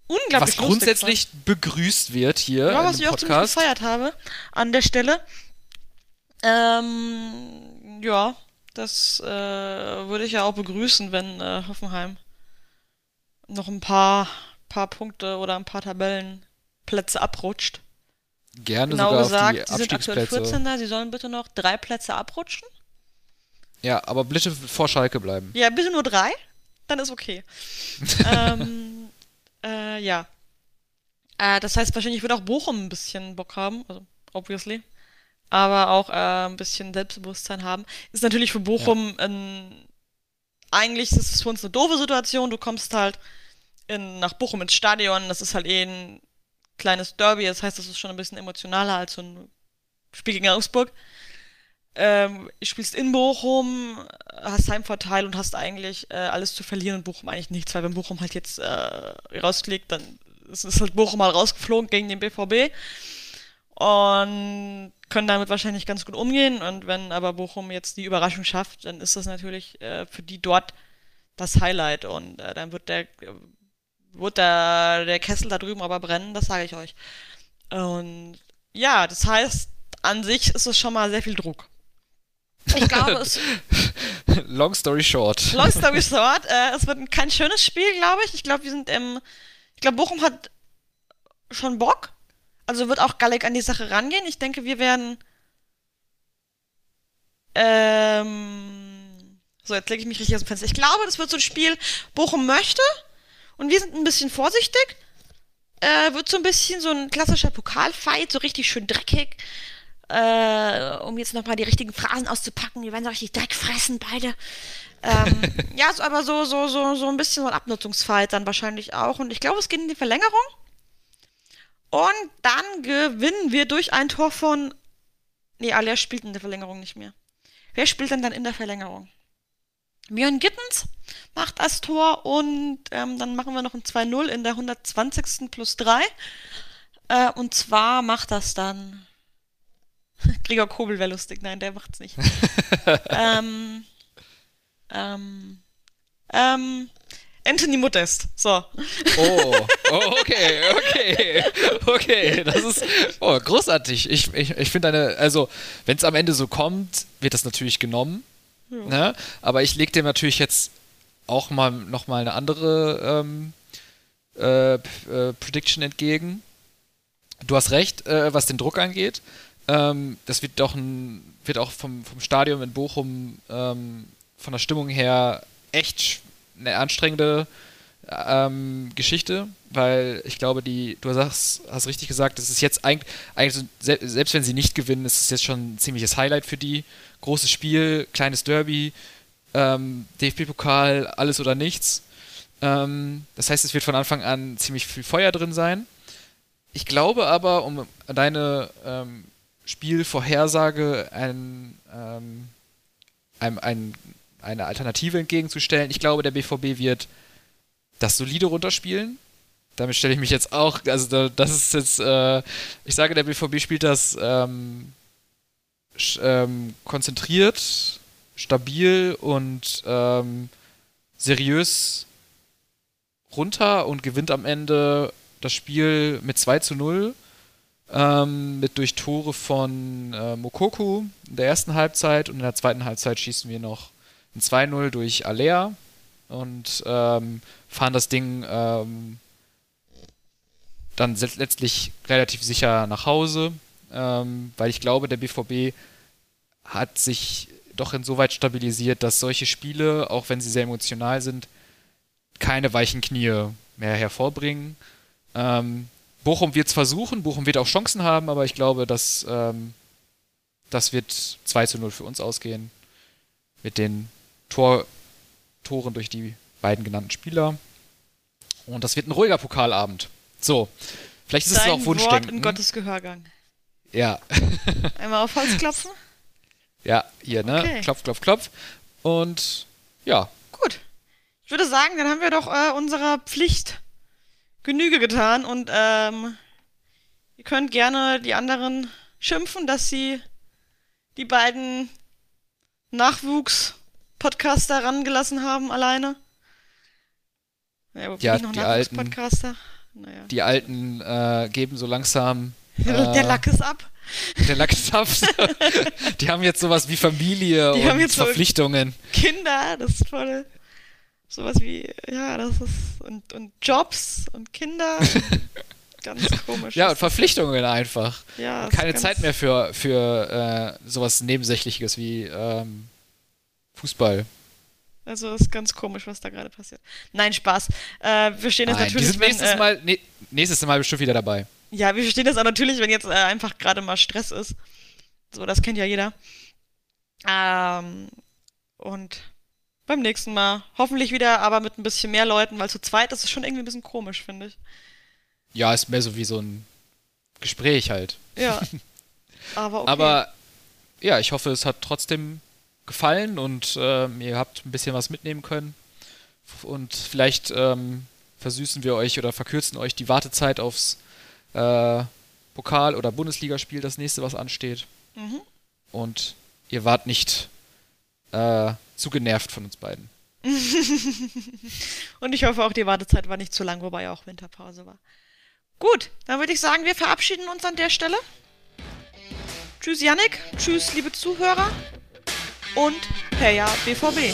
unglaublich Was grundsätzlich begrüßt wird hier ja, was ich auch ziemlich gefeiert habe an der Stelle. Ähm, ja, das äh, würde ich ja auch begrüßen, wenn äh, Hoffenheim noch ein paar, paar Punkte oder ein paar Tabellenplätze abrutscht. Gerne genau sogar gesagt, auf die sie sind aktuell 14. Sie sollen bitte noch drei Plätze abrutschen. Ja, aber bitte vor Schalke bleiben. Ja, bitte nur drei. Dann ist okay. ähm, äh, ja. Äh, das heißt, wahrscheinlich wird auch Bochum ein bisschen Bock haben, also obviously. Aber auch äh, ein bisschen Selbstbewusstsein haben. Ist natürlich für Bochum ja. ein. Eigentlich ist es für uns eine doofe Situation. Du kommst halt in, nach Bochum ins Stadion. Das ist halt eh ein kleines Derby. Das heißt, das ist schon ein bisschen emotionaler als so ein Spiel gegen Augsburg. Ähm, spielst in Bochum, hast Heimvorteil und hast eigentlich äh, alles zu verlieren und Bochum eigentlich nichts, weil wenn Bochum halt jetzt äh, rausfliegt, dann ist, halt Bochum mal rausgeflogen gegen den BVB und können damit wahrscheinlich ganz gut umgehen und wenn aber Bochum jetzt die Überraschung schafft, dann ist das natürlich äh, für die dort das Highlight und äh, dann wird der wird der, der Kessel da drüben aber brennen, das sage ich euch. Und ja, das heißt, an sich ist es schon mal sehr viel Druck. Ich glaube, es. Long story short. Long story short. Äh, es wird kein schönes Spiel, glaube ich. Ich glaube, wir sind im. Ich glaube, Bochum hat schon Bock. Also wird auch Gallig an die Sache rangehen. Ich denke, wir werden. Ähm. So, jetzt lege ich mich richtig aus dem Fenster. Ich glaube, das wird so ein Spiel, Bochum möchte. Und wir sind ein bisschen vorsichtig. Äh, wird so ein bisschen so ein klassischer Pokalfight, so richtig schön dreckig äh, um jetzt nochmal die richtigen Phrasen auszupacken, die werden so richtig Dreck fressen, beide. ähm, ja, so, aber so, so, so, so ein bisschen so ein Abnutzungsfight dann wahrscheinlich auch. Und ich glaube, es geht in die Verlängerung. Und dann gewinnen wir durch ein Tor von. Nee, Aller spielt in der Verlängerung nicht mehr. Wer spielt denn dann in der Verlängerung? Björn Gittens macht das Tor und ähm, dann machen wir noch ein 2-0 in der 120. plus 3. Äh, und zwar macht das dann Gregor Kobel wäre lustig. Nein, der macht's nicht. ähm, ähm, ähm, Anthony Modest. So. Oh, oh okay, okay, okay. Das ist oh, großartig. Ich, ich, ich finde eine, also, wenn es am Ende so kommt, wird das natürlich genommen. Ja. Ne? Aber ich lege dem natürlich jetzt auch mal nochmal eine andere ähm, äh, äh, Prediction entgegen. Du hast recht, äh, was den Druck angeht. Ähm, das wird doch ein, wird auch vom, vom Stadion in Bochum ähm, von der Stimmung her echt eine anstrengende ähm, Geschichte, weil ich glaube, die, du sagst, hast richtig gesagt, das ist jetzt eigentlich, eigentlich selbst wenn sie nicht gewinnen, ist es jetzt schon ein ziemliches Highlight für die. Großes Spiel, kleines Derby, ähm, DFB-Pokal, alles oder nichts. Ähm, das heißt, es wird von Anfang an ziemlich viel Feuer drin sein. Ich glaube aber, um deine ähm, Spielvorhersage ein, ähm, ein, ein, eine Alternative entgegenzustellen. Ich glaube, der BVB wird das solide runterspielen. Damit stelle ich mich jetzt auch, also das ist jetzt, äh, ich sage, der BVB spielt das ähm, ähm, konzentriert, stabil und ähm, seriös runter und gewinnt am Ende das Spiel mit 2 zu 0 ähm, mit durch Tore von äh, Mokoku in der ersten Halbzeit und in der zweiten Halbzeit schießen wir noch ein 2-0 durch Alea und ähm, fahren das Ding ähm, dann letztlich relativ sicher nach Hause, ähm, weil ich glaube, der BVB hat sich doch insoweit stabilisiert, dass solche Spiele, auch wenn sie sehr emotional sind, keine weichen Knie mehr hervorbringen. Ähm, Bochum wird es versuchen, Bochum wird auch Chancen haben, aber ich glaube, dass ähm, das wird 2 zu 0 für uns ausgehen. Mit den Tor, Toren durch die beiden genannten Spieler. Und das wird ein ruhiger Pokalabend. So, vielleicht ist Dein es auch Wunschdenken. Wort in Gottes Gehörgang. Ja. Einmal auf Holz klopfen. Ja, hier, ne? Okay. Klopf, klopf, klopf. Und ja. Gut. Ich würde sagen, dann haben wir doch äh, unserer Pflicht Genüge getan und ähm, ihr könnt gerne die anderen schimpfen, dass sie die beiden Nachwuchs-Podcaster rangelassen haben alleine. Naja, ja, noch die alten, naja. die alten äh, geben so langsam. Äh, der Lack ist ab. Der Lack ist ab. die haben jetzt sowas wie Familie die und Verpflichtungen. So Kinder, das ist voll. Sowas wie, ja, das ist. Und, und Jobs und Kinder. ganz komisch. Ja, und Verpflichtungen einfach. Ja, Keine Zeit mehr für, für äh, sowas Nebensächliches wie ähm, Fußball. Also ist ganz komisch, was da gerade passiert. Nein, Spaß. Äh, wir stehen jetzt Nein, natürlich. Sind nächstes, wenn, äh, Mal, ne, nächstes Mal bestimmt wieder dabei. Ja, wir verstehen das auch natürlich, wenn jetzt äh, einfach gerade mal Stress ist. So, das kennt ja jeder. Ähm, und beim nächsten Mal hoffentlich wieder, aber mit ein bisschen mehr Leuten, weil zu zweit ist es schon irgendwie ein bisschen komisch, finde ich. Ja, ist mehr so wie so ein Gespräch halt. Ja. Aber okay. Aber ja, ich hoffe, es hat trotzdem gefallen und äh, ihr habt ein bisschen was mitnehmen können. Und vielleicht ähm, versüßen wir euch oder verkürzen euch die Wartezeit aufs äh, Pokal- oder Bundesligaspiel, das nächste, was ansteht. Mhm. Und ihr wart nicht äh, zu genervt von uns beiden. und ich hoffe auch, die Wartezeit war nicht zu lang, wobei auch Winterpause war. Gut, dann würde ich sagen, wir verabschieden uns an der Stelle. Tschüss, Yannick. Tschüss, liebe Zuhörer und Heya BVB.